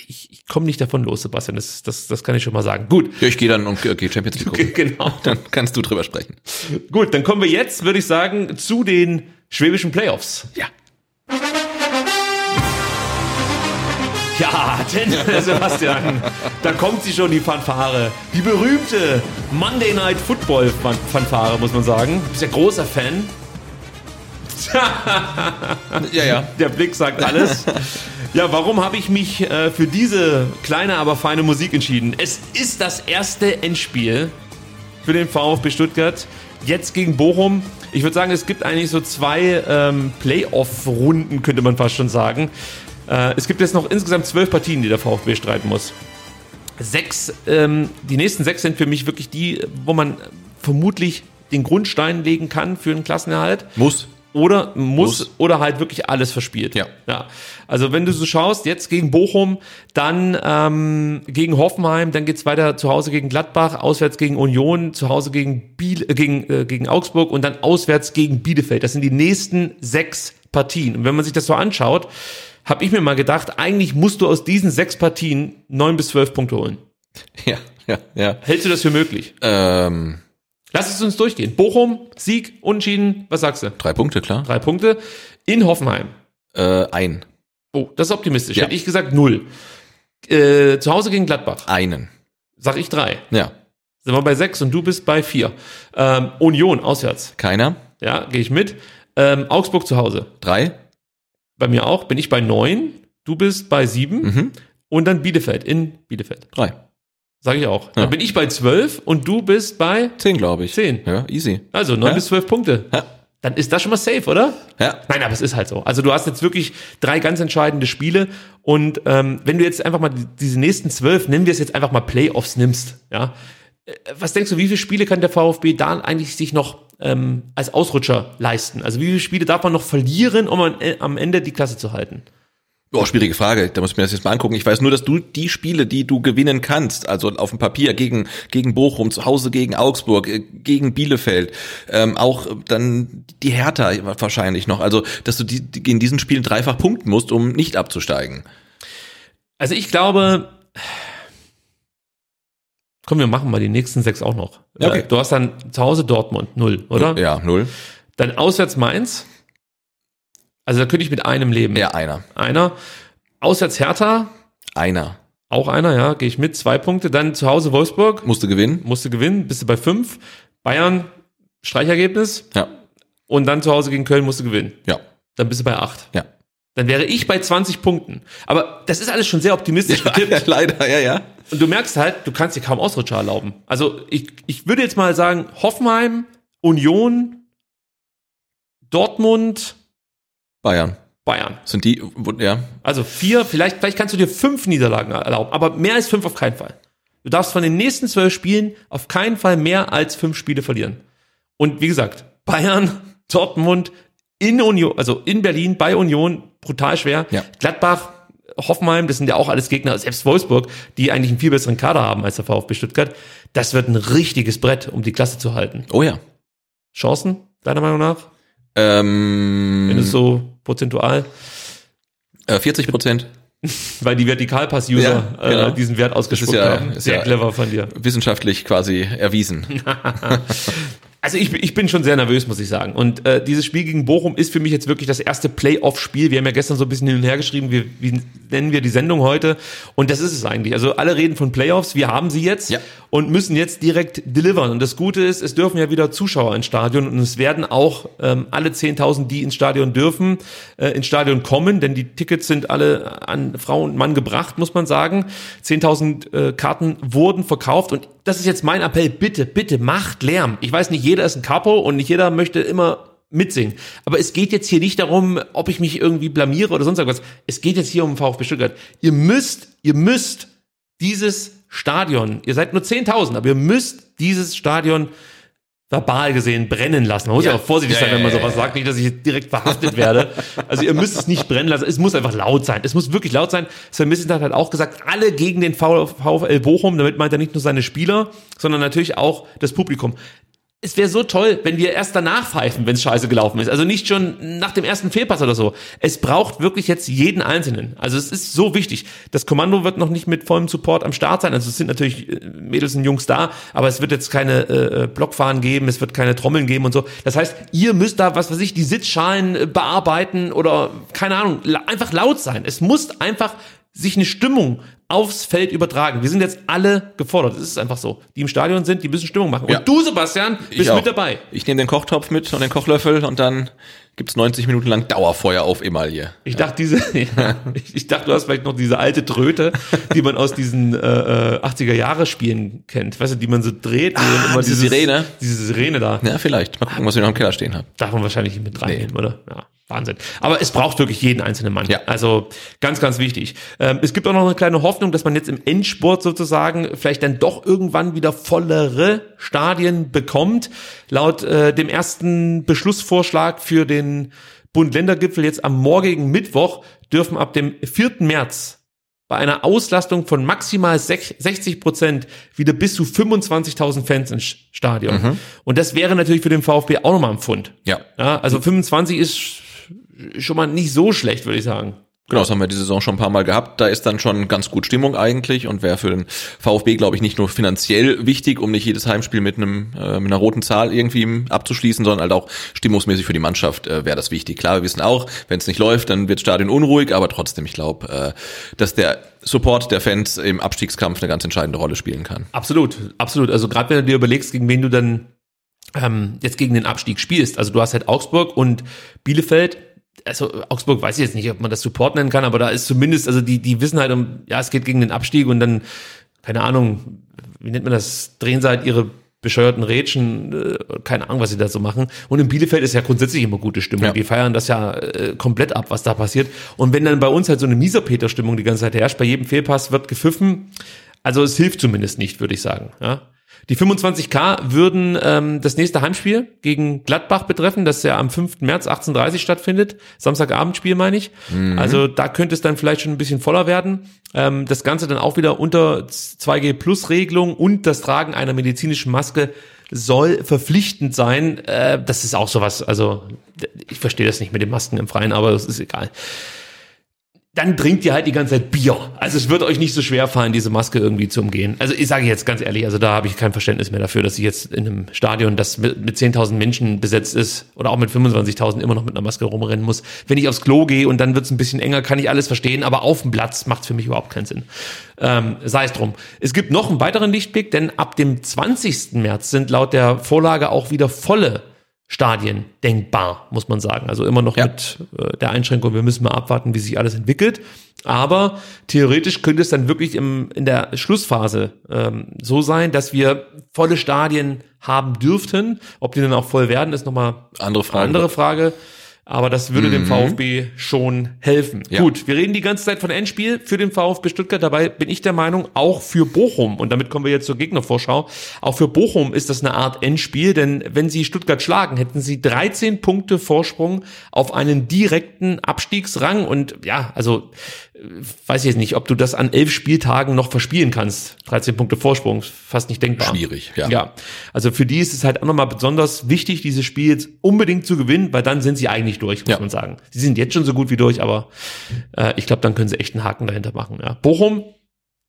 Ich, ich komme nicht davon los, Sebastian, das, das, das kann ich schon mal sagen. Gut, Ja, ich gehe dann und äh, gehe Champions League gucken. genau. Dann kannst du drüber sprechen. Gut, dann kommen wir jetzt, würde ich sagen, zu den schwäbischen Playoffs. Ja. Ja, denn, Sebastian, da kommt sie schon, die Fanfare. Die berühmte Monday Night Football Fan- Fanfare, muss man sagen. Du bist ja großer Fan. Ja, ja. Der Blick sagt alles. Ja, warum habe ich mich äh, für diese kleine, aber feine Musik entschieden? Es ist das erste Endspiel für den VfB Stuttgart. Jetzt gegen Bochum. Ich würde sagen, es gibt eigentlich so zwei ähm, Playoff-Runden, könnte man fast schon sagen. Äh, es gibt jetzt noch insgesamt zwölf Partien, die der VfB streiten muss. Sechs, ähm, die nächsten sechs sind für mich wirklich die, wo man vermutlich den Grundstein legen kann für einen Klassenerhalt Muss. oder muss, Muss. oder halt wirklich alles verspielt. Ja. ja. Also wenn du so schaust, jetzt gegen Bochum, dann ähm, gegen Hoffenheim, dann geht's weiter zu Hause gegen Gladbach, auswärts gegen Union, zu Hause gegen, Biel, äh, gegen, äh, gegen Augsburg und dann auswärts gegen Bielefeld. Das sind die nächsten sechs Partien. Und wenn man sich das so anschaut, habe ich mir mal gedacht, eigentlich musst du aus diesen sechs Partien neun bis zwölf Punkte holen. Ja, ja, ja. Hältst du das für möglich? Ähm, Lass es uns durchgehen. Bochum, Sieg, Unentschieden, was sagst du? drei Punkte, klar. Drei Punkte. In Hoffenheim. Äh, ein. Oh, das ist optimistisch. Ja. Hätte ich gesagt null. Äh, zu Hause gegen Gladbach. Einen. Sag ich drei. Ja. Sind wir bei sechs und du bist bei vier. Ähm, Union auswärts. Keiner. Ja, gehe ich mit. Ähm, Augsburg zu Hause. Drei? Bei mir auch. Bin ich bei neun. Du bist bei sieben. Mhm. Und dann Bielefeld. In Bielefeld. Drei. Sage ich auch. Ja. Dann bin ich bei zwölf und du bist bei Zehn, glaube ich. zehn. Ja, easy. Also neun Ja. bis zwölf Punkte. Ja. Dann ist das schon mal safe, oder? Ja. Nein, aber es ist halt so. Also du hast jetzt wirklich drei ganz entscheidende Spiele und ähm, wenn du jetzt einfach mal die- diese nächsten zwölf, nennen wir es jetzt einfach mal Playoffs nimmst, ja, äh, was denkst du, wie viele Spiele kann der VfB da eigentlich sich noch ähm, als Ausrutscher leisten? Also wie viele Spiele darf man noch verlieren, um an, äh, am Ende die Klasse zu halten? Oh, schwierige Frage. Da muss ich mir das jetzt mal angucken. Ich weiß nur, dass du die Spiele, die du gewinnen kannst, also auf dem Papier gegen, gegen Bochum, zu Hause gegen Augsburg, äh, gegen Bielefeld, ähm, auch dann die Hertha wahrscheinlich noch. Also, dass du die, die in diesen Spielen dreifach punkten musst, um nicht abzusteigen. Also ich glaube, komm, wir machen mal die nächsten sechs auch noch. Okay. Äh, Du hast dann zu Hause Dortmund, null, oder? Ja, null. Dann auswärts Mainz. Also da könnte ich mit einem leben. Ja, einer. Einer. Auswärts Hertha, Einer. auch einer, ja, gehe ich mit, zwei Punkte. Dann zu Hause Wolfsburg, Musste gewinnen. musste gewinnen, bist du bei fünf. Bayern, Streichergebnis. Ja. Und dann zu Hause gegen Köln musst du gewinnen. Ja. Dann bist du bei acht. Ja. Dann wäre ich bei 20 Punkten. Aber das ist alles schon sehr optimistisch getippt. Leider, ja, ja. Und du merkst halt, du kannst dir kaum Ausrutscher erlauben. Also ich, ich würde jetzt mal sagen, Hoffenheim, Union, Dortmund, Bayern. Bayern. Sind die, ja. Also vier, vielleicht, vielleicht kannst du dir fünf Niederlagen erlauben, aber mehr als fünf auf keinen Fall. Du darfst von den nächsten zwölf Spielen auf keinen Fall mehr als fünf Spiele verlieren. Und wie gesagt, Bayern, Dortmund, in Union, also in Berlin, bei Union, brutal schwer. Ja. Gladbach, Hoffenheim, das sind ja auch alles Gegner, selbst Wolfsburg, die eigentlich einen viel besseren Kader haben als der VfB Stuttgart. Das wird ein richtiges Brett, um die Klasse zu halten. Oh ja. Chancen, deiner Meinung nach? Ähm, Wenn es so prozentual, äh, 40 Prozent. weil die Vertikalpass-User Ja, genau. äh, diesen Wert ausgespuckt ja- haben. Sehr ja- clever von dir. Wissenschaftlich quasi erwiesen. Also ich, ich bin schon sehr nervös, muss ich sagen. Und äh, dieses Spiel gegen Bochum ist für mich jetzt wirklich das erste Playoff-Spiel. Wir haben ja gestern so ein bisschen hin und her geschrieben, wie, wie nennen wir die Sendung heute? Und das ist es eigentlich. Also alle reden von Playoffs, wir haben sie jetzt Ja. und müssen jetzt direkt delivern. Und das Gute ist, es dürfen ja wieder Zuschauer ins Stadion und es werden auch ähm, alle 10.000, die ins Stadion dürfen, äh, ins Stadion kommen, denn die Tickets sind alle an Frau und Mann gebracht, muss man sagen. 10.000 äh, Karten wurden verkauft und das ist jetzt mein Appell, bitte, bitte macht Lärm. Ich weiß nicht, jeder ist ein Capo und nicht jeder möchte immer mitsingen. Aber es geht jetzt hier nicht darum, ob ich mich irgendwie blamiere oder sonst irgendwas. Es geht jetzt hier um VfB Stuttgart. Ihr müsst, ihr müsst dieses Stadion, ihr seid nur 10.000, aber ihr müsst dieses Stadion verbal gesehen brennen lassen. Man muss ja, Ja. auch vorsichtig sein, wenn man sowas sagt, nicht, dass ich direkt verhaftet werde. Also ihr müsst es nicht brennen lassen. Es muss einfach laut sein. Es muss wirklich laut sein. Sven Missentat hat auch gesagt, alle gegen den VfL Bochum. Damit meint er nicht nur seine Spieler, sondern natürlich auch das Publikum. Es wäre so toll, wenn wir erst danach pfeifen, wenn es scheiße gelaufen ist. Also nicht schon nach dem ersten Fehlpass oder so. Es braucht wirklich jetzt jeden Einzelnen. Also es ist so wichtig. Das Kommando wird noch nicht mit vollem Support am Start sein. Also es sind natürlich äh, Mädels und Jungs da, aber es wird jetzt keine äh, Blockfahren geben, es wird keine Trommeln geben und so. Das heißt, ihr müsst da, was weiß ich, die Sitzschalen äh, bearbeiten oder keine Ahnung, einfach laut sein. Es muss einfach sich eine Stimmung aufs Feld übertragen. Wir sind jetzt alle gefordert. Es ist einfach so. Die im Stadion sind, die müssen Stimmung machen. Ja. Und du, Sebastian, bist mit dabei. Ich nehme den Kochtopf mit und den Kochlöffel und dann gibt's 90 Minuten lang Dauerfeuer auf Emaille. Ich dachte, diese, ja, ich, ich dachte, du hast vielleicht noch diese alte Tröte, die man aus diesen äh, äh, 80er Jahre Spielen kennt. Weißt du, die man so dreht. Ah, diese Sirene. Diese Sirene da. Ja, vielleicht. Mal gucken, was wir noch im Keller stehen haben. Darf man wahrscheinlich nicht mit reinnehmen, oder? Ja, Wahnsinn. Aber es braucht wirklich jeden einzelnen Mann. Ja. Also ganz, ganz wichtig. Ähm, es gibt auch noch eine kleine Hoffnung, dass man jetzt im Endspurt sozusagen vielleicht dann doch irgendwann wieder vollere Stadien bekommt. Laut äh, dem ersten Beschlussvorschlag für den Bund-Länder-Gipfel jetzt am morgigen Mittwoch dürfen ab dem 4. März bei einer Auslastung von maximal sech- 60 Prozent wieder bis zu 25.000 Fans ins Stadion. Und das wäre natürlich für den VfB auch nochmal ein Pfund. Ja. Ja, also 25 ist schon mal nicht so schlecht, würde ich sagen. Genau, das haben wir die Saison schon ein paar Mal gehabt. Da ist dann schon ganz gut Stimmung eigentlich und wäre für den VfB, glaube ich, nicht nur finanziell wichtig, um nicht jedes Heimspiel mit einem äh, mit einer roten Zahl irgendwie abzuschließen, sondern halt auch stimmungsmäßig für die Mannschaft äh, wäre das wichtig. Klar, wir wissen auch, wenn es nicht läuft, dann wird Stadion unruhig, aber trotzdem, ich glaube, äh, dass der Support der Fans im Abstiegskampf eine ganz entscheidende Rolle spielen kann. Absolut, absolut. Also gerade wenn du dir überlegst, gegen wen du dann ähm, jetzt gegen den Abstieg spielst. Also du hast halt Augsburg und Bielefeld. Also Augsburg weiß ich jetzt nicht, ob man das Support nennen kann, aber da ist zumindest, also die, die wissen halt um, ja, es geht gegen den Abstieg und dann, keine Ahnung, wie nennt man das, drehen sie halt ihre bescheuerten Rätschen, äh, keine Ahnung, was sie da so machen. Und in Bielefeld ist ja grundsätzlich immer gute Stimmung. Ja. Die feiern das ja äh, komplett ab, was da passiert. Und wenn dann bei uns halt so eine Mieserpeter-Stimmung die ganze Zeit herrscht, bei jedem Fehlpass wird gepfiffen, also es hilft zumindest nicht, würde ich sagen. Ja? Die 25k würden ähm, das nächste Heimspiel gegen Gladbach betreffen, das ja am 5. März 18.30 stattfindet. Samstagabendspiel meine ich. Also da könnte es dann vielleicht schon ein bisschen voller werden. Ähm, das Ganze dann auch wieder unter 2G Plus Regelung und das Tragen einer medizinischen Maske soll verpflichtend sein. Äh, das ist auch sowas, also ich verstehe das nicht mit den Masken im Freien, aber das ist egal dann trinkt ihr halt die ganze Zeit Bier. Also es wird euch nicht so schwer fallen, diese Maske irgendwie zu umgehen. Also ich sage jetzt ganz ehrlich, also da habe ich kein Verständnis mehr dafür, dass ich jetzt in einem Stadion, das mit, mit 10.000 Menschen besetzt ist oder auch mit 25.000 immer noch mit einer Maske rumrennen muss. Wenn ich aufs Klo gehe und dann wird es ein bisschen enger, kann ich alles verstehen, aber auf dem Platz macht für mich überhaupt keinen Sinn. Ähm, sei es drum. Es gibt noch einen weiteren Lichtblick, denn ab dem 20. März sind laut der Vorlage auch wieder volle Stadien denkbar, muss man sagen. Also immer noch Ja. mit äh, der Einschränkung, wir müssen mal abwarten, wie sich alles entwickelt. Aber theoretisch könnte es dann wirklich im, in der Schlussphase ähm, so sein, dass wir volle Stadien haben dürften. Ob die dann auch voll werden, ist nochmal Andere Frage. andere Frage. Aber das würde dem VfB schon helfen. Ja. Gut, wir reden die ganze Zeit von Endspiel für den VfB Stuttgart. Dabei bin ich der Meinung, auch für Bochum, und damit kommen wir jetzt zur Gegnervorschau, auch für Bochum ist das eine Art Endspiel, denn wenn sie Stuttgart schlagen, hätten sie 13 Punkte Vorsprung auf einen direkten Abstiegsrang. Und ja, also weiß ich jetzt nicht, ob du das an elf Spieltagen noch verspielen kannst. 13 Punkte Vorsprung, fast nicht denkbar. Schwierig, ja. Ja, also für die ist es halt auch nochmal besonders wichtig, dieses Spiel jetzt unbedingt zu gewinnen, weil dann sind sie eigentlich durch, muss Ja. man sagen. Sie sind jetzt schon so gut wie durch, aber äh, ich glaube, dann können sie echt einen Haken dahinter machen. Ja. Bochum,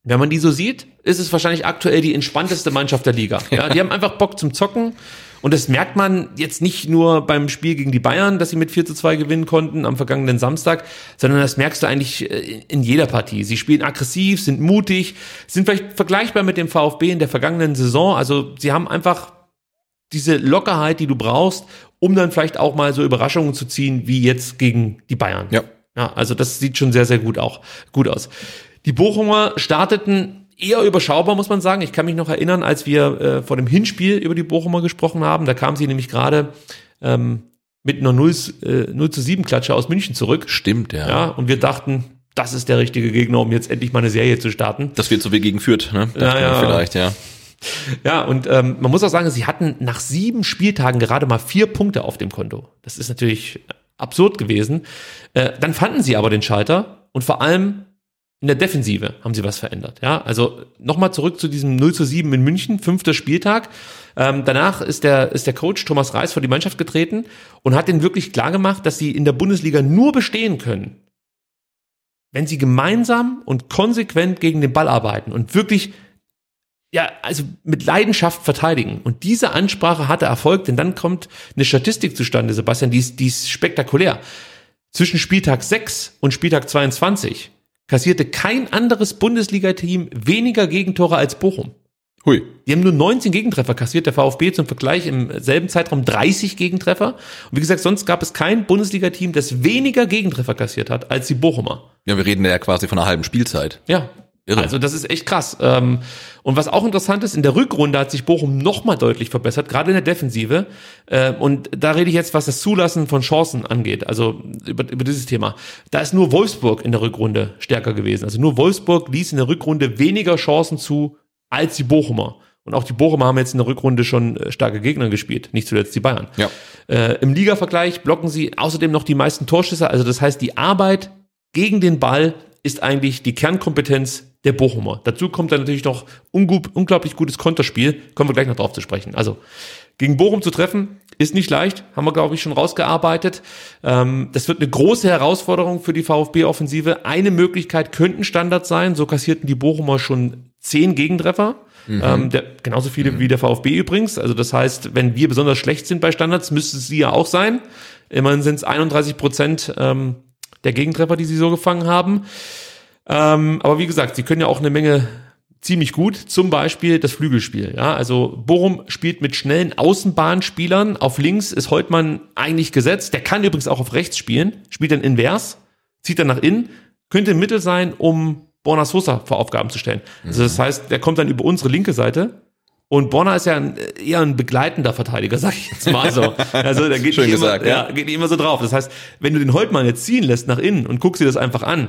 wenn man die so sieht, ist es wahrscheinlich aktuell die entspannteste Mannschaft der Liga. Ja, die haben einfach Bock zum Zocken. Und das merkt man jetzt nicht nur beim Spiel gegen die Bayern, dass sie mit 4 zu 2 gewinnen konnten am vergangenen Samstag, sondern das merkst du eigentlich äh, in jeder Partie. Sie spielen aggressiv, sind mutig, sind vielleicht vergleichbar mit dem VfB in der vergangenen Saison. Also sie haben einfach diese Lockerheit, die du brauchst, um dann vielleicht auch mal so Überraschungen zu ziehen, wie jetzt gegen die Bayern. Ja. Ja, also das sieht schon sehr, sehr gut auch gut aus. Die Bochumer starteten eher überschaubar, muss man sagen. Ich kann mich noch erinnern, als wir äh, vor dem Hinspiel über die Bochumer gesprochen haben, da kam sie nämlich gerade ähm, mit einer 0, äh, 0 zu 7 Klatsche aus München zurück. Stimmt, ja. Ja, und wir dachten, das ist der richtige Gegner, um jetzt endlich mal eine Serie zu starten. Das wird so wie gegen Fürth, ne? Ja. Vielleicht, ja. Ja, und ähm, man muss auch sagen, sie hatten nach sieben Spieltagen gerade mal vier Punkte auf dem Konto. Das ist natürlich absurd gewesen. Äh, dann fanden sie aber den Schalter und vor allem in der Defensive haben sie was verändert. Ja, also nochmal zurück zu diesem 0 zu 7 in München, fünfter Spieltag. Ähm, danach ist der, ist der Coach Thomas Reis vor die Mannschaft getreten und hat den wirklich klar gemacht, dass sie in der Bundesliga nur bestehen können, wenn sie gemeinsam und konsequent gegen den Ball arbeiten und wirklich ja, also mit Leidenschaft verteidigen. Und diese Ansprache hatte Erfolg, denn dann kommt eine Statistik zustande, Sebastian, die ist, die ist spektakulär. Zwischen Spieltag 6 und Spieltag 22 kassierte kein anderes Bundesliga-Team weniger Gegentore als Bochum. Hui. Die haben nur 19 Gegentreffer kassiert, der VfB zum Vergleich im selben Zeitraum 30 Gegentreffer. Und wie gesagt, sonst gab es kein Bundesliga-Team, das weniger Gegentreffer kassiert hat als die Bochumer. Ja, wir reden ja quasi von einer halben Spielzeit. Ja. Irre. Also das ist echt krass. Ähm, Und was auch interessant ist, in der Rückrunde hat sich Bochum nochmal deutlich verbessert, gerade in der Defensive. Äh, Und da rede ich jetzt, was das Zulassen von Chancen angeht, also über, über dieses Thema. Da ist nur Wolfsburg in der Rückrunde stärker gewesen. Also nur Wolfsburg ließ in der Rückrunde weniger Chancen zu als die Bochumer. Und auch die Bochumer haben jetzt in der Rückrunde schon äh, starke Gegner gespielt, nicht zuletzt die Bayern. Ja. Äh, Im Ligavergleich blocken sie außerdem noch die meisten Torschüsse. Also das heißt, die Arbeit gegen den Ball ist eigentlich die Kernkompetenz der Bochumer. Dazu kommt dann natürlich noch unglaublich gutes Konterspiel. Kommen wir gleich noch drauf zu sprechen. Also gegen Bochum zu treffen ist nicht leicht, haben wir glaube ich schon rausgearbeitet. Ähm, das wird eine große Herausforderung für die VfB-Offensive. Eine Möglichkeit könnten Standards sein. So kassierten die Bochumer schon zehn Gegentreffer. Ähm, der, genauso viele wie der VfB übrigens. Also das heißt, wenn wir besonders schlecht sind bei Standards, müsste es sie ja auch sein. Immerhin sind es 31 Prozent ähm, der Gegentreffer, die sie so gefangen haben. Ähm, aber wie gesagt, sie können ja auch eine Menge ziemlich gut. Zum Beispiel das Flügelspiel. Ja, also Bochum spielt mit schnellen Außenbahnspielern. Auf links ist Holtmann eigentlich gesetzt. Der kann übrigens auch auf rechts spielen. Spielt dann invers, zieht dann nach innen. Könnte im Mittel sein, um Borna Sosa vor Aufgaben zu stellen. Also das heißt, der kommt dann über unsere linke Seite. Und Borna ist ja ein, eher ein begleitender Verteidiger, sag ich jetzt mal so. Also der geht, Schön nicht immer, gesagt, ja. ja. geht nicht immer so drauf. Das heißt, wenn du den Holtmann jetzt ziehen lässt nach innen und guckst dir das einfach an,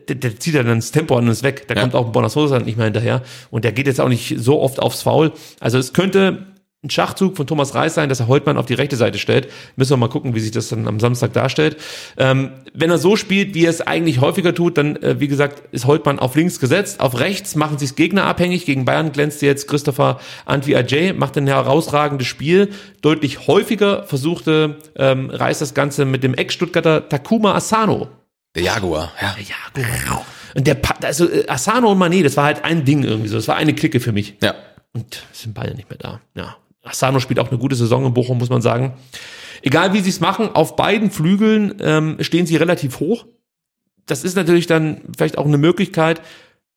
der, der zieht dann das Tempo an und ist weg. Da Ja. kommt auch Borna Sosa nicht mehr hinterher. Und der geht jetzt auch nicht so oft aufs Foul. Also es könnte ein Schachzug von Thomas Reis sein, dass er Holtmann auf die rechte Seite stellt. Müssen wir mal gucken, wie sich das dann am Samstag darstellt. Ähm, wenn er so spielt, wie er es eigentlich häufiger tut, dann, äh, wie gesagt, ist Holtmann auf links gesetzt. Auf rechts machen sich Gegner abhängig. Gegen Bayern glänzt jetzt Christopher Antwi Ajay, macht ein herausragendes Spiel. Deutlich häufiger versuchte ähm, Reis das Ganze mit dem Ex-Stuttgarter Takuma Asano. Der Jaguar, ja. Ja, genau. Und der, Pa- also äh, Asano und Mané, das war halt ein Ding irgendwie so. Das war eine Clique für mich. Ja. Und den Ball nicht mehr da. Ja. Asano spielt auch eine gute Saison in Bochum, muss man sagen. Egal wie sie es machen, auf beiden Flügeln ähm, stehen sie relativ hoch. Das ist natürlich dann vielleicht auch eine Möglichkeit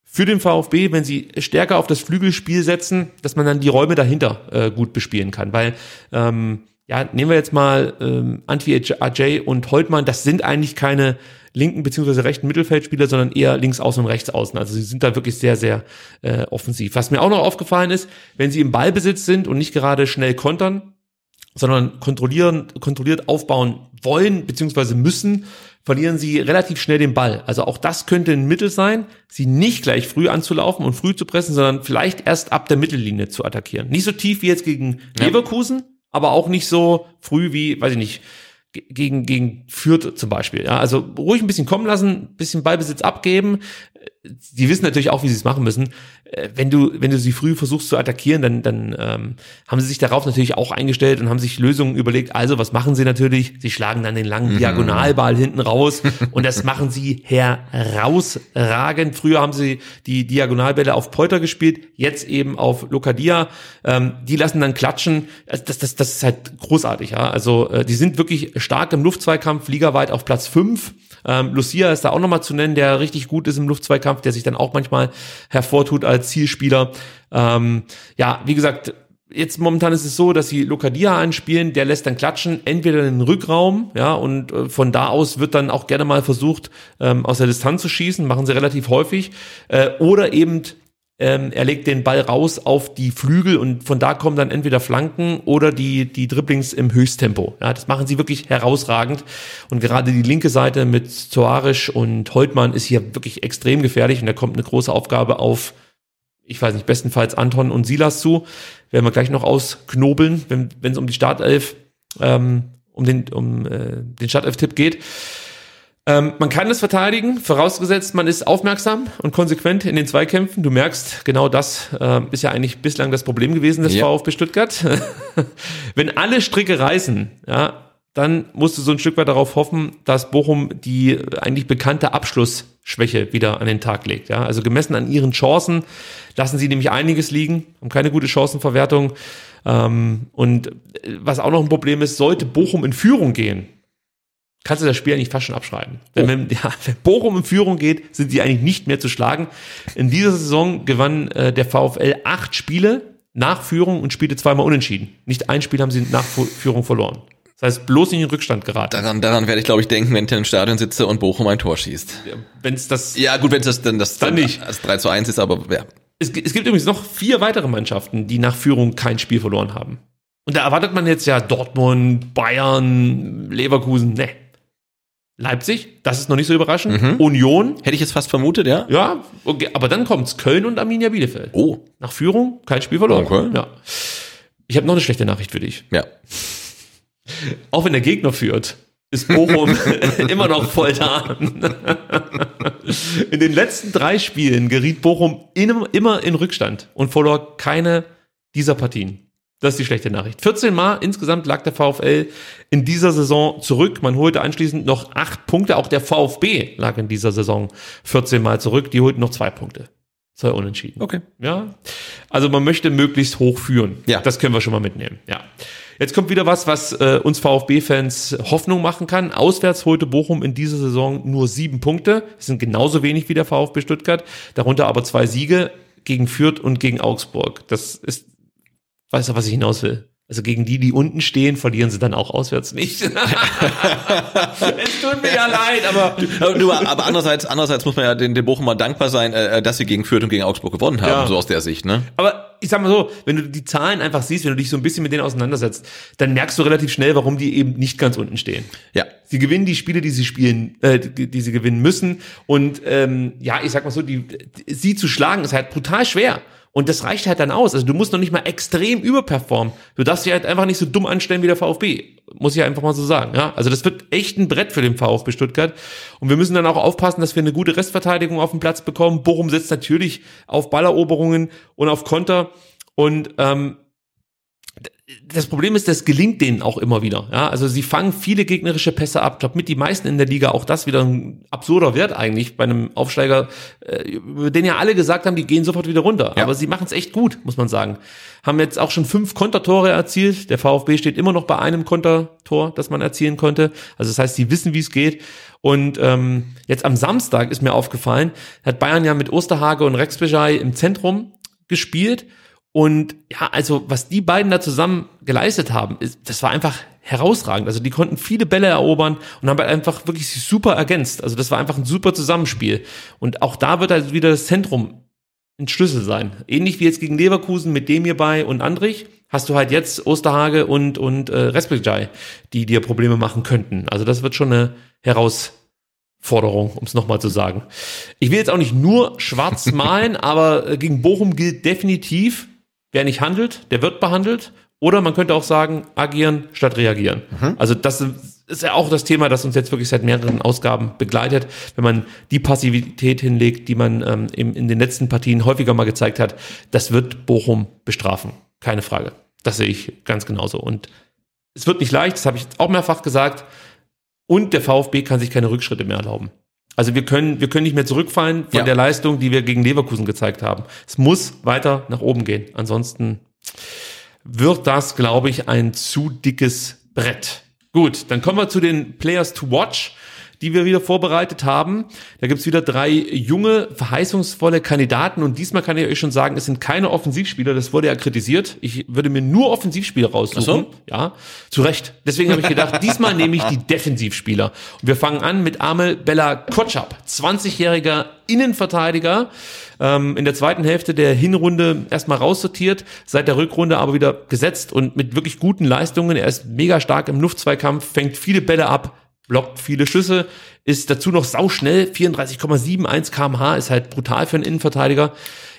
für den VfB, wenn sie stärker auf das Flügelspiel setzen, dass man dann die Räume dahinter äh, gut bespielen kann. Weil, ähm, ja, nehmen wir jetzt mal ähm, Antwi Ajay und Holtmann, das sind eigentlich keine linken beziehungsweise rechten Mittelfeldspieler, sondern eher links außen und rechts außen. Also sie sind da wirklich sehr, sehr äh, offensiv. Was mir auch noch aufgefallen ist, wenn sie im Ballbesitz sind und nicht gerade schnell kontern, sondern kontrollieren, kontrolliert aufbauen wollen beziehungsweise müssen, verlieren sie relativ schnell den Ball. Also auch das könnte ein Mittel sein, sie nicht gleich früh anzulaufen und früh zu pressen, sondern vielleicht erst ab der Mittellinie zu attackieren. Nicht so tief wie jetzt gegen Leverkusen, aber auch nicht so früh wie, weiß ich nicht, gegen, gegen Fürth zum Beispiel. Ja, also ruhig ein bisschen kommen lassen, bisschen Ballbesitz abgeben. Die wissen natürlich auch, wie sie es machen müssen. Äh, Wenn du, wenn du sie früh versuchst zu attackieren, dann, dann ähm, haben sie sich darauf natürlich auch eingestellt und haben sich Lösungen überlegt. Also, was machen sie natürlich? Sie schlagen dann den langen Diagonalball hinten raus und das machen sie herausragend. Früher haben sie die Diagonalbälle auf Polter gespielt, jetzt eben auf Lokadia. Ähm, die lassen dann klatschen. Das, das, das, das ist halt großartig. Ja? Also, äh, die sind wirklich stark im Luftzweikampf, ligaweit auf Platz fünf. Ähm, Lucia ist da auch nochmal zu nennen, der richtig gut ist im Luftzweikampf, der sich dann auch manchmal hervortut als Zielspieler. Ähm, ja, wie gesagt, jetzt momentan ist es so, dass sie Lokadia anspielen, der lässt dann klatschen, entweder in den Rückraum, ja, und äh, von da aus wird dann auch gerne mal versucht, ähm, aus der Distanz zu schießen, machen sie relativ häufig, äh, oder eben ähm, er legt den Ball raus auf die Flügel und von da kommen dann entweder Flanken oder die, die Dribblings im Höchsttempo. Ja, das machen sie wirklich herausragend. Und gerade die linke Seite mit Soares und Holtmann ist hier wirklich extrem gefährlich und da kommt eine große Aufgabe auf, ich weiß nicht, bestenfalls Anton und Silas zu. Werden wir gleich noch ausknobeln, wenn wenn es um die Startelf, ähm, um den, um äh, den Startelf-Tipp geht. Ähm, man kann es verteidigen, vorausgesetzt, man ist aufmerksam und konsequent in den Zweikämpfen. Du merkst, genau das äh, ist ja eigentlich bislang das Problem gewesen des Ja. VfB Stuttgart. Wenn alle Stricke reißen, ja, dann musst du so ein Stück weit darauf hoffen, dass Bochum die eigentlich bekannte Abschlussschwäche wieder an den Tag legt. Ja, also gemessen an ihren Chancen lassen sie nämlich einiges liegen, haben keine gute Chancenverwertung. Ähm, und äh, was auch noch ein Problem ist, sollte Bochum in Führung gehen, kannst du das Spiel eigentlich fast schon abschreiben. Wenn, wenn, ja, wenn Bochum in Führung geht, sind sie eigentlich nicht mehr zu schlagen. In dieser Saison gewann äh, der VfL acht Spiele nach Führung und spielte zweimal unentschieden. Nicht ein Spiel haben sie nach Führung verloren. Das heißt, bloß in den Rückstand geraten. Daran, daran werde ich, glaube ich, denken, wenn ich im Stadion sitze und Bochum ein Tor schießt. Wenn es das Ja, gut, wenn es das dann das Dann nicht. als 3 zu 1 ist, aber ja. es, es gibt übrigens noch vier weitere Mannschaften, die nach Führung kein Spiel verloren haben. Und da erwartet man jetzt ja Dortmund, Bayern, Leverkusen, ne. Leipzig, das ist noch nicht so überraschend. Union, Hätte ich jetzt fast vermutet, ja? ja, okay, aber dann kommt's Köln und Arminia Bielefeld. Oh, Nach Führung kein Spiel verloren. Okay. Ja. Ich habe noch eine schlechte Nachricht für dich. ja. Auch wenn der Gegner führt, ist Bochum immer noch voll da. In den letzten drei Spielen geriet Bochum in, immer in Rückstand und verlor keine dieser Partien. Das ist die schlechte Nachricht. 14 Mal insgesamt lag der VfL in dieser Saison zurück. Man holte anschließend noch acht Punkte. Auch der VfB lag in dieser Saison 14 Mal zurück. Die holten noch zwei Punkte. Zwei Unentschieden. Okay. Ja. Also man möchte möglichst hoch führen. Ja. Das können wir schon mal mitnehmen. Ja. Jetzt kommt wieder was, was äh, uns VfB-Fans Hoffnung machen kann. Auswärts holte Bochum in dieser Saison nur sieben Punkte. Das sind genauso wenig wie der VfB Stuttgart. Darunter aber zwei Siege gegen Fürth und gegen Augsburg. Das ist, weißt du, was ich hinaus will? Also gegen die, die unten stehen, verlieren sie dann auch auswärts nicht. es tut mir ja leid, aber Du, aber andererseits, andererseits muss man ja den, den Bochumer dankbar sein, äh, dass sie gegen Fürth und gegen Augsburg gewonnen haben, Ja. so aus der Sicht, ne? Aber ich sag mal so, wenn du die Zahlen einfach siehst, wenn du dich so ein bisschen mit denen auseinandersetzt, dann merkst du relativ schnell, warum die eben nicht ganz unten stehen. Ja. Sie gewinnen die Spiele, die sie spielen, äh, die, die sie gewinnen müssen. Und ähm, ja, ich sag mal so, die, die, sie zu schlagen ist halt brutal schwer. Und das reicht halt dann aus. Also du musst noch nicht mal extrem überperformen. Du darfst dich halt einfach nicht so dumm anstellen wie der VfB. Muss ich einfach mal so sagen. Ja, also das wird echt ein Brett für den VfB Stuttgart. Und wir müssen dann auch aufpassen, dass wir eine gute Restverteidigung auf den Platz bekommen. Bochum setzt natürlich auf Balleroberungen und auf Konter. Und ähm, das Problem ist, das gelingt denen auch immer wieder. Ja, also sie fangen viele gegnerische Pässe ab. Ich glaube, mit die meisten in der Liga. Auch das wieder ein absurder Wert eigentlich bei einem Aufsteiger, äh, über den ja alle gesagt haben, die gehen sofort wieder runter. Ja. Aber sie machen es echt gut, muss man sagen. Haben jetzt auch schon fünf Kontertore erzielt. Der VfB steht immer noch bei einem Kontertor, das man erzielen konnte. Also das heißt, sie wissen, wie es geht. Und ähm, jetzt am Samstag ist mir aufgefallen, hat Bayern ja mit Osterhage und Rex Bejai im Zentrum gespielt. Und ja, also was die beiden da zusammen geleistet haben, ist, das war einfach herausragend. Also die konnten viele Bälle erobern und haben halt einfach wirklich super ergänzt. Also das war einfach ein super Zusammenspiel. Und auch da wird halt wieder das Zentrum ein Schlüssel sein. Ähnlich wie jetzt gegen Leverkusen mit dem hierbei und Andrich, hast du halt jetzt Osterhage und, und äh, Respektjai, die dir Probleme machen könnten. Also das wird schon eine Herausforderung, um es nochmal zu sagen. Ich will jetzt auch nicht nur schwarz malen, aber äh, gegen Bochum gilt definitiv, wer nicht handelt, der wird behandelt. Oder man könnte auch sagen, agieren statt reagieren. Also das ist ja auch das Thema, das uns jetzt wirklich seit mehreren Ausgaben begleitet. Wenn man die Passivität hinlegt, die man ähm, in, in den letzten Partien häufiger mal gezeigt hat, das wird Bochum bestrafen. Keine Frage. Das sehe ich ganz genauso. Und es wird nicht leicht, das habe ich auch mehrfach gesagt. Und der VfB kann sich keine Rückschritte mehr erlauben. Also wir können, wir können nicht mehr zurückfallen von Ja. der Leistung, die wir gegen Leverkusen gezeigt haben. Es muss weiter nach oben gehen. Ansonsten wird das, glaube ich, ein zu dickes Brett. Gut, dann kommen wir zu den Players to Watch, die wir wieder vorbereitet haben. Da gibt's wieder drei junge, verheißungsvolle Kandidaten und diesmal kann ich euch schon sagen, es sind keine Offensivspieler, das wurde ja kritisiert. Ich würde mir nur Offensivspieler raussuchen. Ach so? Ja, zu Recht. Deswegen habe ich gedacht, diesmal nehme ich die Defensivspieler. Und wir fangen an mit Amel Bella Kotschap, 20-jähriger Innenverteidiger, ähm, in der zweiten Hälfte der Hinrunde erstmal raussortiert, seit der Rückrunde aber wieder gesetzt und mit wirklich guten Leistungen. Er ist mega stark im Luftzweikampf, fängt viele Bälle ab, blockt viele Schüsse, ist dazu noch sauschnell, 34,71 kmh, ist halt brutal für einen Innenverteidiger.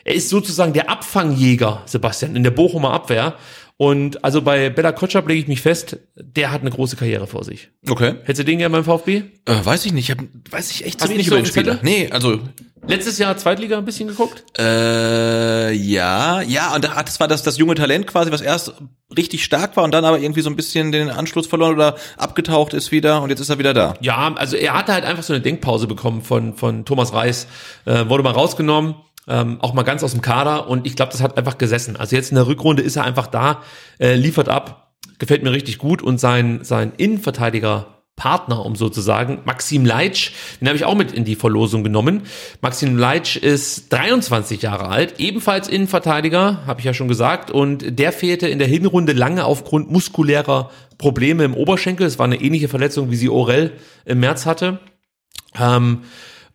Er ist sozusagen der Abfangjäger, Sebastian, in der Bochumer Abwehr. Und also bei Bella Kotschap lege ich mich fest, der hat eine große Karriere vor sich. Okay. Hättest du den gerne beim VfB? Äh, weiß ich nicht, ich hab, weiß ich echt zu wenig über den Spieler. Zettel? Nee, also Letztes Jahr Zweitliga ein bisschen geguckt? Äh, ja, ja, und da- das war das, das junge Talent quasi, was erst richtig stark war und dann aber irgendwie so ein bisschen den Anschluss verloren oder abgetaucht ist wieder und jetzt ist er wieder da. Ja, also er hatte halt einfach so eine Denkpause bekommen von, von Thomas Reis, äh, wurde mal rausgenommen, ähm, auch mal ganz aus dem Kader und ich glaube, das hat einfach gesessen. Also jetzt in der Rückrunde ist er einfach da, äh, liefert ab, gefällt mir richtig gut und sein, sein Innenverteidiger Partner, um so zu sagen, Maxim Leitsch, den habe ich auch mit in die Verlosung genommen. Maxim Leitsch ist 23 Jahre alt, ebenfalls Innenverteidiger, habe ich ja schon gesagt, und der fehlte in der Hinrunde lange aufgrund muskulärer Probleme im Oberschenkel. Es war eine ähnliche Verletzung, wie sie Orel im März hatte. Ähm,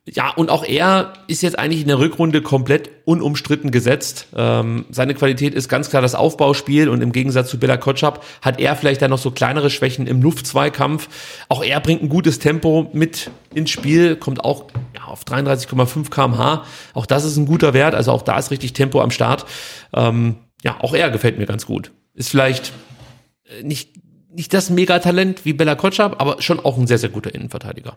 ja, und auch er ist jetzt eigentlich in der Rückrunde komplett unumstritten gesetzt. Ähm, seine Qualität ist ganz klar das Aufbauspiel und im Gegensatz zu Bela Kotschap hat er vielleicht dann noch so kleinere Schwächen im Luftzweikampf. Auch er bringt ein gutes Tempo mit ins Spiel, kommt auch ja, auf 33,5 kmh. Auch das ist ein guter Wert, also auch da ist richtig Tempo am Start. Ähm, ja, auch er gefällt mir ganz gut. Ist vielleicht äh, nicht, nicht das Megatalent wie Bella Kotschap, aber schon auch ein sehr, sehr guter Innenverteidiger.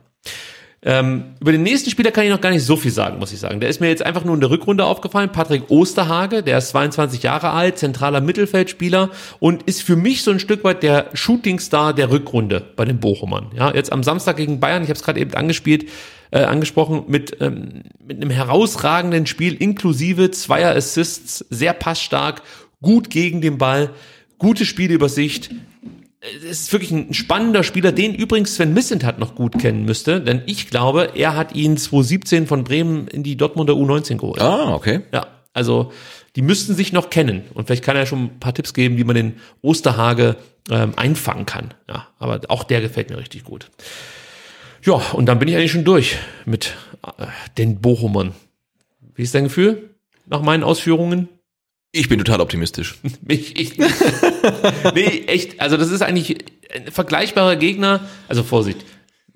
Ähm, über den nächsten Spieler kann ich noch gar nicht so viel sagen, muss ich sagen. Der ist mir jetzt einfach nur in der Rückrunde aufgefallen. Patrick Osterhage, der ist 22 Jahre alt, zentraler Mittelfeldspieler und ist für mich so ein Stück weit der Shootingstar der Rückrunde bei den Bochumern. Ja, jetzt am Samstag gegen Bayern, ich habe es gerade eben angespielt, äh, angesprochen, mit, ähm, mit einem herausragenden Spiel inklusive zweier Assists, sehr passstark, gut gegen den Ball, gute Spielübersicht, es ist wirklich ein spannender Spieler, den übrigens Sven Missentat noch gut kennen müsste, denn ich glaube, er hat ihn 2017 von Bremen in die Dortmunder U19 geholt. Ah, okay. Ja, Also die müssten sich noch kennen und vielleicht kann er schon ein paar Tipps geben, wie man den Osterhage ähm, einfangen kann. Ja, aber auch der gefällt mir richtig gut. Ja, und dann bin ich eigentlich schon durch mit äh, den Bochumern. Wie ist dein Gefühl nach meinen Ausführungen? Ich bin total optimistisch. Ich, ich, nee, echt. Also das ist eigentlich ein vergleichbarer Gegner. Also Vorsicht.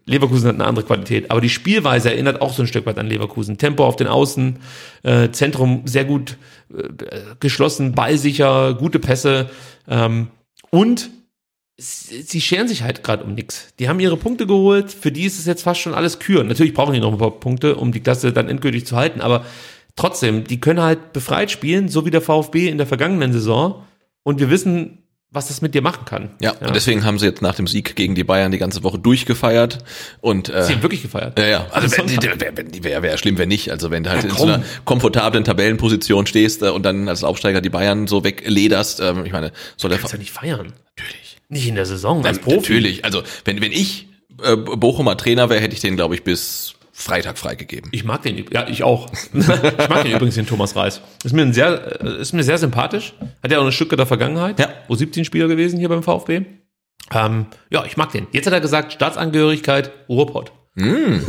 Leverkusen hat eine andere Qualität, aber die Spielweise erinnert auch so ein Stück weit an Leverkusen. Tempo auf den Außen, äh, Zentrum sehr gut äh, geschlossen, ballsicher, gute Pässe ähm, und sie scheren sich halt gerade um nichts. Die haben ihre Punkte geholt, für die ist es jetzt fast schon alles Küren. Natürlich brauchen die noch ein paar Punkte, um die Klasse dann endgültig zu halten, aber trotzdem, die können halt befreit spielen, so wie der VfB in der vergangenen Saison. Und wir wissen, was das mit dir machen kann. Ja, ja, und deswegen haben sie jetzt nach dem Sieg gegen die Bayern die ganze Woche durchgefeiert und äh, sie haben wirklich gefeiert. Ja, ja. Also wäre wär, schlimm, wenn nicht. Also wenn du halt ja, in so einer komfortablen Tabellenposition stehst äh, und dann als Aufsteiger die Bayern so weglederst, ähm, ich meine, soll der kannst ja nicht feiern. Natürlich. Nicht in der Saison als Profi. Natürlich. Also wenn wenn ich äh, Bochumer Trainer wäre, hätte ich den glaube ich bis Freitag freigegeben. Ich mag den, ja, ich auch. ich mag den übrigens, den Thomas Reis. Ist mir ein sehr, äh, ist mir sehr sympathisch. Hat ja auch eine Stücke der Vergangenheit. Ja. Wo 17 Spieler gewesen hier beim VfB. Ähm, ja, ich mag den. Jetzt hat er gesagt, Staatsangehörigkeit, Ruhrpott. Mm.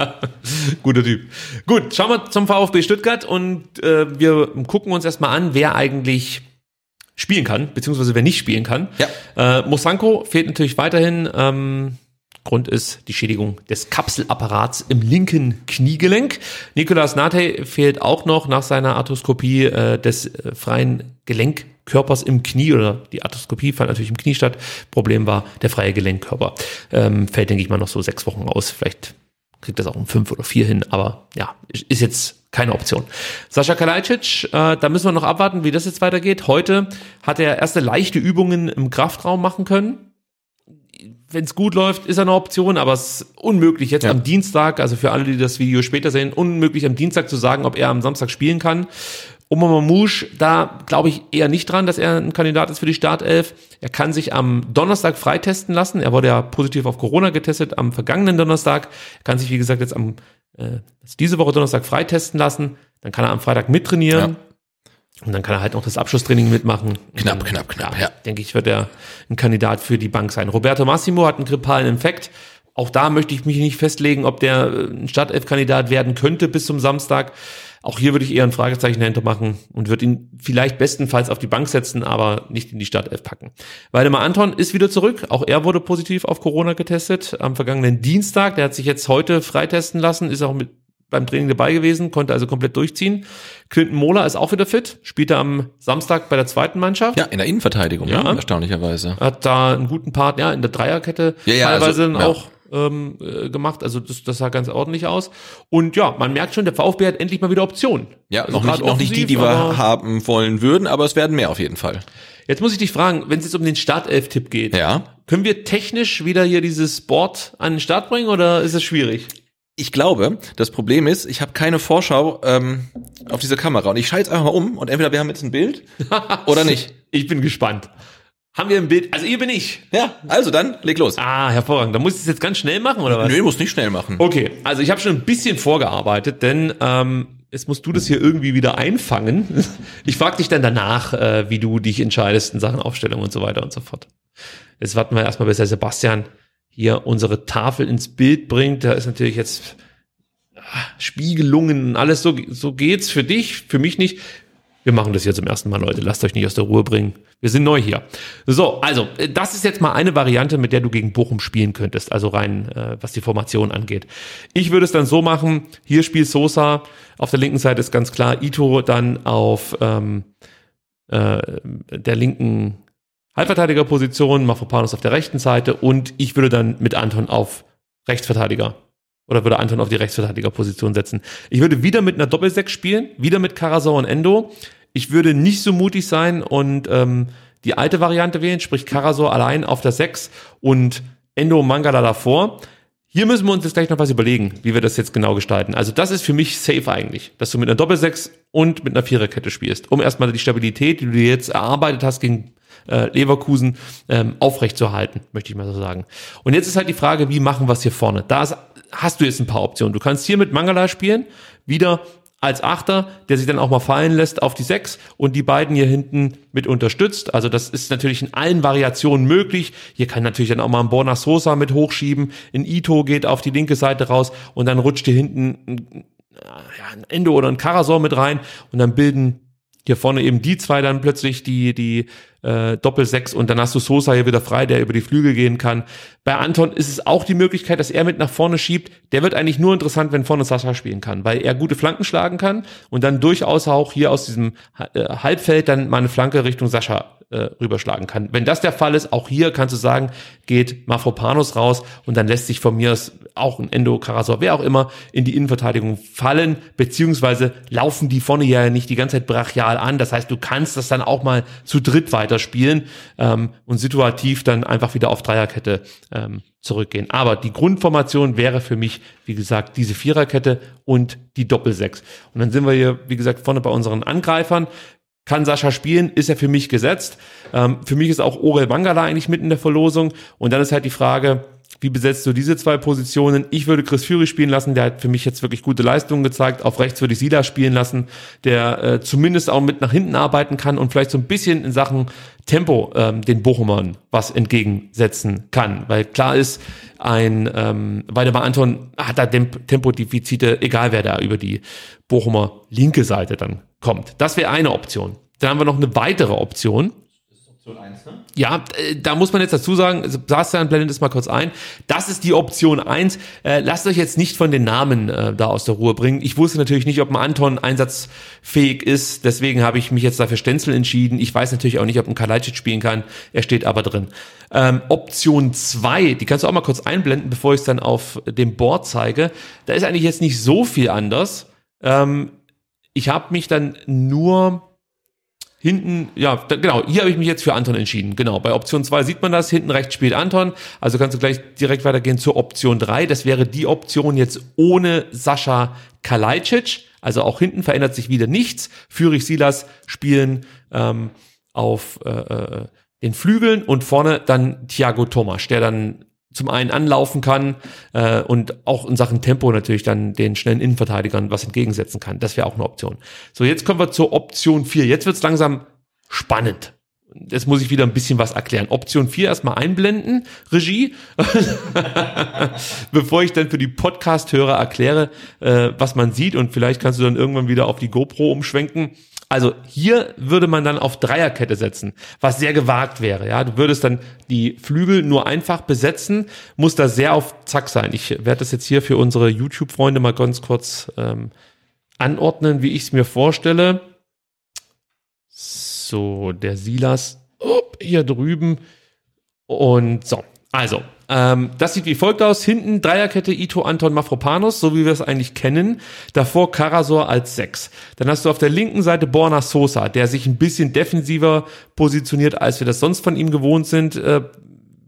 Guter Typ. Gut, schauen wir zum VfB Stuttgart und äh, wir gucken uns erstmal an, wer eigentlich spielen kann, beziehungsweise wer nicht spielen kann. Ja. Äh, Mosanko fehlt natürlich weiterhin. Ähm, Grund ist die Schädigung des Kapselapparats im linken Kniegelenk. Nicolas Nate fehlt auch noch nach seiner Arthroskopie äh, des äh, freien Gelenkkörpers im Knie oder die Arthroskopie fand natürlich im Knie statt. Problem war der freie Gelenkkörper. Ähm, fällt, denke ich mal, noch so sechs Wochen aus. Vielleicht kriegt das auch um fünf oder vier hin, aber ja, ist jetzt keine Option. Sascha Kalajdzic, äh, da müssen wir noch abwarten, wie das jetzt weitergeht. Heute hat er erste leichte Übungen im Kraftraum machen können wenn es gut läuft, ist er eine Option, aber es ist unmöglich jetzt ja. am Dienstag, also für alle, die das Video später sehen, unmöglich am Dienstag zu sagen, ob er am Samstag spielen kann. Oma Mamouche, da glaube ich eher nicht dran, dass er ein Kandidat ist für die Startelf. Er kann sich am Donnerstag freitesten lassen. Er wurde ja positiv auf Corona getestet am vergangenen Donnerstag. Er kann sich, wie gesagt, jetzt am äh, diese Woche Donnerstag freitesten lassen. Dann kann er am Freitag mittrainieren. Ja. Und dann kann er halt noch das Abschlusstraining mitmachen. Knapp, dann, knapp, knapp, ja. Denke ich, wird er ein Kandidat für die Bank sein. Roberto Massimo hat einen grippalen Infekt. Auch da möchte ich mich nicht festlegen, ob der äh, ein Startelf-Kandidat werden könnte bis zum Samstag. Auch hier würde ich eher ein Fragezeichen dahinter machen und würde ihn vielleicht bestenfalls auf die Bank setzen, aber nicht in die Startelf packen. Waldemar Anton ist wieder zurück. Auch er wurde positiv auf Corona getestet am vergangenen Dienstag. Der hat sich jetzt heute freitesten lassen, ist auch mit beim Training dabei gewesen, konnte also komplett durchziehen. Clinton Mola ist auch wieder fit, spielte am Samstag bei der zweiten Mannschaft. Ja, in der Innenverteidigung, ja, ne? erstaunlicherweise. Hat da einen guten Part, ja, in der Dreierkette ja, ja, teilweise also, ja. auch ähm, äh, gemacht. Also das, das sah ganz ordentlich aus. Und ja, man merkt schon, der VfB hat endlich mal wieder Optionen. Ja, also noch, nicht, noch nicht die, die wir haben wollen würden, aber es werden mehr auf jeden Fall. Jetzt muss ich dich fragen, wenn es jetzt um den Startelf-Tipp geht, ja. können wir technisch wieder hier dieses Board an den Start bringen oder ist es schwierig? Ich glaube, das Problem ist, ich habe keine Vorschau ähm, auf diese Kamera und ich schalte einfach mal um und entweder wir haben jetzt ein Bild oder nicht. ich bin gespannt. Haben wir ein Bild? Also ihr bin ich. Ja, also dann leg los. Ah, hervorragend. Da muss ich es jetzt ganz schnell machen oder was? Nö, muss nicht schnell machen. Okay, also ich habe schon ein bisschen vorgearbeitet, denn ähm, jetzt musst du das hier irgendwie wieder einfangen. Ich frage dich dann danach, äh, wie du dich entscheidest in Sachen Aufstellung und so weiter und so fort. Jetzt warten wir erstmal, bis der Sebastian hier unsere Tafel ins Bild bringt. Da ist natürlich jetzt ah, Spiegelungen, alles so, so geht's für dich, für mich nicht. Wir machen das hier zum ersten Mal, Leute. Lasst euch nicht aus der Ruhe bringen. Wir sind neu hier. So, also, das ist jetzt mal eine Variante, mit der du gegen Bochum spielen könntest. Also rein, äh, was die Formation angeht. Ich würde es dann so machen, hier spielt Sosa, auf der linken Seite ist ganz klar Ito dann auf ähm, äh, der linken Halbverteidigerposition, Mafropanos auf der rechten Seite und ich würde dann mit Anton auf Rechtsverteidiger oder würde Anton auf die Rechtsverteidigerposition setzen. Ich würde wieder mit einer Doppelsechs spielen, wieder mit Karasau und Endo. Ich würde nicht so mutig sein und ähm, die alte Variante wählen, sprich Karasau allein auf der Sechs und Endo Mangala davor. Hier müssen wir uns jetzt gleich noch was überlegen, wie wir das jetzt genau gestalten. Also das ist für mich safe eigentlich, dass du mit einer Doppelsechs und mit einer Viererkette spielst, um erstmal die Stabilität, die du jetzt erarbeitet hast gegen äh, Leverkusen ähm, aufrechtzuerhalten, möchte ich mal so sagen. Und jetzt ist halt die Frage, wie machen wir es hier vorne? Da ist, hast du jetzt ein paar Optionen. Du kannst hier mit Mangala spielen, wieder als Achter, der sich dann auch mal fallen lässt auf die Sechs und die beiden hier hinten mit unterstützt. Also das ist natürlich in allen Variationen möglich. Hier kann natürlich dann auch mal ein Borna Sosa mit hochschieben. Ein Ito geht auf die linke Seite raus und dann rutscht hier hinten ein, Endo oder ein Karasor mit rein und dann bilden hier vorne eben die zwei dann plötzlich die, die äh, Doppel-Sechs und dann hast du Sosa hier wieder frei, der über die Flügel gehen kann. Bei Anton ist es auch die Möglichkeit, dass er mit nach vorne schiebt. Der wird eigentlich nur interessant, wenn vorne Sascha spielen kann, weil er gute Flanken schlagen kann und dann durchaus auch hier aus diesem äh, Halbfeld dann mal eine Flanke Richtung Sascha äh, rüberschlagen kann. Wenn das der Fall ist, auch hier kannst du sagen, geht Mafropanos raus und dann lässt sich von mir auch ein Endo Karasor, wer auch immer, in die Innenverteidigung fallen, beziehungsweise laufen die vorne ja nicht die ganze Zeit brachial an. Das heißt, du kannst das dann auch mal zu dritt weiterspielen ähm, und situativ dann einfach wieder auf Dreierkette ähm, zurückgehen. Aber die Grundformation wäre für mich, wie gesagt, diese Viererkette und die Doppelsechs. Und dann sind wir hier, wie gesagt, vorne bei unseren Angreifern. Kann Sascha spielen, ist er für mich gesetzt. Ähm, für mich ist auch Orel Mangala eigentlich mit in der Verlosung. Und dann ist halt die Frage, wie besetzt du diese zwei Positionen? Ich würde Chris Fury spielen lassen, der hat für mich jetzt wirklich gute Leistungen gezeigt. Auf rechts würde ich Sila spielen lassen, der äh, zumindest auch mit nach hinten arbeiten kann und vielleicht so ein bisschen in Sachen Tempo ähm, den Bochumern was entgegensetzen kann. Weil klar ist, ein ähm, Waldemar Anton hat da Tempodefizite, egal wer da über die Bochumer linke Seite dann kommt. Das wäre eine Option. Dann haben wir noch eine weitere Option. Option 1, ne? Ja, äh, da muss man jetzt dazu sagen, Sebastian blendet es mal kurz ein. Das ist die Option 1. Äh, lasst euch jetzt nicht von den Namen äh, da aus der Ruhe bringen. Ich wusste natürlich nicht, ob ein Anton einsatzfähig ist. Deswegen habe ich mich jetzt dafür Stenzel entschieden. Ich weiß natürlich auch nicht, ob ein Kalajdzic spielen kann. Er steht aber drin. Ähm, Option 2, die kannst du auch mal kurz einblenden, bevor ich es dann auf dem Board zeige. Da ist eigentlich jetzt nicht so viel anders. Ähm, ich habe mich dann nur Hinten, ja, da, genau, hier habe ich mich jetzt für Anton entschieden. Genau, bei Option 2 sieht man das, hinten rechts spielt Anton. Also kannst du gleich direkt weitergehen zur Option 3. Das wäre die Option jetzt ohne Sascha Kalajdzic. Also auch hinten verändert sich wieder nichts. Fürich Silas spielen ähm, auf äh, äh, den Flügeln und vorne dann Thiago Thomas, der dann zum einen anlaufen kann äh, und auch in Sachen Tempo natürlich dann den schnellen Innenverteidigern was entgegensetzen kann. Das wäre auch eine Option. So, jetzt kommen wir zur Option 4. Jetzt wird's langsam spannend. Jetzt muss ich wieder ein bisschen was erklären. Option 4 erstmal einblenden, Regie, bevor ich dann für die Podcast-Hörer erkläre, äh, was man sieht und vielleicht kannst du dann irgendwann wieder auf die GoPro umschwenken. Also hier würde man dann auf Dreierkette setzen, was sehr gewagt wäre. Ja, du würdest dann die Flügel nur einfach besetzen, muss da sehr auf Zack sein. Ich werde das jetzt hier für unsere YouTube-Freunde mal ganz kurz ähm, anordnen, wie ich es mir vorstelle. So, der Silas up, hier drüben. Und so, also, ähm, das sieht wie folgt aus. Hinten Dreierkette Ito, Anton, Mafropanos, so wie wir es eigentlich kennen. Davor Karasor als Sechs. Dann hast du auf der linken Seite Borna Sosa, der sich ein bisschen defensiver positioniert, als wir das sonst von ihm gewohnt sind. Äh,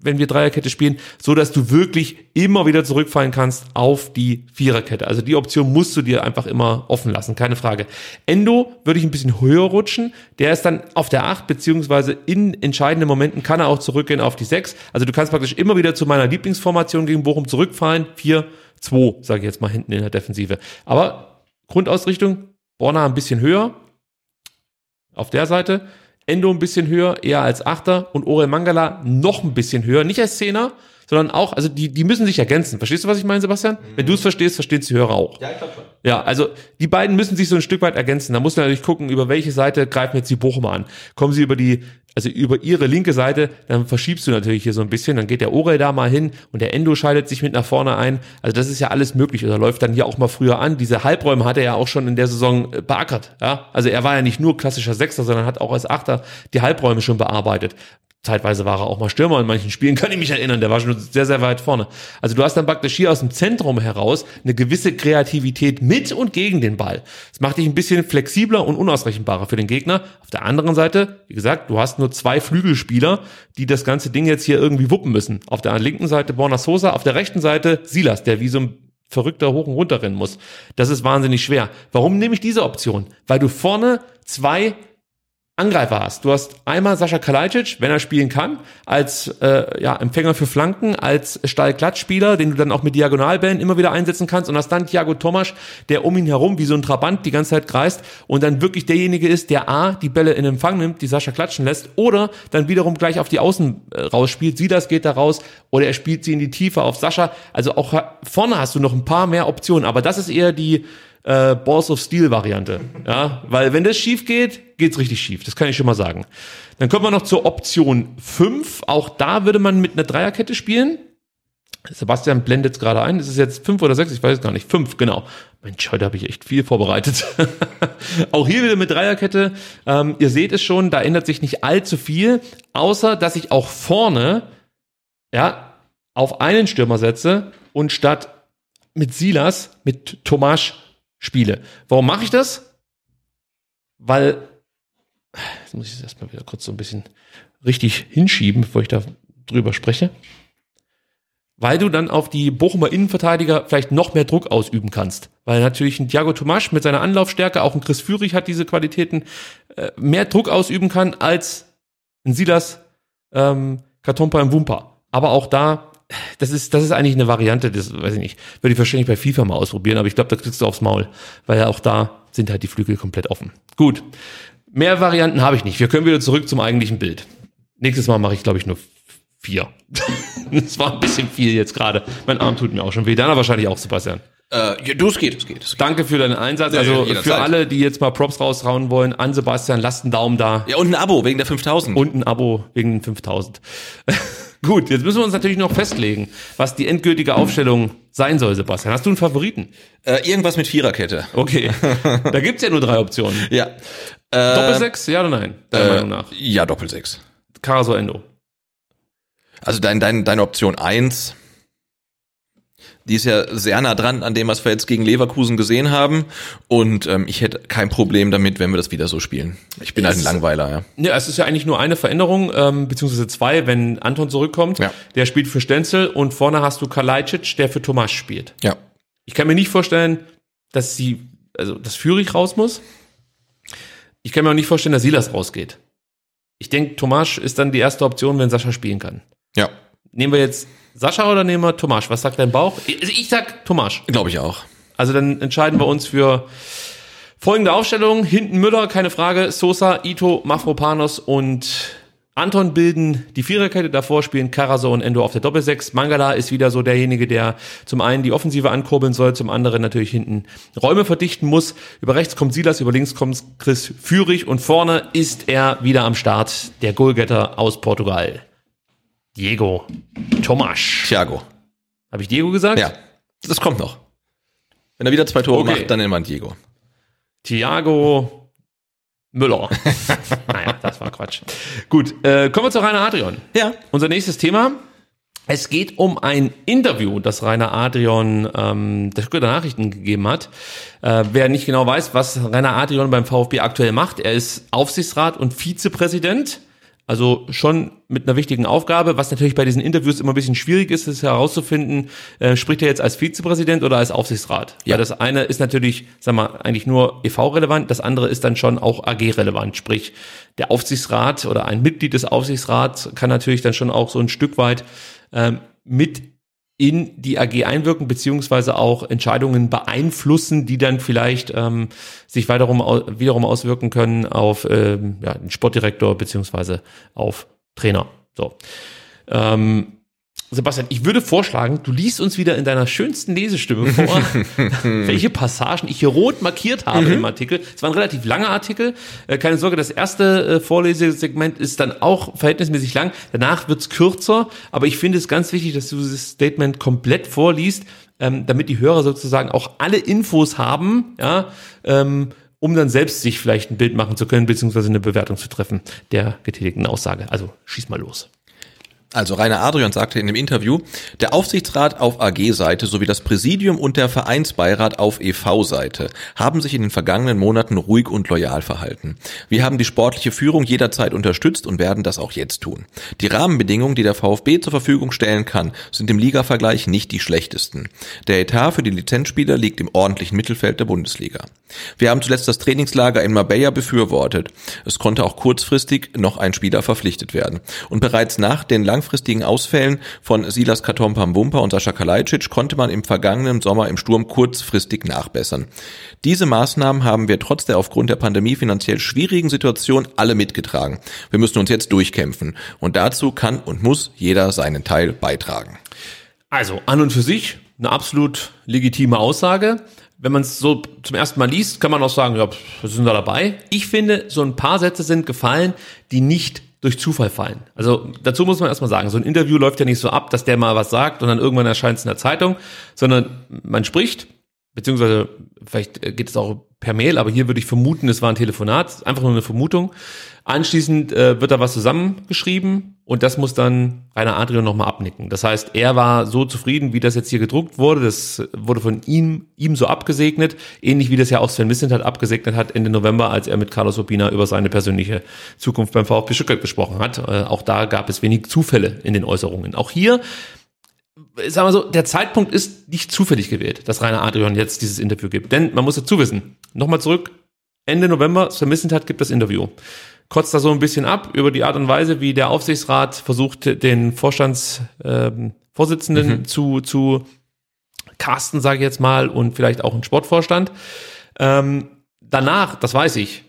wenn wir Dreierkette spielen, so dass du wirklich immer wieder zurückfallen kannst auf die Viererkette. Also die Option musst du dir einfach immer offen lassen, keine Frage. Endo würde ich ein bisschen höher rutschen. Der ist dann auf der 8, beziehungsweise in entscheidenden Momenten kann er auch zurückgehen auf die 6. Also du kannst praktisch immer wieder zu meiner Lieblingsformation gegen Bochum zurückfallen. 4, 2, sage ich jetzt mal hinten in der Defensive. Aber Grundausrichtung, Borna ein bisschen höher auf der Seite. Endo ein bisschen höher, eher als Achter. Und Orel Mangala noch ein bisschen höher, nicht als Zehner, sondern auch, also die, die müssen sich ergänzen. Verstehst du, was ich meine, Sebastian? Mhm. Wenn du es verstehst, versteht die Hörer auch. Ja, ich glaube schon. Ja, also die beiden müssen sich so ein Stück weit ergänzen. Da muss man natürlich gucken, über welche Seite greifen jetzt die Bochumer an. Kommen sie über die also über ihre linke Seite, dann verschiebst du natürlich hier so ein bisschen, dann geht der Orel da mal hin und der Endo schaltet sich mit nach vorne ein. Also das ist ja alles möglich oder läuft dann hier auch mal früher an. Diese Halbräume hat er ja auch schon in der Saison äh, beackert. Ja? Also er war ja nicht nur klassischer Sechster, sondern hat auch als Achter die Halbräume schon bearbeitet. Zeitweise war er auch mal Stürmer in manchen Spielen, kann ich mich erinnern, der war schon sehr, sehr weit vorne. Also du hast dann praktisch hier aus dem Zentrum heraus eine gewisse Kreativität mit und gegen den Ball. Das macht dich ein bisschen flexibler und unausrechenbarer für den Gegner. Auf der anderen Seite, wie gesagt, du hast nur zwei Flügelspieler, die das ganze Ding jetzt hier irgendwie wuppen müssen. Auf der linken Seite Borna Sosa, auf der rechten Seite Silas, der wie so ein verrückter hoch und runter rennen muss. Das ist wahnsinnig schwer. Warum nehme ich diese Option? Weil du vorne zwei Angreifer hast. Du hast einmal Sascha Kalajdzic, wenn er spielen kann, als äh, ja, Empfänger für Flanken, als Stallklatschspieler, den du dann auch mit Diagonalbällen immer wieder einsetzen kannst und hast dann Thiago Tomasch, der um ihn herum wie so ein Trabant die ganze Zeit kreist und dann wirklich derjenige ist, der A, die Bälle in Empfang nimmt, die Sascha klatschen lässt oder dann wiederum gleich auf die Außen äh, rausspielt. Silas geht da raus oder er spielt sie in die Tiefe auf Sascha. Also auch vorne hast du noch ein paar mehr Optionen, aber das ist eher die äh, Balls of Steel Variante. Ja, weil wenn das schief geht, geht's richtig schief. Das kann ich schon mal sagen. Dann kommen wir noch zur Option 5. Auch da würde man mit einer Dreierkette spielen. Sebastian blendet gerade ein. Ist es jetzt fünf oder sechs? Ich weiß es gar nicht. Fünf, genau. Mensch, heute habe ich echt viel vorbereitet. auch hier wieder mit Dreierkette. Ähm, ihr seht es schon, da ändert sich nicht allzu viel, außer dass ich auch vorne ja auf einen Stürmer setze und statt mit Silas mit Tomasch spiele. Warum mache ich das? Weil, jetzt muss ich es erstmal wieder kurz so ein bisschen richtig hinschieben, bevor ich da drüber spreche. Weil du dann auf die Bochumer Innenverteidiger vielleicht noch mehr Druck ausüben kannst. Weil natürlich ein Thiago Tomasch mit seiner Anlaufstärke, auch ein Chris Führig hat diese Qualitäten, äh, mehr Druck ausüben kann als ein Silas ähm, Katompa im Wumpa. Aber auch da das ist, das ist eigentlich eine Variante, das weiß ich nicht, würde ich wahrscheinlich bei FIFA mal ausprobieren, aber ich glaube, da kriegst du aufs Maul, weil ja auch da sind halt die Flügel komplett offen. Gut. Mehr Varianten habe ich nicht. Wir können wieder zurück zum eigentlichen Bild. Nächstes Mal mache ich, glaube ich, nur vier. das war ein bisschen viel jetzt gerade. Mein Arm tut mir auch schon weh. Deiner wahrscheinlich auch, Sebastian. Äh, ja, du, es geht, es geht, es geht. Danke für deinen Einsatz. Also Ja, für jederzeit. alle, die jetzt mal Props raushauen wollen, an Sebastian, lasst einen Daumen da. Ja, und ein Abo wegen der 5000. Und ein Abo wegen den 5000. Gut, jetzt müssen wir uns natürlich noch festlegen, was die endgültige Aufstellung sein soll, Sebastian. Hast du einen Favoriten? Äh, irgendwas mit Viererkette. Okay. da gibt's ja nur drei Optionen. Ja. Äh, Doppelsechs, ja oder nein? Deiner äh, Meinung nach. Ja, Doppelsechs. Caraso Endo. Also dein, dein, deine Option eins, die ist ja sehr nah dran an dem, was wir jetzt gegen Leverkusen gesehen haben. Und ähm, ich hätte kein Problem damit, wenn wir das wieder so spielen. Ich bin halt ein Es- Langweiler, ja. Ja, es ist ja eigentlich nur eine Veränderung, ähm, beziehungsweise zwei, wenn Anton zurückkommt. Ja. Der spielt für Stenzel und vorne hast du Kalajdzic, der für Tomasz spielt. Ja. Ich kann mir nicht vorstellen, dass sie, also dass Führig raus muss. Ich kann mir auch nicht vorstellen, dass Silas rausgeht. Ich denke, Tomasz ist dann die erste Option, wenn Sascha spielen kann. Ja, Nehmen wir jetzt Sascha oder nehmen wir Tomasz? Was sagt dein Bauch? Ich, ich sag Tomasz. glaube ich auch. Also dann entscheiden wir uns für folgende Aufstellung. Hinten Müller, keine Frage. Sosa, Ito, Mafropanos und Anton bilden die Viererkette. Davor spielen Karaso und Endo auf der Doppelsechs. Mangala ist wieder so derjenige, der zum einen die Offensive ankurbeln soll, zum anderen natürlich hinten Räume verdichten muss. Über rechts kommt Silas, über links kommt Chris Führig und vorne ist er wieder am Start, der Goalgetter aus Portugal. Diego Tomasch. Thiago. Habe ich Diego gesagt? Ja, das kommt noch. Wenn er wieder zwei Tore Okay. macht, dann nennt man Diego. Thiago Müller. naja, das war Quatsch. Gut, äh, kommen wir zu Rainer Adrian. Ja. Unser nächstes Thema. Es geht um ein Interview, das Rainer Adrian ähm, der Stuttgarter Nachrichten gegeben hat. Äh, wer nicht genau weiß, was Rainer Adrian beim VfB aktuell macht, er ist Aufsichtsrat und Vizepräsident. Also schon mit einer wichtigen Aufgabe, was natürlich bei diesen Interviews immer ein bisschen schwierig ist, ist herauszufinden, äh, spricht er jetzt als Vizepräsident oder als Aufsichtsrat? Ja. Weil das eine ist natürlich, sag mal, eigentlich nur EV-relevant, das andere ist dann schon auch AG-relevant. Sprich, der Aufsichtsrat oder ein Mitglied des Aufsichtsrats kann natürlich dann schon auch so ein Stück weit ähm, mit in die AG einwirken, beziehungsweise auch Entscheidungen beeinflussen, die dann vielleicht ähm, sich wiederum, au- wiederum auswirken können auf ähm, ja, den Sportdirektor beziehungsweise auf Trainer. So. Ähm, Sebastian, ich würde vorschlagen, du liest uns wieder in deiner schönsten Lesestimme vor, welche Passagen ich hier rot markiert habe im Artikel. Es war ein relativ langer Artikel. Äh, keine Sorge, das erste äh, Vorlesesegment ist dann auch verhältnismäßig lang. Danach wird's kürzer, aber ich finde es ganz wichtig, dass du dieses Statement komplett vorliest, ähm, damit die Hörer sozusagen auch alle Infos haben, ja, ähm, um dann selbst sich vielleicht ein Bild machen zu können, beziehungsweise eine Bewertung zu treffen der getätigten Aussage. Also schieß mal los. Also Rainer Adrian sagte in dem Interview, der Aufsichtsrat auf AG-Seite sowie das Präsidium und der Vereinsbeirat auf EV-Seite haben sich in den vergangenen Monaten ruhig und loyal verhalten. Wir haben die sportliche Führung jederzeit unterstützt und werden das auch jetzt tun. Die Rahmenbedingungen, die der VfB zur Verfügung stellen kann, sind im Ligavergleich nicht die schlechtesten. Der Etat für die Lizenzspieler liegt im ordentlichen Mittelfeld der Bundesliga. Wir haben zuletzt das Trainingslager in Marbella befürwortet. Es konnte auch kurzfristig noch ein Spieler verpflichtet werden. Und bereits nach den langfristigen Ausfällen von Silas Katompam-Wumper und Sascha Kalajdzic konnte man im vergangenen Sommer im Sturm kurzfristig nachbessern. Diese Maßnahmen haben wir trotz der aufgrund der Pandemie finanziell schwierigen Situation alle mitgetragen. Wir müssen uns jetzt durchkämpfen. Und dazu kann und muss jeder seinen Teil beitragen. Also an und für sich eine absolut legitime Aussage. Wenn man es so zum ersten Mal liest, kann man auch sagen, ja, wir sind da dabei. Ich finde, so ein paar Sätze sind gefallen, die nicht durch Zufall fallen. Also dazu muss man erstmal sagen, so ein Interview läuft ja nicht so ab, dass der mal was sagt und dann irgendwann erscheint es in der Zeitung, sondern man spricht, beziehungsweise vielleicht geht es auch per Mail, aber hier würde ich vermuten, es war ein Telefonat, einfach nur eine Vermutung. Anschließend äh, wird da was zusammengeschrieben und das muss dann Rainer Adrian nochmal abnicken. Das heißt, er war so zufrieden, wie das jetzt hier gedruckt wurde. Das wurde von ihm, ihm so abgesegnet, ähnlich wie das ja auch Sven Missentat abgesegnet hat Ende November, als er mit Carlos Urbina über seine persönliche Zukunft beim VfB Stuttgart gesprochen hat. Äh, auch da gab es wenig Zufälle in den Äußerungen. Auch hier sagen wir so, der Zeitpunkt ist nicht zufällig gewählt, dass Rainer Adrian jetzt dieses Interview gibt. Denn man muss dazu wissen, nochmal zurück, Ende November, Sven Missentat gibt das Interview kotzt da so ein bisschen ab über die Art und Weise, wie der Aufsichtsrat versucht, den Vorstandsvorsitzenden ähm, mhm. zu, zu casten, sage ich jetzt mal, und vielleicht auch einen Sportvorstand. Ähm, danach, das weiß ich,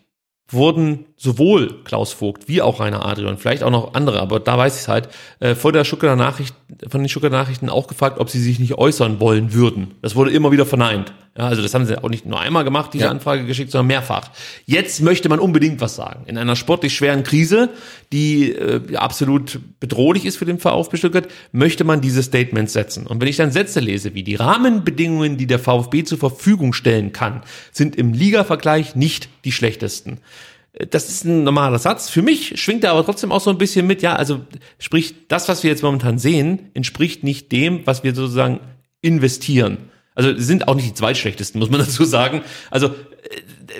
wurden sowohl Klaus Vogt wie auch Rainer Adrian, vielleicht auch noch andere, aber da weiß ich es halt, äh, vor der Stuttgarter Nachricht, von den Stuttgarter Nachrichten auch gefragt, ob sie sich nicht äußern wollen würden. Das wurde immer wieder verneint. Ja, also das haben sie auch nicht nur einmal gemacht, diese ja. Anfrage geschickt, sondern mehrfach. Jetzt möchte man unbedingt was sagen. In einer sportlich schweren Krise, die äh, absolut bedrohlich ist für den VfB Stuttgart, möchte man diese Statements setzen. Und wenn ich dann Sätze lese, wie die Rahmenbedingungen, die der VfB zur Verfügung stellen kann, sind im Liga-Vergleich nicht die schlechtesten das ist ein normaler Satz. Für mich schwingt er aber trotzdem auch so ein bisschen mit, ja, also sprich, das, was wir jetzt momentan sehen, entspricht nicht dem, was wir sozusagen investieren. Also sind auch nicht die zweitschlechtesten, muss man dazu sagen. Also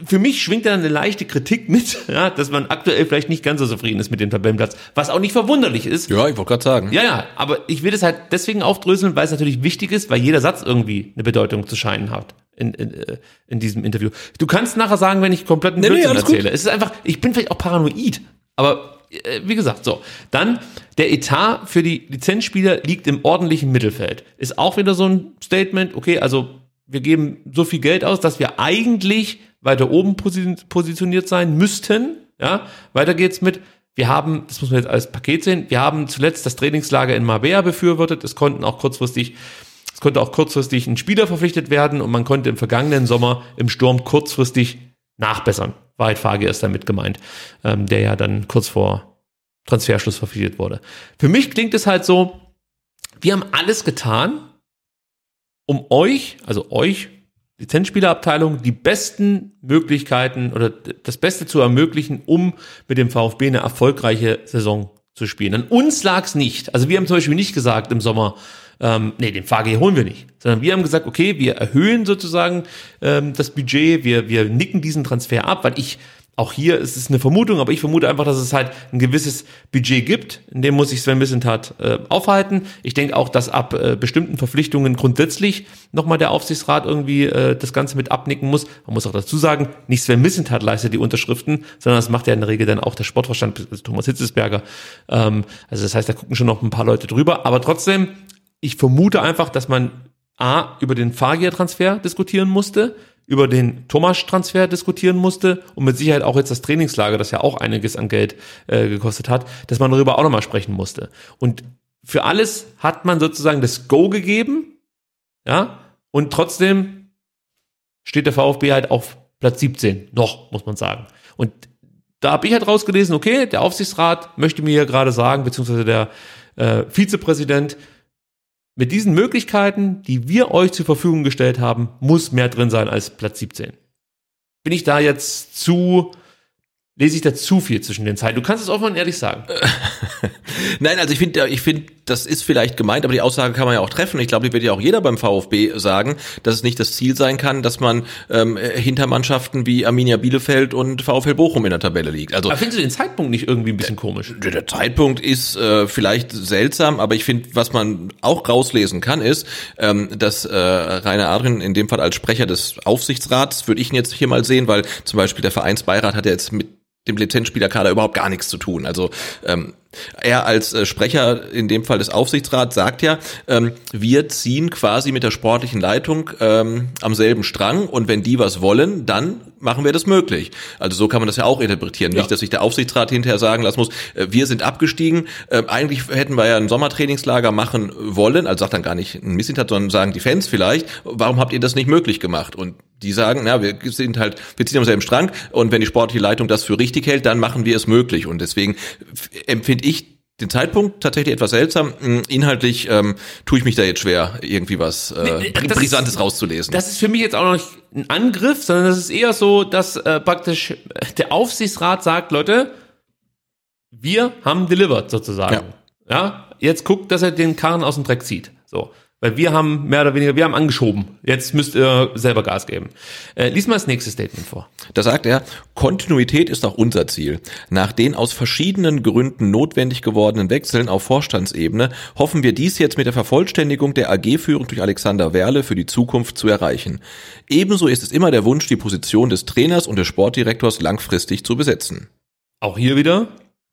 für mich schwingt da eine leichte Kritik mit, ja, dass man aktuell vielleicht nicht ganz so zufrieden ist mit dem Tabellenplatz, was auch nicht verwunderlich ist. Ja, ich wollte gerade sagen. Ja, ja, aber ich will das halt deswegen aufdröseln, weil es natürlich wichtig ist, weil jeder Satz irgendwie eine Bedeutung zu scheinen hat in, in, äh, in diesem Interview. Du kannst nachher sagen, wenn ich komplett einen nee, Blödsinn nee, erzähle. Gut. Es ist einfach, ich bin vielleicht auch paranoid, aber äh, wie gesagt, so. Dann, der Etat für die Lizenzspieler liegt im ordentlichen Mittelfeld. Ist auch wieder so ein Statement, okay, also wir geben so viel Geld aus, dass wir eigentlich weiter oben positioniert sein müssten. Ja, weiter geht's mit. Wir haben, das muss man jetzt als Paket sehen, wir haben zuletzt das Trainingslager in Marbella befürwortet. Es konnten auch kurzfristig, es konnte auch kurzfristig ein Spieler verpflichtet werden und man konnte im vergangenen Sommer im Sturm kurzfristig nachbessern. Wahrheit Fage ist damit gemeint, ähm, der ja dann kurz vor Transferschluss verpflichtet wurde. Für mich klingt es halt so, wir haben alles getan, um euch, also euch, Lizenzspielerabteilung, die besten Möglichkeiten oder das Beste zu ermöglichen, um mit dem VfB eine erfolgreiche Saison zu spielen. An uns lag es nicht. Also wir haben zum Beispiel nicht gesagt im Sommer, ähm, nee, den VG holen wir nicht. Sondern wir haben gesagt, okay, wir erhöhen sozusagen ähm, das Budget, wir, wir nicken diesen Transfer ab, weil ich auch hier ist es eine Vermutung, aber ich vermute einfach, dass es halt ein gewisses Budget gibt, in dem muss sich Sven Missentat äh, aufhalten. Ich denke auch, dass ab äh, bestimmten Verpflichtungen grundsätzlich nochmal der Aufsichtsrat irgendwie äh, das Ganze mit abnicken muss. Man muss auch dazu sagen, nicht Sven Missentat leistet die Unterschriften, sondern das macht ja in der Regel dann auch der Sportvorstand Thomas Hitzesberger. Ähm, also das heißt, da gucken schon noch ein paar Leute drüber, aber trotzdem ich vermute einfach, dass man A, über den Fagier-Transfer diskutieren musste, über den Thomas-Transfer diskutieren musste und mit Sicherheit auch jetzt das Trainingslager, das ja auch einiges an Geld äh, gekostet hat, dass man darüber auch nochmal sprechen musste. Und für alles hat man sozusagen das Go gegeben, ja, und trotzdem steht der VfB halt auf Platz 17, noch, muss man sagen. Und da habe ich halt rausgelesen, okay, der Aufsichtsrat möchte mir gerade sagen, beziehungsweise der äh, Vizepräsident, mit diesen Möglichkeiten, die wir euch zur Verfügung gestellt haben, muss mehr drin sein als Platz 17. Bin ich da jetzt zu lese ich da zu viel zwischen den Zeilen. Du kannst es offen und ehrlich sagen. Nein, also ich finde, ich finde, das ist vielleicht gemeint, aber die Aussage kann man ja auch treffen. Ich glaube, die wird ja auch jeder beim VfB sagen, dass es nicht das Ziel sein kann, dass man ähm, hinter Mannschaften wie Arminia Bielefeld und VfL Bochum in der Tabelle liegt. Also aber findest du den Zeitpunkt nicht irgendwie ein bisschen komisch? Der, der Zeitpunkt ist äh, vielleicht seltsam, aber ich finde, was man auch rauslesen kann, ist, ähm, dass äh, Rainer Adrian in dem Fall als Sprecher des Aufsichtsrats, würde ich ihn jetzt hier mal sehen, weil zum Beispiel der Vereinsbeirat hat ja jetzt mit dem Lizenzspielerkader überhaupt gar nichts zu tun. Also ähm, er als äh, Sprecher in dem Fall des Aufsichtsrats sagt ja, ähm, wir ziehen quasi mit der sportlichen Leitung ähm, am selben Strang und wenn die was wollen, dann machen wir das möglich. Also so kann man das ja auch interpretieren. Ja. Nicht, dass sich der Aufsichtsrat hinterher sagen lassen muss, äh, wir sind abgestiegen, äh, eigentlich hätten wir ja ein Sommertrainingslager machen wollen, also sagt dann gar nicht ein Missintat, sondern sagen die Fans vielleicht, warum habt ihr das nicht möglich gemacht? Und die sagen, na, wir sind halt, wir ziehen am selben Strang und wenn die sportliche Leitung das für richtig hält, dann machen wir es möglich. Und deswegen empfinde ich den Zeitpunkt tatsächlich etwas seltsam. Hm, inhaltlich ähm, tue ich mich da jetzt schwer, irgendwie was äh, nee, Brisantes ist, rauszulesen. Das ist für mich jetzt auch noch nicht ein Angriff, sondern das ist eher so, dass äh, praktisch der Aufsichtsrat sagt, Leute, wir haben delivered sozusagen. Ja. ja, jetzt guckt, dass er den Karren aus dem Dreck zieht. So. Weil wir haben mehr oder weniger, wir haben angeschoben. Jetzt müsst ihr selber Gas geben. Äh, lies mal das nächste Statement vor. Da sagt er, Kontinuität ist auch unser Ziel. Nach den aus verschiedenen Gründen notwendig gewordenen Wechseln auf Vorstandsebene hoffen wir dies jetzt mit der Vervollständigung der AG-Führung durch Alexander Werle für die Zukunft zu erreichen. Ebenso ist es immer der Wunsch, die Position des Trainers und des Sportdirektors langfristig zu besetzen. Auch hier wieder,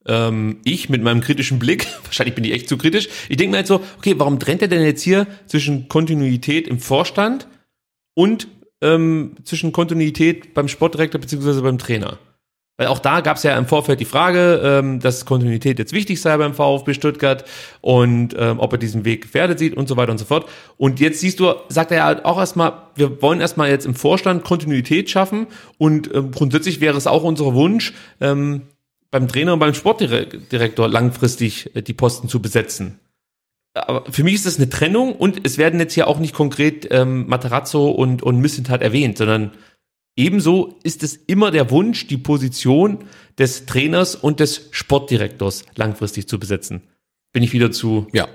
ähm, ich mit meinem kritischen Blick, wahrscheinlich bin ich echt zu kritisch, ich denke mir halt so, okay, warum trennt er denn jetzt hier zwischen Kontinuität im Vorstand und ähm, zwischen Kontinuität beim Sportdirektor beziehungsweise beim Trainer? Weil auch da gab es ja im Vorfeld die Frage, ähm, dass Kontinuität jetzt wichtig sei beim VfB Stuttgart und ähm, ob er diesen Weg gefährdet sieht und so weiter und so fort. Und jetzt siehst du, sagt er ja auch erstmal, wir wollen erstmal jetzt im Vorstand Kontinuität schaffen und ähm, grundsätzlich wäre es auch unser Wunsch, ähm, beim Trainer und beim Sportdirektor langfristig äh, die Posten zu besetzen. Aber für mich ist das eine Trennung und es werden jetzt hier auch nicht konkret ähm, Materazzo und, und Missentat erwähnt, sondern ebenso ist es immer der Wunsch, die Position des Trainers und des Sportdirektors langfristig zu besetzen. Bin ich wieder zu. Ja.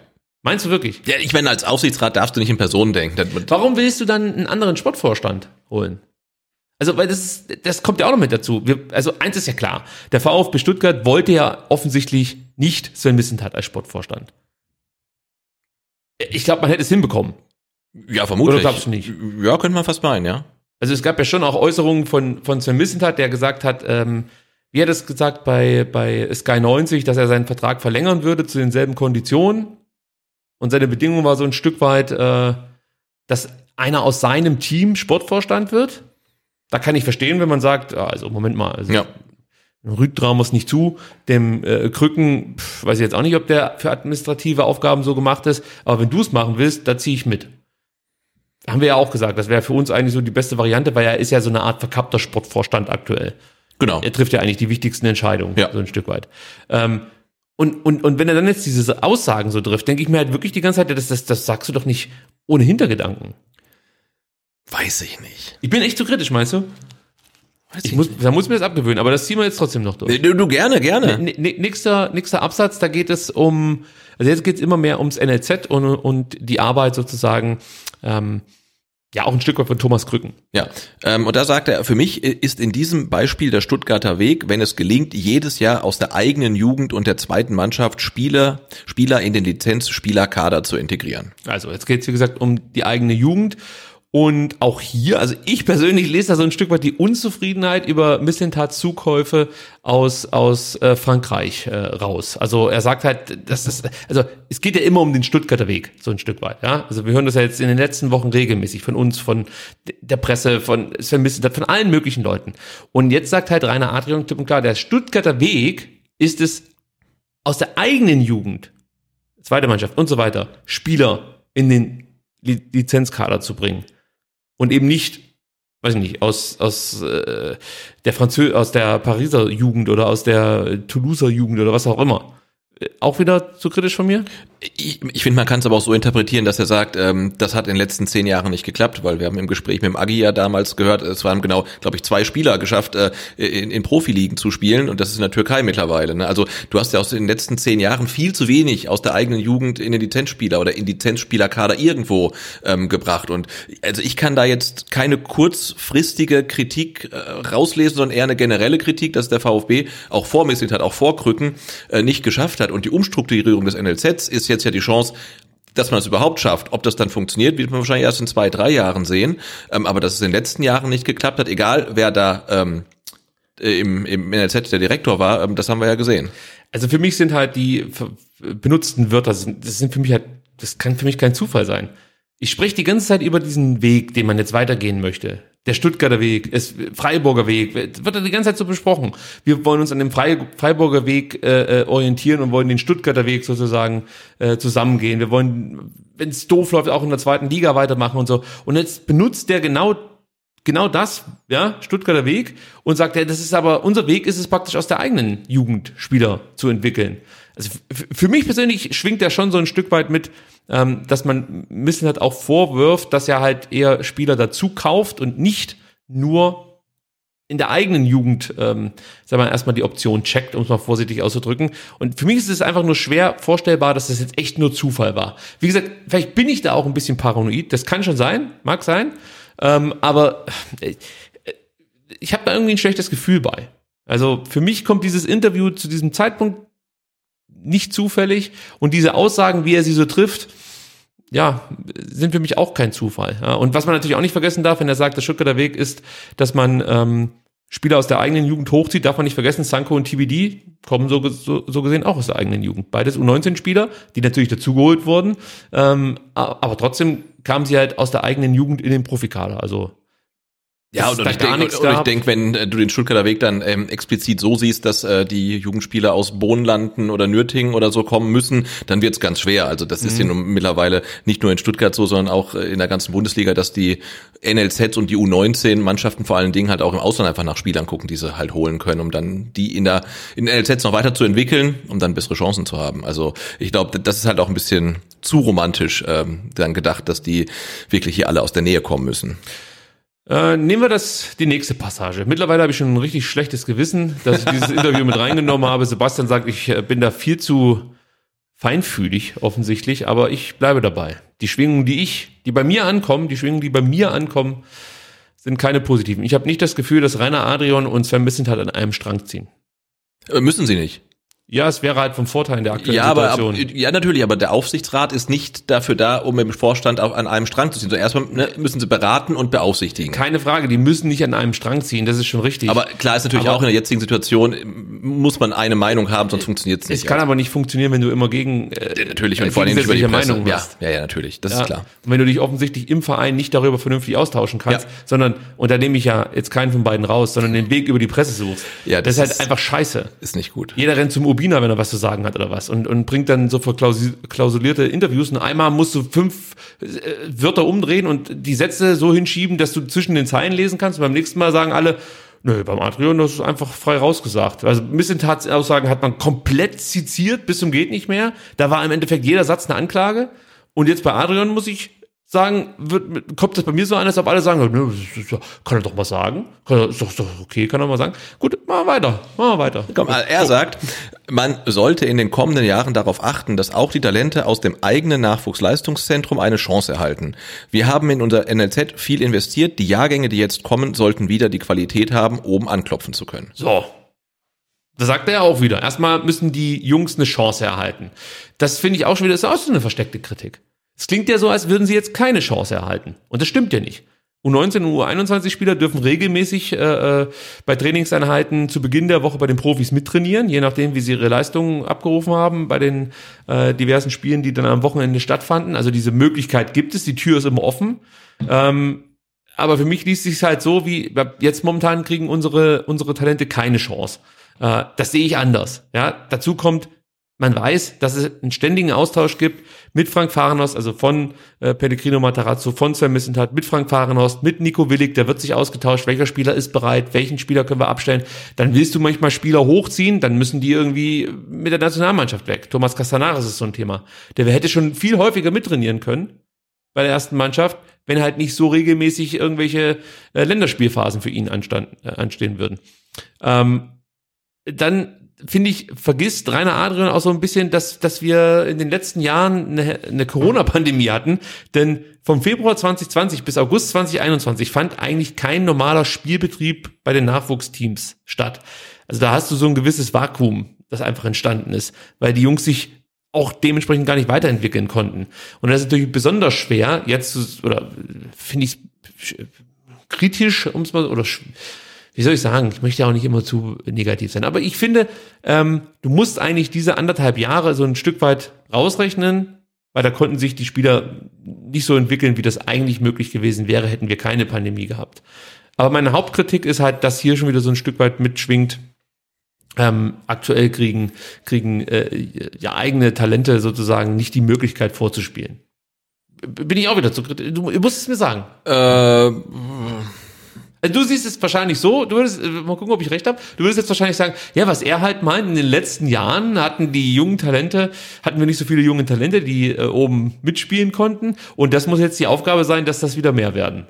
Meinst du wirklich? Ja, ich meine, als Aufsichtsrat darfst du nicht in Personen denken. Warum willst du dann einen anderen Sportvorstand holen? Also, weil das, das kommt ja auch noch mit dazu. Wir, also, eins ist ja klar. Der VfB Stuttgart wollte ja offensichtlich nicht Sven Missentat als Sportvorstand. Ich glaube, man hätte es hinbekommen. Ja, vermutlich. Oder glaubst du nicht? Ja, könnte man fast meinen, ja. Also, es gab ja schon auch Äußerungen von, von Sven Missentat, der gesagt hat, ähm, wie hat es gesagt bei, bei Sky 90, dass er seinen Vertrag verlängern würde zu denselben Konditionen. Und seine Bedingung war so ein Stück weit, äh, dass einer aus seinem Team Sportvorstand wird da kann ich verstehen, wenn man sagt, also Moment mal, also ja. Rücktraum muss nicht zu, dem äh, Krücken, pf, weiß ich jetzt auch nicht, ob der für administrative Aufgaben so gemacht ist, aber wenn du es machen willst, da ziehe ich mit. Haben wir ja auch gesagt, das wäre für uns eigentlich so die beste Variante, weil er ist ja so eine Art verkappter Sportvorstand aktuell. Genau. Er trifft ja eigentlich die wichtigsten Entscheidungen, ja. so ein Stück weit. Ähm, und, und, und wenn er dann jetzt diese Aussagen so trifft, denke ich mir halt wirklich die ganze Zeit, das, das, das sagst du doch nicht ohne Hintergedanken. Weiß ich nicht. Ich bin echt zu kritisch, meinst du? Weiß ich, ich muss, da muss ich mir das abgewöhnen, aber das ziehen wir jetzt trotzdem noch durch. Du, du gerne, gerne. Nächster, nächster Absatz, da geht es um, also jetzt geht es immer mehr ums NLZ und, und die Arbeit sozusagen, ähm, ja, auch ein Stück weit von Thomas Krücken. Ja, ähm, und da sagt er, für mich ist in diesem Beispiel der Stuttgarter Weg, wenn es gelingt, jedes Jahr aus der eigenen Jugend und der zweiten Mannschaft Spieler, Spieler in den Lizenzspielerkader zu integrieren. Also jetzt geht es, wie gesagt, um die eigene Jugend und auch hier, also ich persönlich lese da so ein Stück weit die Unzufriedenheit über Missentats Zukäufe aus, aus äh, Frankreich äh, raus. Also er sagt halt, das ist, also es geht ja immer um den Stuttgarter Weg, so ein Stück weit. Ja? Also wir hören das ja jetzt in den letzten Wochen regelmäßig von uns, von der Presse, von Sven Missentat, von allen möglichen Leuten. Und jetzt sagt halt Rainer Adrian klipp und klar, der Stuttgarter Weg ist es aus der eigenen Jugend, zweite Mannschaft und so weiter, Spieler in den Lizenzkader zu bringen und eben nicht, weiß ich nicht, aus, aus äh, der Franzö aus der Pariser Jugend oder aus der Toulouser Jugend oder was auch immer. Auch wieder zu kritisch von mir? Ich, ich finde, man kann es aber auch so interpretieren, dass er sagt, ähm, das hat in den letzten zehn Jahren nicht geklappt, weil wir haben im Gespräch mit dem Agi ja damals gehört, es waren genau, glaube ich, zwei Spieler geschafft, äh, in, in Profiligen zu spielen und das ist in der Türkei mittlerweile. Ne? Also du hast ja aus den letzten zehn Jahren viel zu wenig aus der eigenen Jugend in den Lizenzspieler oder in Lizenzspielerkader irgendwo ähm, gebracht und also ich kann da jetzt keine kurzfristige Kritik äh, rauslesen, sondern eher eine generelle Kritik, dass der VfB auch vor hat, auch vor Krücken äh, nicht geschafft hat und die Umstrukturierung des NLZs ist jetzt ja die Chance, dass man es überhaupt schafft. Ob das dann funktioniert, wird man wahrscheinlich erst in zwei, drei Jahren sehen. Ähm, aber dass es in den letzten Jahren nicht geklappt hat, egal wer da ähm, im, im NLZ der Direktor war, ähm, das haben wir ja gesehen. Also für mich sind halt die benutzten Wörter, das sind für mich halt, das kann für mich kein Zufall sein. Ich spreche die ganze Zeit über diesen Weg, den man jetzt weitergehen möchte der Stuttgarter Weg, ist Freiburger Weg, wird da die ganze Zeit so besprochen. Wir wollen uns an dem Freiburger Weg äh, äh, orientieren und wollen den Stuttgarter Weg sozusagen äh, zusammengehen. Wir wollen, wenn es doof läuft, auch in der zweiten Liga weitermachen und so. Und jetzt benutzt der genau genau das, ja, Stuttgarter Weg und sagt, ja, das ist aber unser Weg ist es praktisch aus der eigenen Jugend Spieler zu entwickeln. Also für mich persönlich schwingt er schon so ein Stück weit mit, ähm, dass man Missen halt auch vorwirft, dass er halt eher Spieler dazu kauft und nicht nur in der eigenen Jugend, ähm, sagen wir erstmal die Option checkt, um es mal vorsichtig auszudrücken. Und für mich ist es einfach nur schwer vorstellbar, dass das jetzt echt nur Zufall war. Wie gesagt, vielleicht bin ich da auch ein bisschen paranoid. Das kann schon sein, mag sein. Ähm, aber äh, ich habe da irgendwie ein schlechtes Gefühl bei. Also für mich kommt dieses Interview zu diesem Zeitpunkt nicht zufällig und diese Aussagen, wie er sie so trifft, ja, sind für mich auch kein Zufall. Ja, und was man natürlich auch nicht vergessen darf, wenn er sagt, der Stuttgarter Weg ist, dass man ähm, Spieler aus der eigenen Jugend hochzieht, darf man nicht vergessen, Sanko und TBD kommen so, so, so gesehen auch aus der eigenen Jugend. Beides U19-Spieler, die natürlich dazugeholt wurden, ähm, aber trotzdem kamen sie halt aus der eigenen Jugend in den Profikader. Also ja, und, und, ich denk, und, und ich denke, wenn äh, du den Stuttgarter Weg dann ähm, explizit so siehst, dass äh, die Jugendspieler aus Bohnlanden oder Nürtingen oder so kommen müssen, dann wird's ganz schwer. Also das mhm. ist ja nun mittlerweile nicht nur in Stuttgart so, sondern auch äh, in der ganzen Bundesliga, dass die NLZs und die U19-Mannschaften vor allen Dingen halt auch im Ausland einfach nach Spielern gucken, die sie halt holen können, um dann die in der in NLZs noch weiter zu entwickeln, um dann bessere Chancen zu haben. Also ich glaube, das ist halt auch ein bisschen zu romantisch ähm, dann gedacht, dass die wirklich hier alle aus der Nähe kommen müssen. Äh, nehmen wir das, die nächste Passage. Mittlerweile habe ich schon ein richtig schlechtes Gewissen, dass ich dieses Interview mit reingenommen habe. Sebastian sagt, ich äh, bin da viel zu feinfühlig offensichtlich, aber ich bleibe dabei. Die Schwingungen, die ich, die bei mir ankommen, die Schwingungen, die bei mir ankommen, sind keine positiven. Ich habe nicht das Gefühl, dass Rainer Adrian und Sven Missentat an einem Strang ziehen. Äh, müssen sie nicht. Ja, es wäre halt vom Vorteil in der aktuellen ja, Situation. Aber, ja, natürlich, aber der Aufsichtsrat ist nicht dafür da, um im Vorstand auch an einem Strang zu ziehen. So erstmal ne, müssen sie beraten und beaufsichtigen. Keine Frage, die müssen nicht an einem Strang ziehen, das ist schon richtig. Aber klar ist natürlich aber auch in der jetzigen Situation muss man eine Meinung haben, sonst funktioniert es nicht. Es kann aber nicht funktionieren, wenn du immer gegen äh, natürlich und äh, vor allem über die Meinung ja, hast. Ja, ja, natürlich, das ja. ist klar. Und wenn du dich offensichtlich im Verein nicht darüber vernünftig austauschen kannst, ja. sondern und da nehme ich ja jetzt keinen von beiden raus, sondern den Weg über die Presse suchst. Ja, das, das ist halt einfach scheiße. Ist nicht gut. Jeder rennt zum Urbina, wenn er was zu sagen hat oder was und und bringt dann so verklausulierte Interviews und einmal musst du fünf äh, Wörter umdrehen und die Sätze so hinschieben, dass du zwischen den Zeilen lesen kannst und beim nächsten Mal sagen alle Nö, beim Adrian, das ist einfach frei rausgesagt. Also Missentatsaussagen hat man komplett zitiert bis zum geht nicht mehr. Da war im Endeffekt jeder Satz eine Anklage. Und jetzt bei Adrian muss ich sagen, wird, kommt das bei mir so an, als ob alle sagen, ne, kann er doch mal sagen. Kann er, ist, doch, ist doch okay, kann er mal sagen. Gut, machen wir weiter, machen wir weiter. Komm, er sagt, man sollte in den kommenden Jahren darauf achten, dass auch die Talente aus dem eigenen Nachwuchsleistungszentrum eine Chance erhalten. Wir haben in unser NLZ viel investiert. Die Jahrgänge, die jetzt kommen, sollten wieder die Qualität haben, oben anklopfen zu können. So, das sagt er ja auch wieder. Erstmal müssen die Jungs eine Chance erhalten. Das finde ich auch schon wieder, das ist auch so eine versteckte Kritik. Es klingt ja so, als würden sie jetzt keine Chance erhalten. Und das stimmt ja nicht. U19 und U21-Spieler dürfen regelmäßig äh, äh, bei Trainingseinheiten zu Beginn der Woche bei den Profis mittrainieren, je nachdem, wie sie ihre Leistungen abgerufen haben bei den äh, diversen Spielen, die dann am Wochenende stattfanden. Also diese Möglichkeit gibt es, die Tür ist immer offen. Ähm, aber für mich liest sich halt so, wie jetzt momentan kriegen unsere unsere Talente keine Chance. Äh, das sehe ich anders. Ja, dazu kommt man weiß, dass es einen ständigen Austausch gibt mit Frank Fahrenhorst, also von äh, Pellegrino Matarazzo, von Sven Missentat, mit Frank Fahrenhorst, mit Nico Willig, der wird sich ausgetauscht, welcher Spieler ist bereit, welchen Spieler können wir abstellen. Dann willst du manchmal Spieler hochziehen, dann müssen die irgendwie mit der Nationalmannschaft weg. Thomas Castanares ist so ein Thema. Der hätte schon viel häufiger mittrainieren können bei der ersten Mannschaft, wenn halt nicht so regelmäßig irgendwelche äh, Länderspielphasen für ihn anstand, äh, anstehen würden. Ähm, dann finde ich, vergisst Rainer Adrian auch so ein bisschen, dass, dass wir in den letzten Jahren eine, eine Corona-Pandemie hatten. Denn vom Februar 2020 bis August 2021 fand eigentlich kein normaler Spielbetrieb bei den Nachwuchsteams statt. Also da hast du so ein gewisses Vakuum, das einfach entstanden ist, weil die Jungs sich auch dementsprechend gar nicht weiterentwickeln konnten. Und das ist natürlich besonders schwer, jetzt, oder finde ich kritisch, um es mal, oder wie soll ich sagen, ich möchte ja auch nicht immer zu negativ sein, aber ich finde, ähm, du musst eigentlich diese anderthalb Jahre so ein Stück weit rausrechnen, weil da konnten sich die Spieler nicht so entwickeln, wie das eigentlich möglich gewesen wäre, hätten wir keine Pandemie gehabt. Aber meine Hauptkritik ist halt, dass hier schon wieder so ein Stück weit mitschwingt, ähm, aktuell kriegen, kriegen äh, ja eigene Talente sozusagen nicht die Möglichkeit vorzuspielen. Bin ich auch wieder zu kritisch. Du, musst es mir sagen. Äh, also du siehst es wahrscheinlich so, du würdest, äh, mal gucken, ob ich recht habe, du würdest jetzt wahrscheinlich sagen, ja, was er halt meint, in den letzten Jahren hatten die jungen Talente, hatten wir nicht so viele junge Talente, die äh, oben mitspielen konnten und das muss jetzt die Aufgabe sein, dass das wieder mehr werden.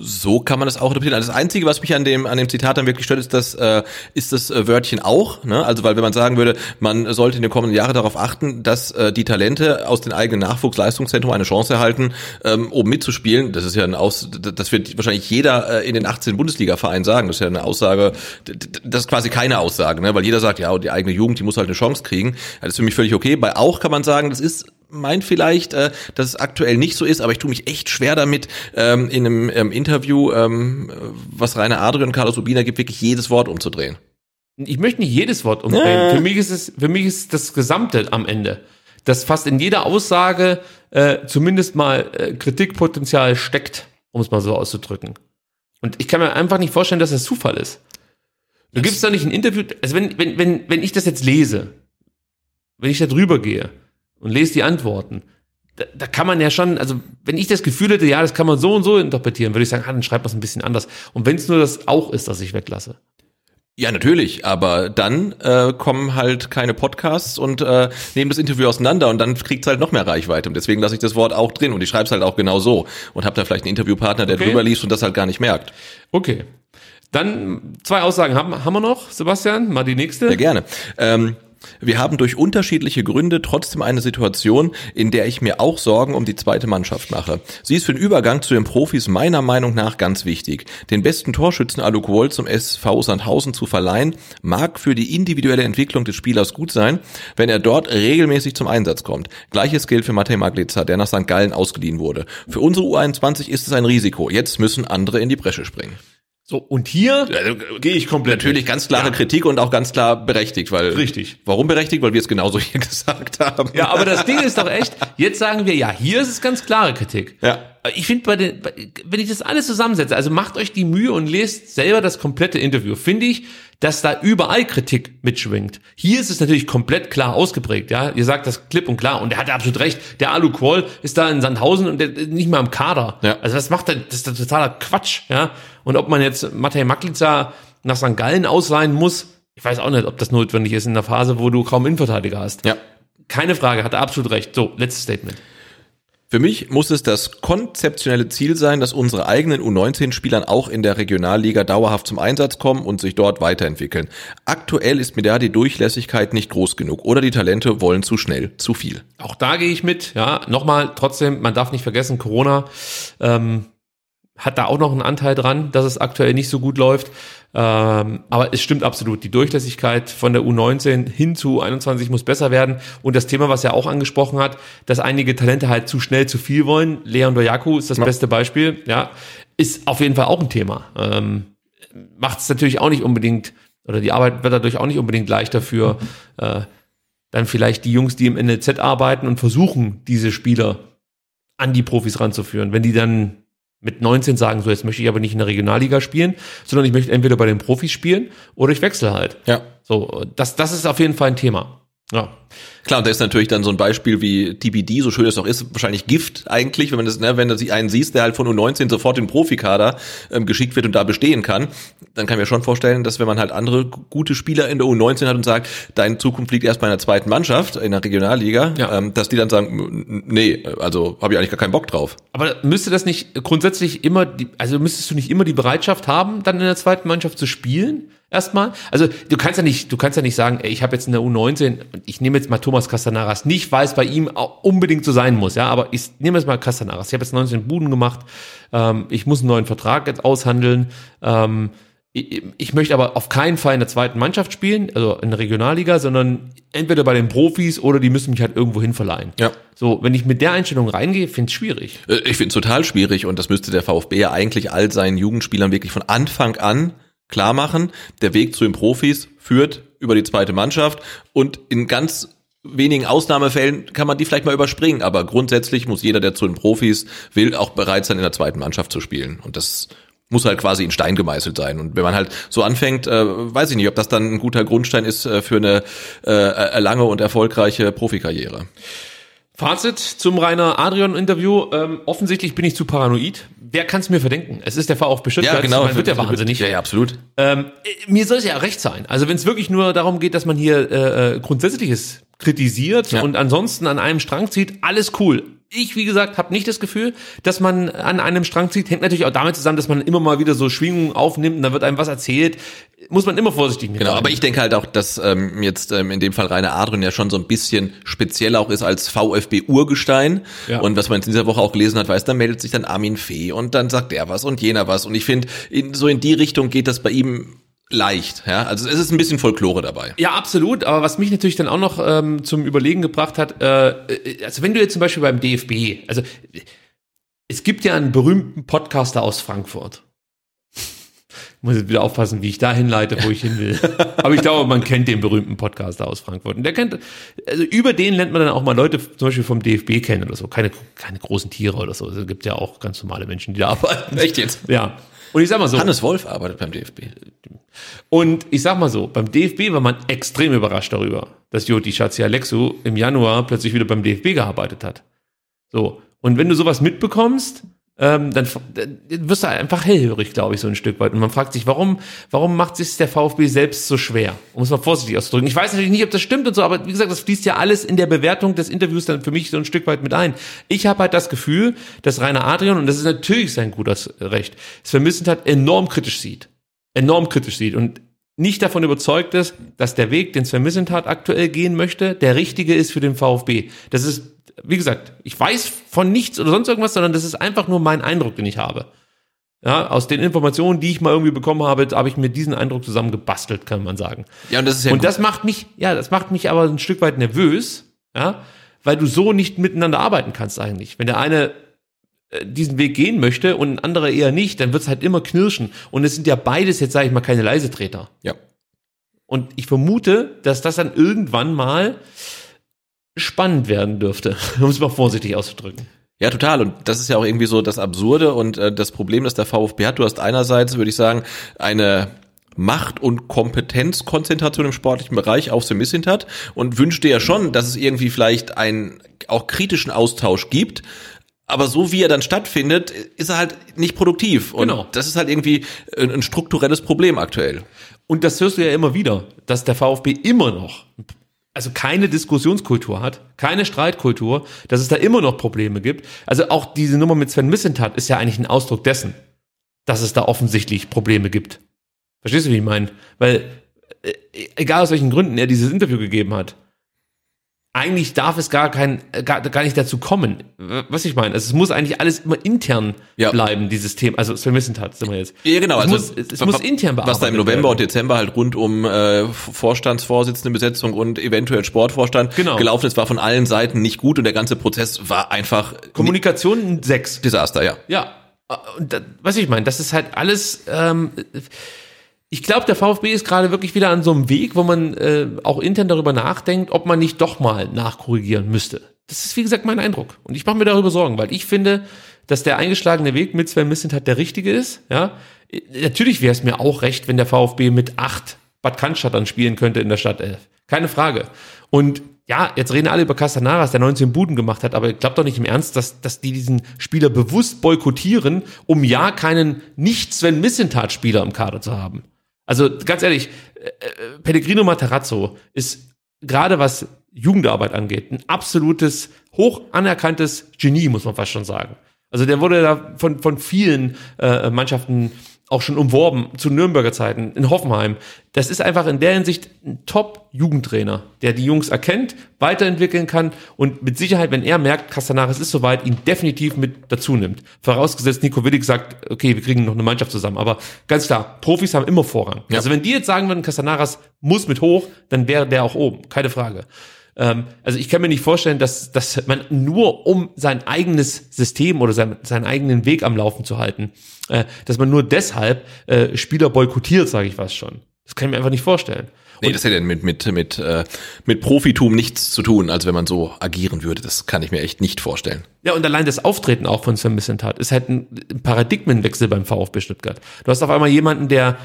So kann man das auch interpretieren. Also das Einzige, was mich an dem an dem Zitat dann wirklich stört, ist das äh, ist das äh, Wörtchen auch. Ne? Also weil wenn man sagen würde, man sollte in den kommenden Jahren darauf achten, dass äh, die Talente aus den eigenen Nachwuchsleistungszentren eine Chance erhalten, ähm, oben mitzuspielen. Das ist ja ein Aus, das wird wahrscheinlich jeder äh, in den 18 Bundesliga-Vereinen sagen. Das ist ja eine Aussage, das ist quasi keine Aussage, ne? weil jeder sagt, ja, die eigene Jugend, die muss halt eine Chance kriegen. Das ist für mich völlig okay. Bei auch kann man sagen, das ist meint vielleicht, äh, dass es aktuell nicht so ist, aber ich tue mich echt schwer damit, ähm, in einem ähm, Interview, ähm, was Rainer Adrian und Carlos Urbina gibt, wirklich jedes Wort umzudrehen. Ich möchte nicht jedes Wort umdrehen. Äh. Für mich ist es, für mich ist das Gesamte am Ende, dass fast in jeder Aussage äh, zumindest mal äh, Kritikpotenzial steckt, um es mal so auszudrücken. Und ich kann mir einfach nicht vorstellen, dass das Zufall ist. Du gibst da nicht ein Interview, also wenn, wenn, wenn, wenn ich das jetzt lese, wenn ich da drüber gehe, und lese die Antworten. Da, da kann man ja schon, also wenn ich das Gefühl hätte, ja, das kann man so und so interpretieren, würde ich sagen, ah, dann schreibt man es ein bisschen anders. Und wenn es nur das auch ist, dass ich weglasse. Ja, natürlich, aber dann äh, kommen halt keine Podcasts und äh, nehmen das Interview auseinander und dann kriegt's halt noch mehr Reichweite. Und deswegen lasse ich das Wort auch drin und ich schreibe es halt auch genau so und habe da vielleicht einen Interviewpartner, der okay. drüber liest und das halt gar nicht merkt. Okay. Dann zwei Aussagen haben, haben wir noch, Sebastian. Mal die nächste. Ja, gerne. Ähm, wir haben durch unterschiedliche Gründe trotzdem eine Situation, in der ich mir auch Sorgen um die zweite Mannschaft mache. Sie ist für den Übergang zu den Profis meiner Meinung nach ganz wichtig. Den besten Torschützen Aluk Wohl zum SV Sandhausen zu verleihen, mag für die individuelle Entwicklung des Spielers gut sein, wenn er dort regelmäßig zum Einsatz kommt. Gleiches gilt für Matej Maglica, der nach St. Gallen ausgeliehen wurde. Für unsere U21 ist es ein Risiko. Jetzt müssen andere in die Bresche springen. So, und hier ja, gehe ich komplett. Natürlich mit. ganz klare ja. Kritik und auch ganz klar berechtigt, weil. Richtig. Warum berechtigt? Weil wir es genauso hier gesagt haben. Ja, aber das Ding ist doch echt, jetzt sagen wir, ja, hier ist es ganz klare Kritik. Ja. Ich finde, bei den, wenn ich das alles zusammensetze, also macht euch die Mühe und lest selber das komplette Interview, finde ich, dass da überall Kritik mitschwingt. Hier ist es natürlich komplett klar ausgeprägt, ja. Ihr sagt das klipp und klar und er hat absolut recht. Der Alu Quoll ist da in Sandhausen und der ist nicht mal im Kader. Ja. Also das macht er, das ist totaler Quatsch, ja. Und ob man jetzt Matej Maklica nach St. Gallen ausleihen muss, ich weiß auch nicht, ob das notwendig ist in der Phase, wo du kaum Innenverteidiger hast. Ja. Keine Frage, hat er absolut recht. So, letztes Statement. Für mich muss es das konzeptionelle Ziel sein, dass unsere eigenen U19-Spielern auch in der Regionalliga dauerhaft zum Einsatz kommen und sich dort weiterentwickeln. Aktuell ist mir da die Durchlässigkeit nicht groß genug oder die Talente wollen zu schnell, zu viel. Auch da gehe ich mit. Ja, nochmal, trotzdem, man darf nicht vergessen, Corona ähm, hat da auch noch einen Anteil dran, dass es aktuell nicht so gut läuft. Ähm, aber es stimmt absolut. Die Durchlässigkeit von der U19 hin zu 21 muss besser werden. Und das Thema, was er auch angesprochen hat, dass einige Talente halt zu schnell zu viel wollen. Leon Doyaku ist das ja. beste Beispiel. Ja, ist auf jeden Fall auch ein Thema. Ähm, Macht es natürlich auch nicht unbedingt, oder die Arbeit wird dadurch auch nicht unbedingt leichter für äh, dann vielleicht die Jungs, die im NLZ arbeiten und versuchen, diese Spieler an die Profis ranzuführen. Wenn die dann mit 19 sagen, so jetzt möchte ich aber nicht in der Regionalliga spielen, sondern ich möchte entweder bei den Profis spielen oder ich wechsle halt. Ja. So, das, das ist auf jeden Fall ein Thema. Ja. Klar, und da ist natürlich dann so ein Beispiel wie TBD, so schön es auch ist, wahrscheinlich Gift eigentlich, wenn man das, ne, wenn du einen siehst, der halt von U19 sofort in den Profikader ähm, geschickt wird und da bestehen kann, dann kann ich mir schon vorstellen, dass wenn man halt andere gute Spieler in der U19 hat und sagt, deine Zukunft liegt erst bei einer zweiten Mannschaft in der Regionalliga, Ja. ähm, dass die dann sagen, nee, also habe ich eigentlich gar keinen Bock drauf. Aber müsste das nicht grundsätzlich immer, die, also müsstest du nicht immer die Bereitschaft haben, dann in der zweiten Mannschaft zu spielen? Erstmal. Also du kannst ja nicht, du kannst ja nicht sagen, ey, ich habe jetzt in der U19, ich nehme jetzt mal Thomas Castanaras, nicht weil es bei ihm unbedingt so sein muss, ja, aber ich nehme jetzt mal Castanaras. Ich habe jetzt 19 Buden gemacht, ähm, ich muss einen neuen Vertrag jetzt aushandeln. Ähm, ich, ich möchte aber auf keinen Fall in der zweiten Mannschaft spielen, also in der Regionalliga, sondern entweder bei den Profis oder die müssen mich halt irgendwo hin verleihen. Ja. So, wenn ich mit der Einstellung reingehe, finde ich schwierig. Äh, Ich finde es total schwierig und das müsste der VfB ja eigentlich all seinen Jugendspielern wirklich von Anfang an klar machen. Der Weg zu den Profis führt über die zweite Mannschaft und in ganz wenigen Ausnahmefällen kann man die vielleicht mal überspringen, aber grundsätzlich muss jeder, der zu den Profis will, auch bereit sein, in der zweiten Mannschaft zu spielen. Und das muss halt quasi in Stein gemeißelt sein. Und wenn man halt so anfängt, äh, weiß ich nicht, ob das dann ein guter Grundstein ist äh, für eine äh, lange und erfolgreiche Profikarriere. Fazit zum Rainer Adrian-Interview. Ähm, offensichtlich bin ich zu paranoid. Wer kann es mir verdenken? Es ist der VfB Stuttgart. Man wird ja wahnsinnig. Ja, ja, absolut. Ähm, äh, mir soll es ja recht sein. Also wenn es wirklich nur darum geht, dass man hier äh, äh, Grundsätzliches kritisiert Ja. und ansonsten an einem Strang zieht, alles cool. Ich, wie gesagt, habe nicht das Gefühl, dass man an einem Strang zieht. Hängt natürlich auch damit zusammen, dass man immer mal wieder so Schwingungen aufnimmt und dann wird einem was erzählt. Muss man immer vorsichtig mit Genau, aber ich denke halt auch, dass ähm, jetzt ähm, in dem Fall Rainer Adrian ja schon so ein bisschen speziell auch ist als VfB-Urgestein. Ja. Und was man jetzt in dieser Woche auch gelesen hat, weiß, da meldet sich dann Armin Fee und dann sagt er was und jener was. Und ich finde, in, so in die Richtung geht das bei ihm leicht. Ja? Also es ist ein bisschen Folklore dabei. Ja, absolut. Aber was mich natürlich dann auch noch ähm, zum Überlegen gebracht hat, äh, äh, also wenn du jetzt zum Beispiel beim DFB, also es gibt ja einen berühmten Podcaster aus Frankfurt. Ich muss jetzt wieder aufpassen, wie ich da hinleite, wo ich hin will. Aber ich glaube, man kennt den berühmten Podcaster aus Frankfurt. Und der kennt, also über den lernt man dann auch mal Leute zum Beispiel vom DFB kennen oder so. Keine, keine großen Tiere oder so. Es gibt ja auch ganz normale Menschen, die da arbeiten. Echt jetzt? Ja. Und ich sag mal so. Hannes Wolf arbeitet beim DFB. Und ich sag mal so, beim DFB war man extrem überrascht darüber, dass Joti Schatzi Alexu im Januar plötzlich wieder beim DFB gearbeitet hat. So. Und wenn du sowas mitbekommst, ähm, dann, dann wirst du einfach hellhörig, glaube ich, so ein Stück weit. Und man fragt sich, warum, warum macht sich der VfB selbst so schwer? Um es mal vorsichtig auszudrücken. Ich weiß natürlich nicht, ob das stimmt und so, aber wie gesagt, das fließt ja alles in der Bewertung des Interviews dann für mich so ein Stück weit mit ein. Ich habe halt das Gefühl, dass Rainer Adrian, und das ist natürlich sein gutes Recht, Sven Missentat enorm kritisch sieht. Enorm kritisch sieht und nicht davon überzeugt ist, dass der Weg, den Sven Missentat aktuell gehen möchte, der richtige ist für den VfB. Das ist, wie gesagt, ich weiß von nichts oder sonst irgendwas, sondern das ist einfach nur mein Eindruck, den ich habe. Ja, aus den Informationen, die ich mal irgendwie bekommen habe, habe ich mir diesen Eindruck zusammen gebastelt, kann man sagen. Ja, und das ist ja und gut. das macht mich, ja, das macht mich aber ein Stück weit nervös, ja, weil du so nicht miteinander arbeiten kannst eigentlich. Wenn der eine äh, diesen Weg gehen möchte und ein anderer eher nicht, dann wird es halt immer knirschen. Und es sind ja beides jetzt, sage ich mal, keine Leisetreter. Ja. Und ich vermute, dass das dann irgendwann mal spannend werden dürfte, um es mal vorsichtig auszudrücken. Ja, total. Und das ist ja auch irgendwie so das Absurde und äh, das Problem, das der VfB hat. Du hast einerseits, würde ich sagen, eine Macht- und Kompetenzkonzentration im sportlichen Bereich auf Semisint hat und wünscht dir ja schon, dass es irgendwie vielleicht einen auch kritischen Austausch gibt. Aber so wie er dann stattfindet, ist er halt nicht produktiv. Und Genau. das ist halt irgendwie ein, ein strukturelles Problem aktuell. Und das hörst du ja immer wieder, dass der VfB immer noch, also keine Diskussionskultur hat, keine Streitkultur, dass es da immer noch Probleme gibt. Also auch diese Nummer mit Sven Missentat ist ja eigentlich ein Ausdruck dessen, dass es da offensichtlich Probleme gibt. Verstehst du, wie ich meine? Weil, äh, egal aus welchen Gründen er dieses Interview gegeben hat, eigentlich darf es gar kein, äh, gar, gar nicht dazu kommen. Was ich meine, also es muss eigentlich alles immer intern Ja. bleiben, dieses Thema. Also Sven Missentat sind wir jetzt. Ja, genau. Es also muss, es, es muss intern bearbeitet Was da im November werden. und Dezember halt rund um äh, Vorstandsvorsitzendenbesetzung und eventuell Sportvorstand Genau. gelaufen ist, war von allen Seiten nicht gut und der ganze Prozess war einfach Kommunikation sechs. Desaster, ja. Ja, und da, was ich meine, das ist halt alles. Ähm, ich glaube, der VfB ist gerade wirklich wieder an so einem Weg, wo man äh, auch intern darüber nachdenkt, ob man nicht doch mal nachkorrigieren müsste. Das ist wie gesagt mein Eindruck und ich mache mir darüber Sorgen, weil ich finde, dass der eingeschlagene Weg mit Sven Missentat der richtige ist. Ja, Äh, natürlich wäre es mir auch recht, wenn der VfB mit acht Bad Cannstatt dann spielen könnte in der Stadt 11. Keine Frage. Und ja, jetzt reden alle über Castanaras, der 19 Buden gemacht hat, aber ich glaube doch nicht im Ernst, dass, dass die diesen Spieler bewusst boykottieren, um ja keinen nicht-Sven Missentat-Spieler im Kader zu haben. Also ganz ehrlich, äh, äh, Pellegrino Materazzo ist gerade was Jugendarbeit angeht, ein absolutes, hoch anerkanntes Genie, muss man fast schon sagen. Also der wurde da von, von vielen äh, Mannschaften auch schon umworben zu Nürnberger Zeiten in Hoffenheim. Das ist einfach in der Hinsicht ein Top-Jugendtrainer, der die Jungs erkennt, weiterentwickeln kann und mit Sicherheit, wenn er merkt, Castanares ist soweit, ihn definitiv mit dazu nimmt. Vorausgesetzt, Nico Willig sagt, okay, wir kriegen noch eine Mannschaft zusammen. Aber ganz klar, Profis haben immer Vorrang. Ja. Also wenn die jetzt sagen würden, Castanaras muss mit hoch, dann wäre der auch oben. Keine Frage. Ähm, also ich kann mir nicht vorstellen, dass, dass man nur um sein eigenes System oder sein, seinen eigenen Weg am Laufen zu halten, äh, dass man nur deshalb äh, Spieler boykottiert, sage ich was schon. Das kann ich mir einfach nicht vorstellen. Nee, das hätte mit, mit, mit, äh, mit Profitum nichts zu tun, als wenn man so agieren würde. Das kann ich mir echt nicht vorstellen. Ja, und allein das Auftreten auch von Sven Missentat ist halt ein Paradigmenwechsel beim VfB Stuttgart. Du hast auf einmal jemanden, der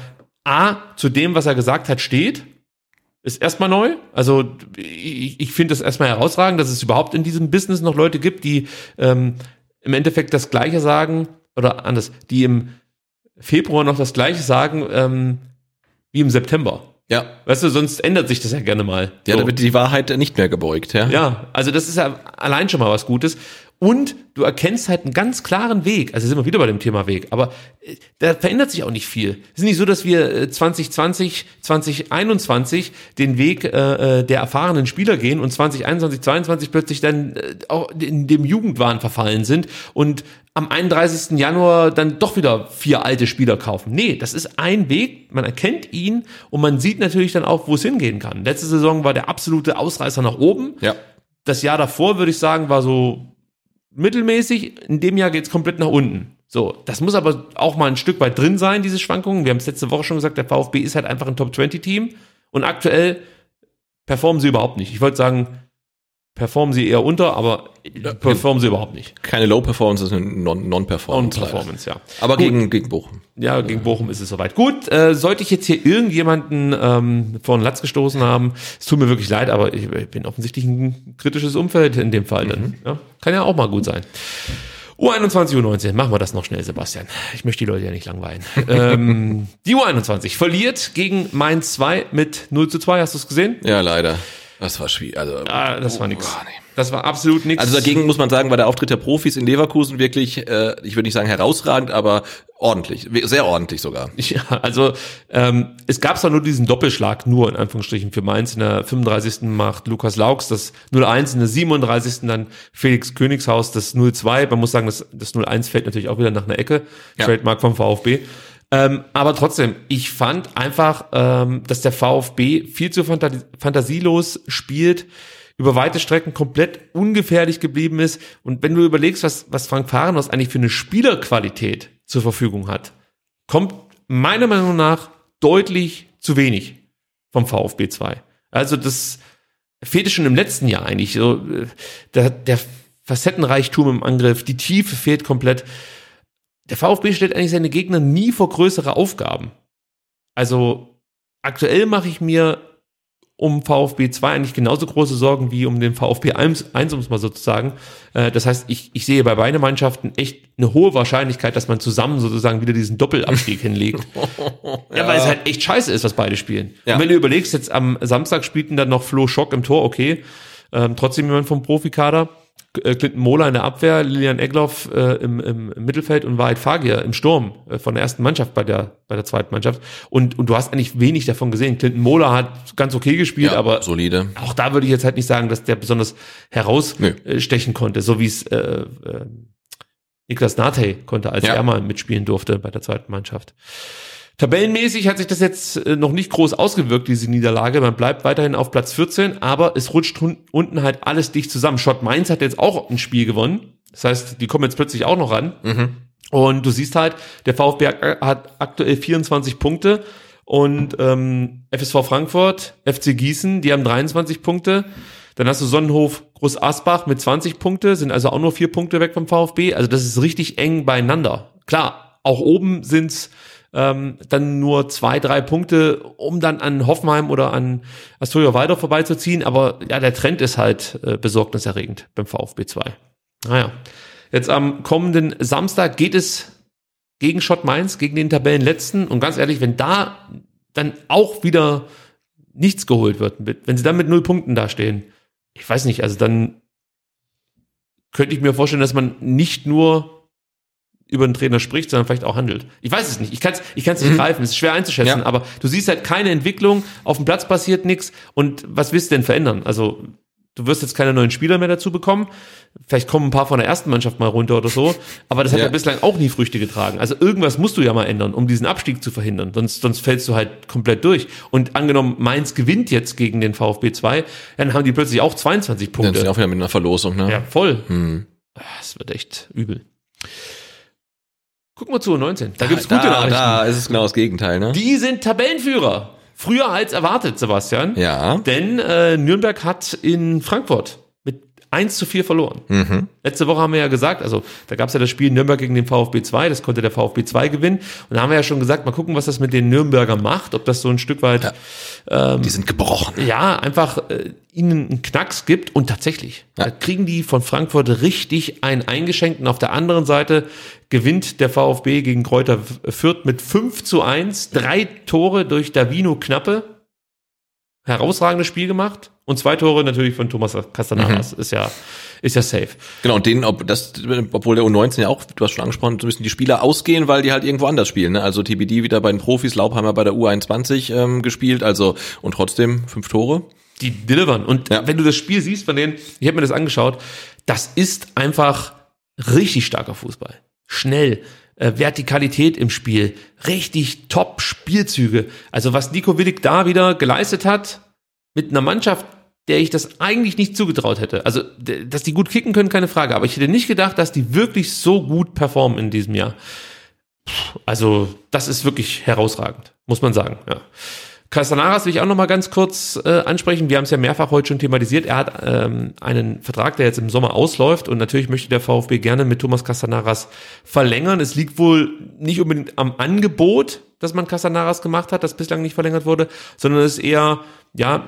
A, zu dem, was er gesagt hat, steht, ist erstmal neu. Also ich, ich finde es erstmal herausragend, dass es überhaupt in diesem Business noch Leute gibt, die ähm, im Endeffekt das Gleiche sagen oder anders, die im Februar noch das Gleiche sagen ähm, wie im September. Ja. Weißt du, sonst ändert sich das ja gerne mal. Ja, so. da wird die Wahrheit nicht mehr gebeugt, ja. Ja, also das ist ja allein schon mal was Gutes. Und du erkennst halt einen ganz klaren Weg. Also sind wir wieder bei dem Thema Weg. Aber äh, da verändert sich auch nicht viel. Es ist nicht so, dass wir 2020, äh, 2021 den Weg äh, äh, der erfahrenen Spieler gehen und 2021, 2022 plötzlich dann äh, auch in dem Jugendwahn verfallen sind und am 31. Januar dann doch wieder vier alte Spieler kaufen. Nee, das ist ein Weg, man erkennt ihn und man sieht natürlich dann auch, wo es hingehen kann. Letzte Saison war der absolute Ausreißer nach oben. Ja. Das Jahr davor, würde ich sagen, war so mittelmäßig. In dem Jahr geht's komplett nach unten. So, das muss aber auch mal ein Stück weit drin sein, diese Schwankungen. Wir haben es letzte Woche schon gesagt, der VfB ist halt einfach ein Top-20-Team. Und aktuell performen sie überhaupt nicht. Ich wollte sagen, performen sie eher unter, aber performen sie überhaupt nicht. Keine Low Performance, das ist eine Non-Performance. Non-Performance, ja. Aber gegen, gegen Bochum. Ja, gegen Bochum ist es soweit. Gut, äh, sollte ich jetzt hier irgendjemanden ähm, vor den Latz gestoßen haben, es tut mir wirklich leid, aber ich, ich bin offensichtlich ein kritisches Umfeld in dem Fall. Mhm. Dann, ja? Kann ja auch mal gut sein. U21, U19, machen wir das noch schnell, Sebastian. Ich möchte die Leute ja nicht langweilen. ähm, die U21 verliert gegen Mainz 2 mit 0 zu 2, hast du es gesehen? Ja, leider. Das war schwierig. Also, ah, das war nix. Oh, nee. Das war absolut nichts. Also dagegen muss man sagen, war der Auftritt der Profis in Leverkusen wirklich, äh, ich würde nicht sagen herausragend, aber ordentlich, sehr ordentlich sogar. Ja, also ähm, es gab zwar nur diesen Doppelschlag, nur in Anführungsstrichen für Mainz. In der 35. macht Lukas Laux das 0-1, in der 37. dann Felix Königshaus das 0-2. Man muss sagen, das, das 0-1 fällt natürlich auch wieder nach einer Ecke. Ja. Trademark vom VfB. Ähm, aber trotzdem, ich fand einfach, ähm, dass der VfB viel zu fantasielos spielt, über weite Strecken komplett ungefährlich geblieben ist. Und wenn du überlegst, was, was Frank Fahrenhaus eigentlich für eine Spielerqualität zur Verfügung hat, kommt meiner Meinung nach deutlich zu wenig vom VfB 2. Also das fehlte schon im letzten Jahr eigentlich. So, äh, der, der Facettenreichtum im Angriff, die Tiefe fehlt komplett der VfB stellt eigentlich seine Gegner nie vor größere Aufgaben. Also aktuell mache ich mir um VfB 2 eigentlich genauso große Sorgen wie um den VfB 1, 1 um es mal so zu sagen. Äh, das heißt, ich, ich sehe bei beiden Mannschaften echt eine hohe Wahrscheinlichkeit, dass man zusammen sozusagen wieder diesen Doppelabstieg hinlegt. ja. ja, weil es halt echt scheiße ist, was beide spielen. Ja. Und wenn du überlegst, jetzt am Samstag spielten dann noch Flo Schock im Tor, okay, ähm, trotzdem jemand vom Profikader. Äh, Clinton Mohler in der Abwehr, Lilian Egloff äh, im, im, Mittelfeld und Wahrheit Fagier im Sturm äh, von der ersten Mannschaft bei der bei der zweiten Mannschaft. Und, und du hast eigentlich wenig davon gesehen. Clinton Mohler hat ganz okay gespielt, ja, aber solide. auch da würde ich jetzt halt nicht sagen, dass der besonders herausstechen Nö. konnte, so wie es äh, äh, Niklas Nate konnte, als ja. er mal mitspielen durfte bei der zweiten Mannschaft. Tabellenmäßig hat sich das jetzt äh, noch nicht groß ausgewirkt, diese Niederlage. Man bleibt weiterhin auf Platz 14, aber es rutscht unten halt alles dicht zusammen. Schott Mainz hat jetzt auch ein Spiel gewonnen. Das heißt, die kommen jetzt plötzlich auch noch ran. Mhm. Und du siehst halt, der VfB hat aktuell 24 Punkte und ähm, FSV Frankfurt, FC Gießen, die haben 23 Punkte. Dann hast du Sonnenhof Groß Asbach mit 20 Punkte, sind also auch nur vier Punkte weg vom VfB. Also das ist richtig eng beieinander. Klar, auch oben sind's ähm, dann nur zwei, drei Punkte, um dann an Hoffenheim oder an Astoria weiter vorbeizuziehen. Aber ja, der Trend ist halt äh, besorgniserregend beim VfB 2. Naja, jetzt am kommenden Samstag geht es gegen Schott Mainz, gegen den Tabellenletzten. Und ganz ehrlich, wenn da dann auch wieder nichts geholt wird, wenn sie dann mit null Punkten dastehen, ich weiß nicht, also dann könnte ich mir vorstellen, dass man nicht nur über den Trainer spricht, sondern vielleicht auch handelt. Ich weiß es nicht. Ich kann es ich kann's nicht Mhm. greifen. Es ist schwer einzuschätzen, Ja. aber du siehst halt keine Entwicklung. Auf dem Platz passiert nichts. Und was willst du denn verändern? Also du wirst jetzt keine neuen Spieler mehr dazu bekommen. Vielleicht kommen ein paar von der ersten Mannschaft mal runter oder so. Aber das hat ja, Ja. bislang auch nie Früchte getragen. Also irgendwas musst du ja mal ändern, um diesen Abstieg zu verhindern. Sonst, sonst fällst du halt komplett durch. Und angenommen, Mainz gewinnt jetzt gegen den VfB 2, dann haben die plötzlich auch 22 Dann sind Punkte. auch wieder mit einer Verlosung, ne? Ja, voll. Hm. Ah, Es wird echt übel. Gucken wir zu 19. Da gibt's gute da, Nachrichten. da ist es genau das Gegenteil, ne? Die sind Tabellenführer. Früher als erwartet, Sebastian. Ja. Denn äh, Nürnberg hat in Frankfurt mit 1 zu 4 verloren. Mhm. Letzte Woche haben wir ja gesagt, also da gab es ja das Spiel Nürnberg gegen den VfB 2, das konnte der VfB 2 gewinnen. Und da haben wir ja schon gesagt, mal gucken, was das mit den Nürnberger macht, ob das so ein Stück weit Die sind gebrochen. ja, einfach äh, ihnen einen Knacks gibt und tatsächlich, Ja. da kriegen die von Frankfurt richtig einen eingeschenkt und auf der anderen Seite gewinnt der VfB gegen Kräuter Fürth mit 5 zu 1, drei Tore durch Davino Knappe, herausragendes Spiel gemacht und zwei Tore natürlich von Thomas Castanaras, ist ja, ist ja safe. Genau, und denen, ob das, obwohl der U19 ja auch, du hast schon angesprochen, so müssen die Spieler ausgehen, weil die halt irgendwo anders spielen. Ne? Also TBD wieder bei den Profis, Laubheimer bei der U21 ähm, gespielt, also und trotzdem fünf Tore. die delivern. Und Ja. wenn du das Spiel siehst von denen, ich habe mir das angeschaut, das ist einfach richtig starker Fußball. Schnell, äh, Vertikalität im Spiel, richtig top Spielzüge. Also was Nico Willig da wieder geleistet hat, mit einer Mannschaft, der ich das eigentlich nicht zugetraut hätte. Also, dass die gut kicken können, keine Frage. Aber ich hätte nicht gedacht, dass die wirklich so gut performen in diesem Jahr. Also, das ist wirklich herausragend, muss man sagen. Ja. Castanaras will ich auch noch mal ganz kurz äh, ansprechen. Wir haben es ja mehrfach heute schon thematisiert. Er hat ähm, einen Vertrag, der jetzt im Sommer ausläuft und natürlich möchte der VfB gerne mit Thomas Castanaras verlängern. Es liegt wohl nicht unbedingt am Angebot, dass man Castanaras gemacht hat, das bislang nicht verlängert wurde, sondern es ist eher, ja,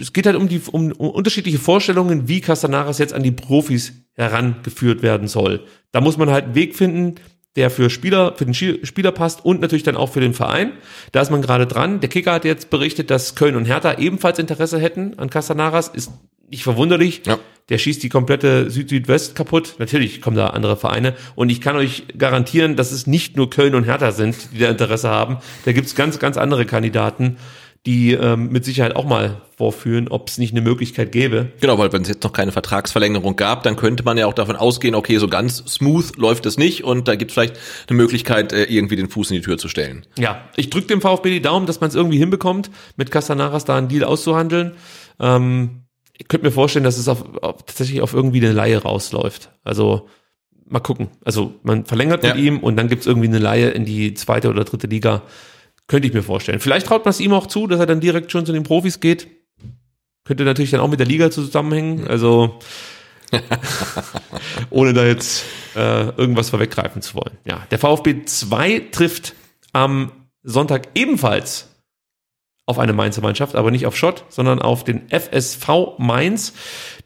es geht halt um die um, um unterschiedliche Vorstellungen, wie Castanaras jetzt an die Profis herangeführt werden soll. Da muss man halt einen Weg finden, der für Spieler, für den Spieler passt und natürlich dann auch für den Verein. Da ist man gerade dran. Der Kicker hat jetzt berichtet, dass Köln und Hertha ebenfalls Interesse hätten an Castanaras. Ist nicht verwunderlich. Ja. Der schießt die komplette Süd-Südwest kaputt. Natürlich kommen da andere Vereine. Und ich kann euch garantieren, dass es nicht nur Köln und Hertha sind, die da Interesse haben. Da gibt's ganz, ganz andere Kandidaten, die ähm, mit Sicherheit auch mal vorführen, ob es nicht eine Möglichkeit gäbe. Genau, weil wenn es jetzt noch keine Vertragsverlängerung gab, dann könnte man ja auch davon ausgehen, okay, so ganz smooth läuft es nicht und da gibt es vielleicht eine Möglichkeit, äh, irgendwie den Fuß in die Tür zu stellen. Ja, ich drücke dem VfB die Daumen, dass man es irgendwie hinbekommt, mit Castanaras da einen Deal auszuhandeln. Ähm, ich könnte mir vorstellen, dass es auf, auf, tatsächlich auf irgendwie eine Laie rausläuft. Also mal gucken. Also man verlängert Ja. mit ihm und dann gibt's irgendwie eine Laie in die zweite oder dritte Liga. Könnte ich mir vorstellen. Vielleicht traut man es ihm auch zu, dass er dann direkt schon zu den Profis geht. Könnte natürlich dann auch mit der Liga zusammenhängen. Also ohne da jetzt äh, irgendwas vorweggreifen zu wollen. Ja, der VfB 2 trifft am Sonntag ebenfalls auf eine Mainzer Mannschaft, aber nicht auf Schott, sondern auf den FSV Mainz.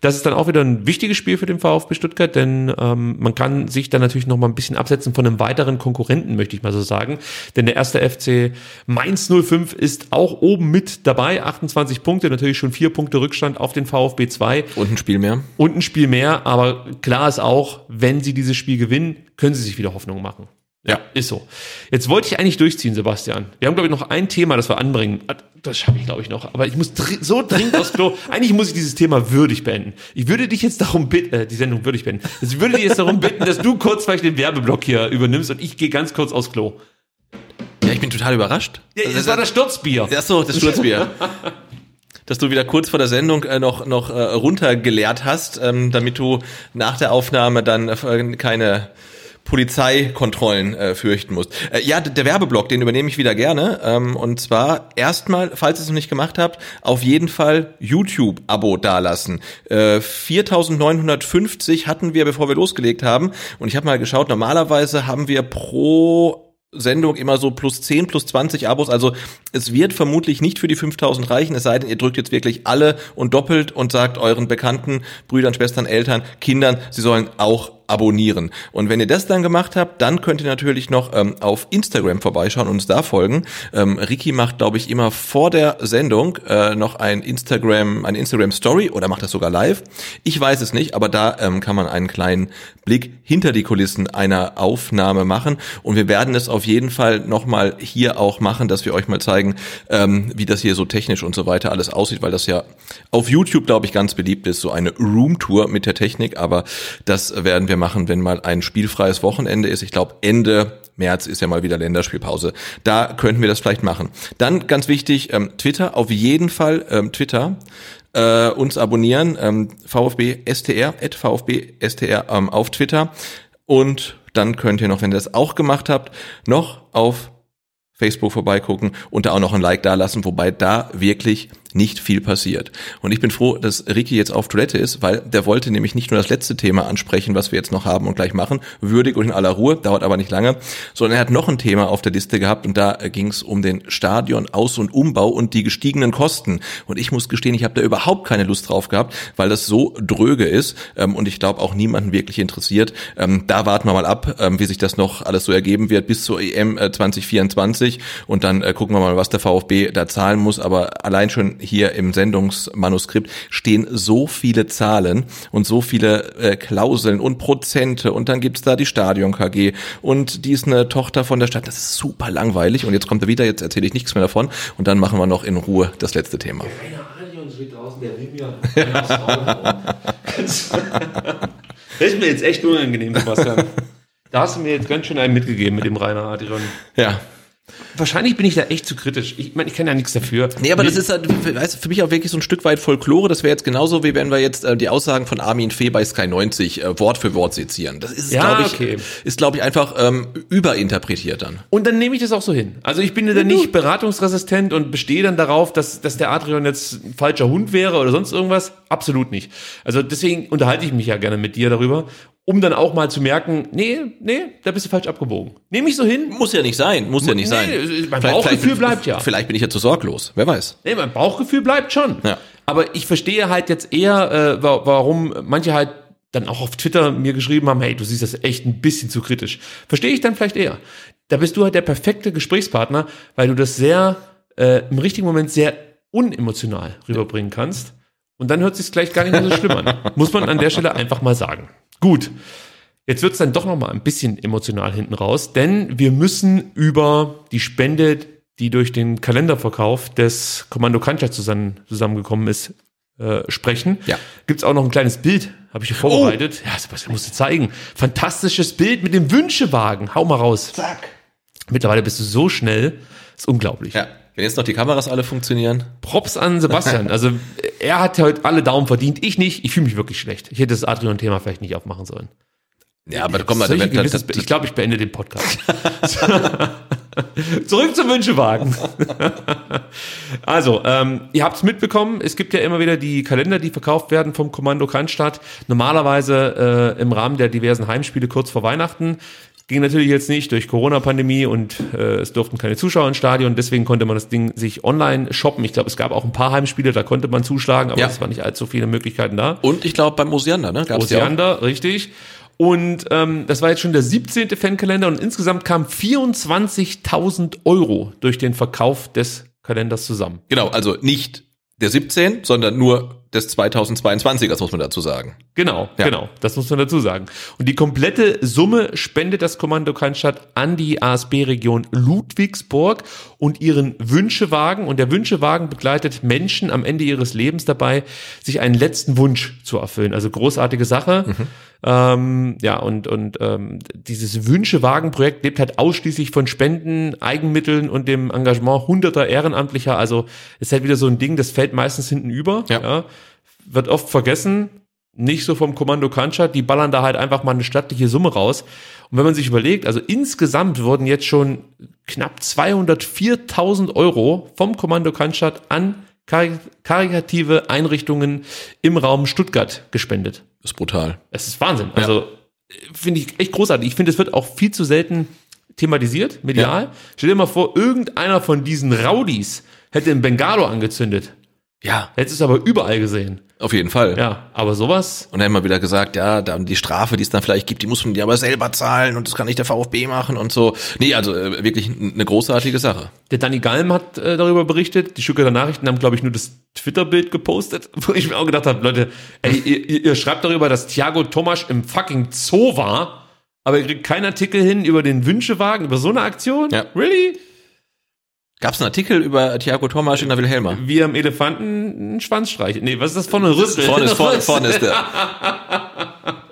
Das ist dann auch wieder ein wichtiges Spiel für den VfB Stuttgart, denn ähm, man kann sich dann natürlich noch mal ein bisschen absetzen von einem weiteren Konkurrenten, möchte ich mal so sagen. Denn der erste FC Mainz 05 ist auch oben mit dabei, 28 Punkte, natürlich schon vier Punkte Rückstand auf den VfB 2 Und ein Spiel mehr. und ein Spiel mehr, aber klar ist auch, wenn sie dieses Spiel gewinnen, können sie sich wieder Hoffnung machen. Ja. Ist so. Jetzt wollte ich eigentlich durchziehen, Sebastian. Wir haben, glaube ich, noch ein Thema, das wir anbringen. Das schaffe ich, glaube ich, noch. Aber ich muss dr so dringend aufs Klo. Eigentlich muss ich dieses Thema würdig beenden. Ich würde dich jetzt darum bitten, äh, die Sendung würdig beenden. Also Ich würde dich jetzt darum bitten, dass du kurz vielleicht den Werbeblock hier übernimmst und ich gehe ganz kurz aufs Klo. Ja, ich bin total überrascht. Ja, das war das Sturzbier. Ach so, das Sturzbier. Dass du wieder kurz vor der Sendung äh, noch, noch äh, runtergeleert hast, ähm, damit du nach der Aufnahme dann äh, keine Polizeikontrollen äh, fürchten musst. Äh, ja, der Werbeblock, den übernehme ich wieder gerne. Ähm, und zwar erstmal, falls ihr es noch nicht gemacht habt, auf jeden Fall YouTube-Abo dalassen. Äh, 4.950 hatten wir, bevor wir losgelegt haben. Und ich habe mal geschaut, normalerweise haben wir pro Sendung immer so plus 10, plus 20 Abos. Also es wird vermutlich nicht für die 5000 reichen, es sei denn, ihr drückt jetzt wirklich alle und doppelt und sagt euren Bekannten, Brüdern, Schwestern, Eltern, Kindern, sie sollen auch abonnieren. Und wenn ihr das dann gemacht habt, dann könnt ihr natürlich noch ähm, auf Instagram vorbeischauen und uns da folgen. Ähm, Ricky macht, glaube ich, immer vor der Sendung äh, noch ein Instagram, eine Instagram Story oder macht das sogar live. Ich weiß es nicht, aber da ähm, kann man einen kleinen Blick hinter die Kulissen einer Aufnahme machen. Und wir werden es auf jeden Fall nochmal hier auch machen, dass wir euch mal zeigen, ähm, wie das hier so technisch und so weiter alles aussieht, weil das ja auf YouTube, glaube ich, ganz beliebt ist, so eine Roomtour mit der Technik. Aber das werden wir machen, wenn mal ein spielfreies Wochenende ist. Ich glaube, Ende März ist ja mal wieder Länderspielpause. Da könnten wir das vielleicht machen. Dann ganz wichtig, ähm, Twitter, auf jeden Fall ähm, Twitter. Äh, uns abonnieren, ähm, VfB STR, at VfB STR ähm, auf Twitter. Und dann könnt ihr noch, wenn ihr das auch gemacht habt, noch auf Facebook vorbeigucken und da auch noch ein Like da lassen, wobei da wirklich nicht viel passiert. Und ich bin froh, dass Ricky jetzt auf Toilette ist, weil der wollte nämlich nicht nur das letzte Thema ansprechen, was wir jetzt noch haben und gleich machen, würdig und in aller Ruhe, dauert aber nicht lange, sondern er hat noch ein Thema auf der Liste gehabt und da ging es um den Stadion Aus- und Umbau und die gestiegenen Kosten. Und ich muss gestehen, ich habe da überhaupt keine Lust drauf gehabt, weil das so dröge ist ähm, und ich glaube auch niemanden wirklich interessiert. Ähm, da warten wir mal ab, ähm, wie sich das noch alles so ergeben wird bis zur EM äh, 2024 und dann äh, gucken wir mal, was der VfB da zahlen muss. Aber allein schon hier im Sendungsmanuskript stehen so viele Zahlen und so viele äh, Klauseln und Prozente und dann gibt's da die Stadion KG und die ist eine Tochter von der Stadt. Das ist super langweilig und jetzt kommt er wieder, jetzt erzähle ich nichts mehr davon und dann machen wir noch in Ruhe das letzte Thema. Das ist mir jetzt echt unangenehm, Sebastian. Da hast du mir jetzt ganz schön einen mitgegeben mit dem Rainer Adrian. Ja. Wahrscheinlich bin ich da echt zu kritisch. Ich meine, ich kann ja nichts dafür. Nee, aber das ist halt, weißt, du, für mich auch wirklich so ein Stück weit Folklore. Das wäre jetzt genauso, wie wenn wir jetzt äh, die Aussagen von Armin Fee bei Sky 90 äh, Wort für Wort sezieren. Das ist, Ja, glaube ich, okay. ist, glaube ich, einfach ähm, überinterpretiert dann. Und dann nehme ich das auch so hin. Also ich bin ja dann nicht beratungsresistent und bestehe dann darauf, dass, dass der Adrian jetzt ein falscher Hund wäre oder sonst irgendwas. Absolut nicht. Also deswegen unterhalte ich mich ja gerne mit dir darüber, um dann auch mal zu merken, nee, nee, da bist du falsch abgebogen. Nehme ich so hin. Muss ja nicht sein, muss ja nicht Nee, sein. mein Vielleicht- Bauchgefühl vielleicht- bleibt ja. Vielleicht bin ich ja zu sorglos, wer weiß. Nee, mein Bauchgefühl bleibt schon. Ja. Aber ich verstehe halt jetzt eher, äh, wa- warum manche halt dann auch auf Twitter mir geschrieben haben, hey, du siehst das echt ein bisschen zu kritisch. Verstehe ich dann vielleicht eher. Da bist du halt der perfekte Gesprächspartner, weil du das sehr, äh, im richtigen Moment sehr unemotional rüberbringen kannst. Und dann hört es sich gleich gar nicht mehr so schlimm an. Muss man an der Stelle einfach mal sagen. Gut. Jetzt wird es dann doch noch mal ein bisschen emotional hinten raus, denn wir müssen über die Spende, die durch den Kalenderverkauf des Kommando Kancha zusammen, zusammengekommen ist, äh, sprechen. Ja. Gibt's auch noch ein kleines Bild, habe ich hier vorbereitet. Ja, Sebastian musst du zeigen. Fantastisches Bild mit dem Wünschewagen. Hau mal raus. Zack. Mittlerweile bist du so schnell, ist unglaublich. Ja. Wenn jetzt noch die Kameras alle funktionieren. Props an Sebastian. Also er hat heute alle Daumen verdient, ich nicht. Ich fühle mich wirklich schlecht. Ich hätte das Adrian-Thema vielleicht nicht aufmachen sollen. Ja, aber komm mal, Solche das, das, Gewissens- ich glaube, ich beende den Podcast. Zurück zum Wünschewagen. also, ähm, ihr habt es mitbekommen, es gibt ja immer wieder die Kalender, die verkauft werden vom Kommando Cannstatt. Normalerweise äh, im Rahmen der diversen Heimspiele kurz vor Weihnachten. Ging natürlich jetzt nicht durch Corona-Pandemie und äh, es durften keine Zuschauer ins Stadion, deswegen konnte man das Ding sich online shoppen. Ich glaube, es gab auch ein paar Heimspiele, da konnte man zuschlagen, aber Ja. es waren nicht allzu viele Möglichkeiten da. und ich glaube beim Osiander, ne? Gab's ja. Osiander, richtig. Und ähm, das war jetzt schon der 17. Fankalender und insgesamt kamen 24.000 Euro durch den Verkauf des Kalenders zusammen. Genau, also nicht der 17, sondern nur des 2022ers, muss man dazu sagen. Genau, Ja. genau, das muss man dazu sagen. Und die komplette Summe spendet das Kommando Cannstatt an die ASB-Region Ludwigsburg und ihren Wünschewagen. Und der Wünschewagen begleitet Menschen am Ende ihres Lebens dabei, sich einen letzten Wunsch zu erfüllen. Also großartige Sache. Ähm, ja, und, und ähm, dieses Wünschewagen-Projekt lebt halt ausschließlich von Spenden, Eigenmitteln und dem Engagement hunderter Ehrenamtlicher. Also ist halt wieder so ein Ding, das fällt meistens hinten über. Ja. Wird oft vergessen. Nicht so vom Kommando Kanschat, die ballern da halt einfach mal eine stattliche Summe raus. Und wenn man sich überlegt, also insgesamt wurden jetzt schon knapp 204.000 Euro vom Kommando Kanschat an kari- karitative Einrichtungen im Raum Stuttgart gespendet. Ist brutal. Es ist Wahnsinn. Also äh, finde ich echt großartig. Ich finde, es wird auch viel zu selten thematisiert, medial. Stell dir mal vor, irgendeiner von diesen Rowdies hätte ein Bengalo angezündet. Ja, du es aber überall gesehen. auf jeden Fall. Ja, aber sowas, Und dann immer wieder gesagt, ja, dann die Strafe, die es dann vielleicht gibt, die muss man dir aber selber zahlen und das kann nicht der VfB machen und so. Nee, also äh, wirklich eine großartige Sache. der Danny Galm hat äh, darüber berichtet. Die Stuttgarter Nachrichten haben, glaube ich, nur das Twitter-Bild gepostet, wo ich mir auch gedacht habe, Leute, ey, ihr, ihr- ihr schreibt darüber, dass Thiago Tomasch im fucking Zoo war, aber ihr kriegt keinen Artikel hin über den Wünschewagen, über so eine Aktion? Ja. Really? Gab es einen Artikel über Thiago Thomas in der Wilhelma? Wie am Elefanten einen Schwanz streichen. Nee, was ist das vorne? Rüssel? Vorne ist, vorne, vorne ist der.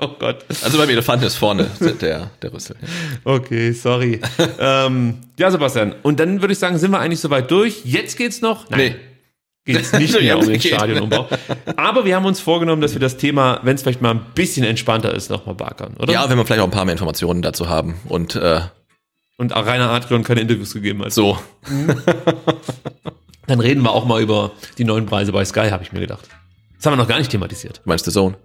Oh Gott. Also beim Elefanten ist vorne der, der Rüssel. Okay, sorry. ähm, ja, Sebastian. Und dann würde ich sagen, sind wir eigentlich soweit durch. Jetzt geht's noch. Nee. geht's nicht mehr um den. Stadionumbau. Aber wir haben uns vorgenommen, dass wir das Thema, wenn es vielleicht mal ein bisschen entspannter ist, nochmal beackern, oder? Ja, wenn wir vielleicht auch ein paar mehr Informationen dazu haben. Und äh, Und auch Rainer Adrian keine Interviews gegeben hat. so. Dann reden wir auch mal über die neuen Preise bei Sky, habe ich mir gedacht. Das haben wir noch gar nicht thematisiert. Meinst du Zone?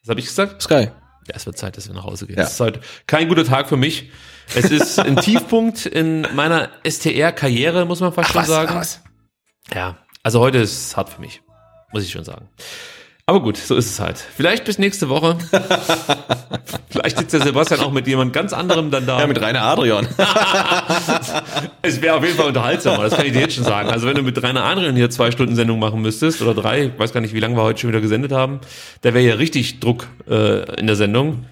Was habe ich gesagt? Sky. Ja, es wird Zeit, dass wir nach Hause gehen. Ja. Es ist heute kein guter Tag für mich. Es ist ein Tiefpunkt in meiner STR-Karriere, muss man fast schon sagen. Ja, also heute ist es hart für mich, muss ich schon sagen. Aber gut, so ist es halt. Vielleicht bis nächste Woche. Vielleicht sitzt der Sebastian auch mit jemand ganz anderem dann da. Ja, mit Rainer Adrian. es wäre auf jeden Fall unterhaltsamer, das kann ich dir jetzt schon sagen. Also wenn du mit Rainer Adrian hier zwei Stunden Sendung machen müsstest oder drei, ich weiß gar nicht, wie lange wir heute schon wieder gesendet haben, da wäre ja richtig Druck äh, in der Sendung.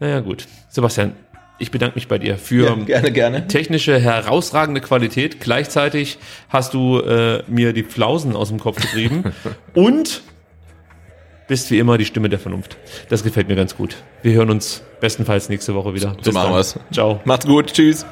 Naja, gut. Sebastian, ich bedanke mich bei dir für gerne, gerne. technische herausragende Qualität. Gleichzeitig hast du äh, mir die Flausen aus dem Kopf getrieben und bist wie immer die Stimme der Vernunft. Das gefällt mir ganz gut. Wir hören uns bestenfalls nächste Woche wieder. So machen dann. wir's. Ciao. Macht's gut. Tschüss.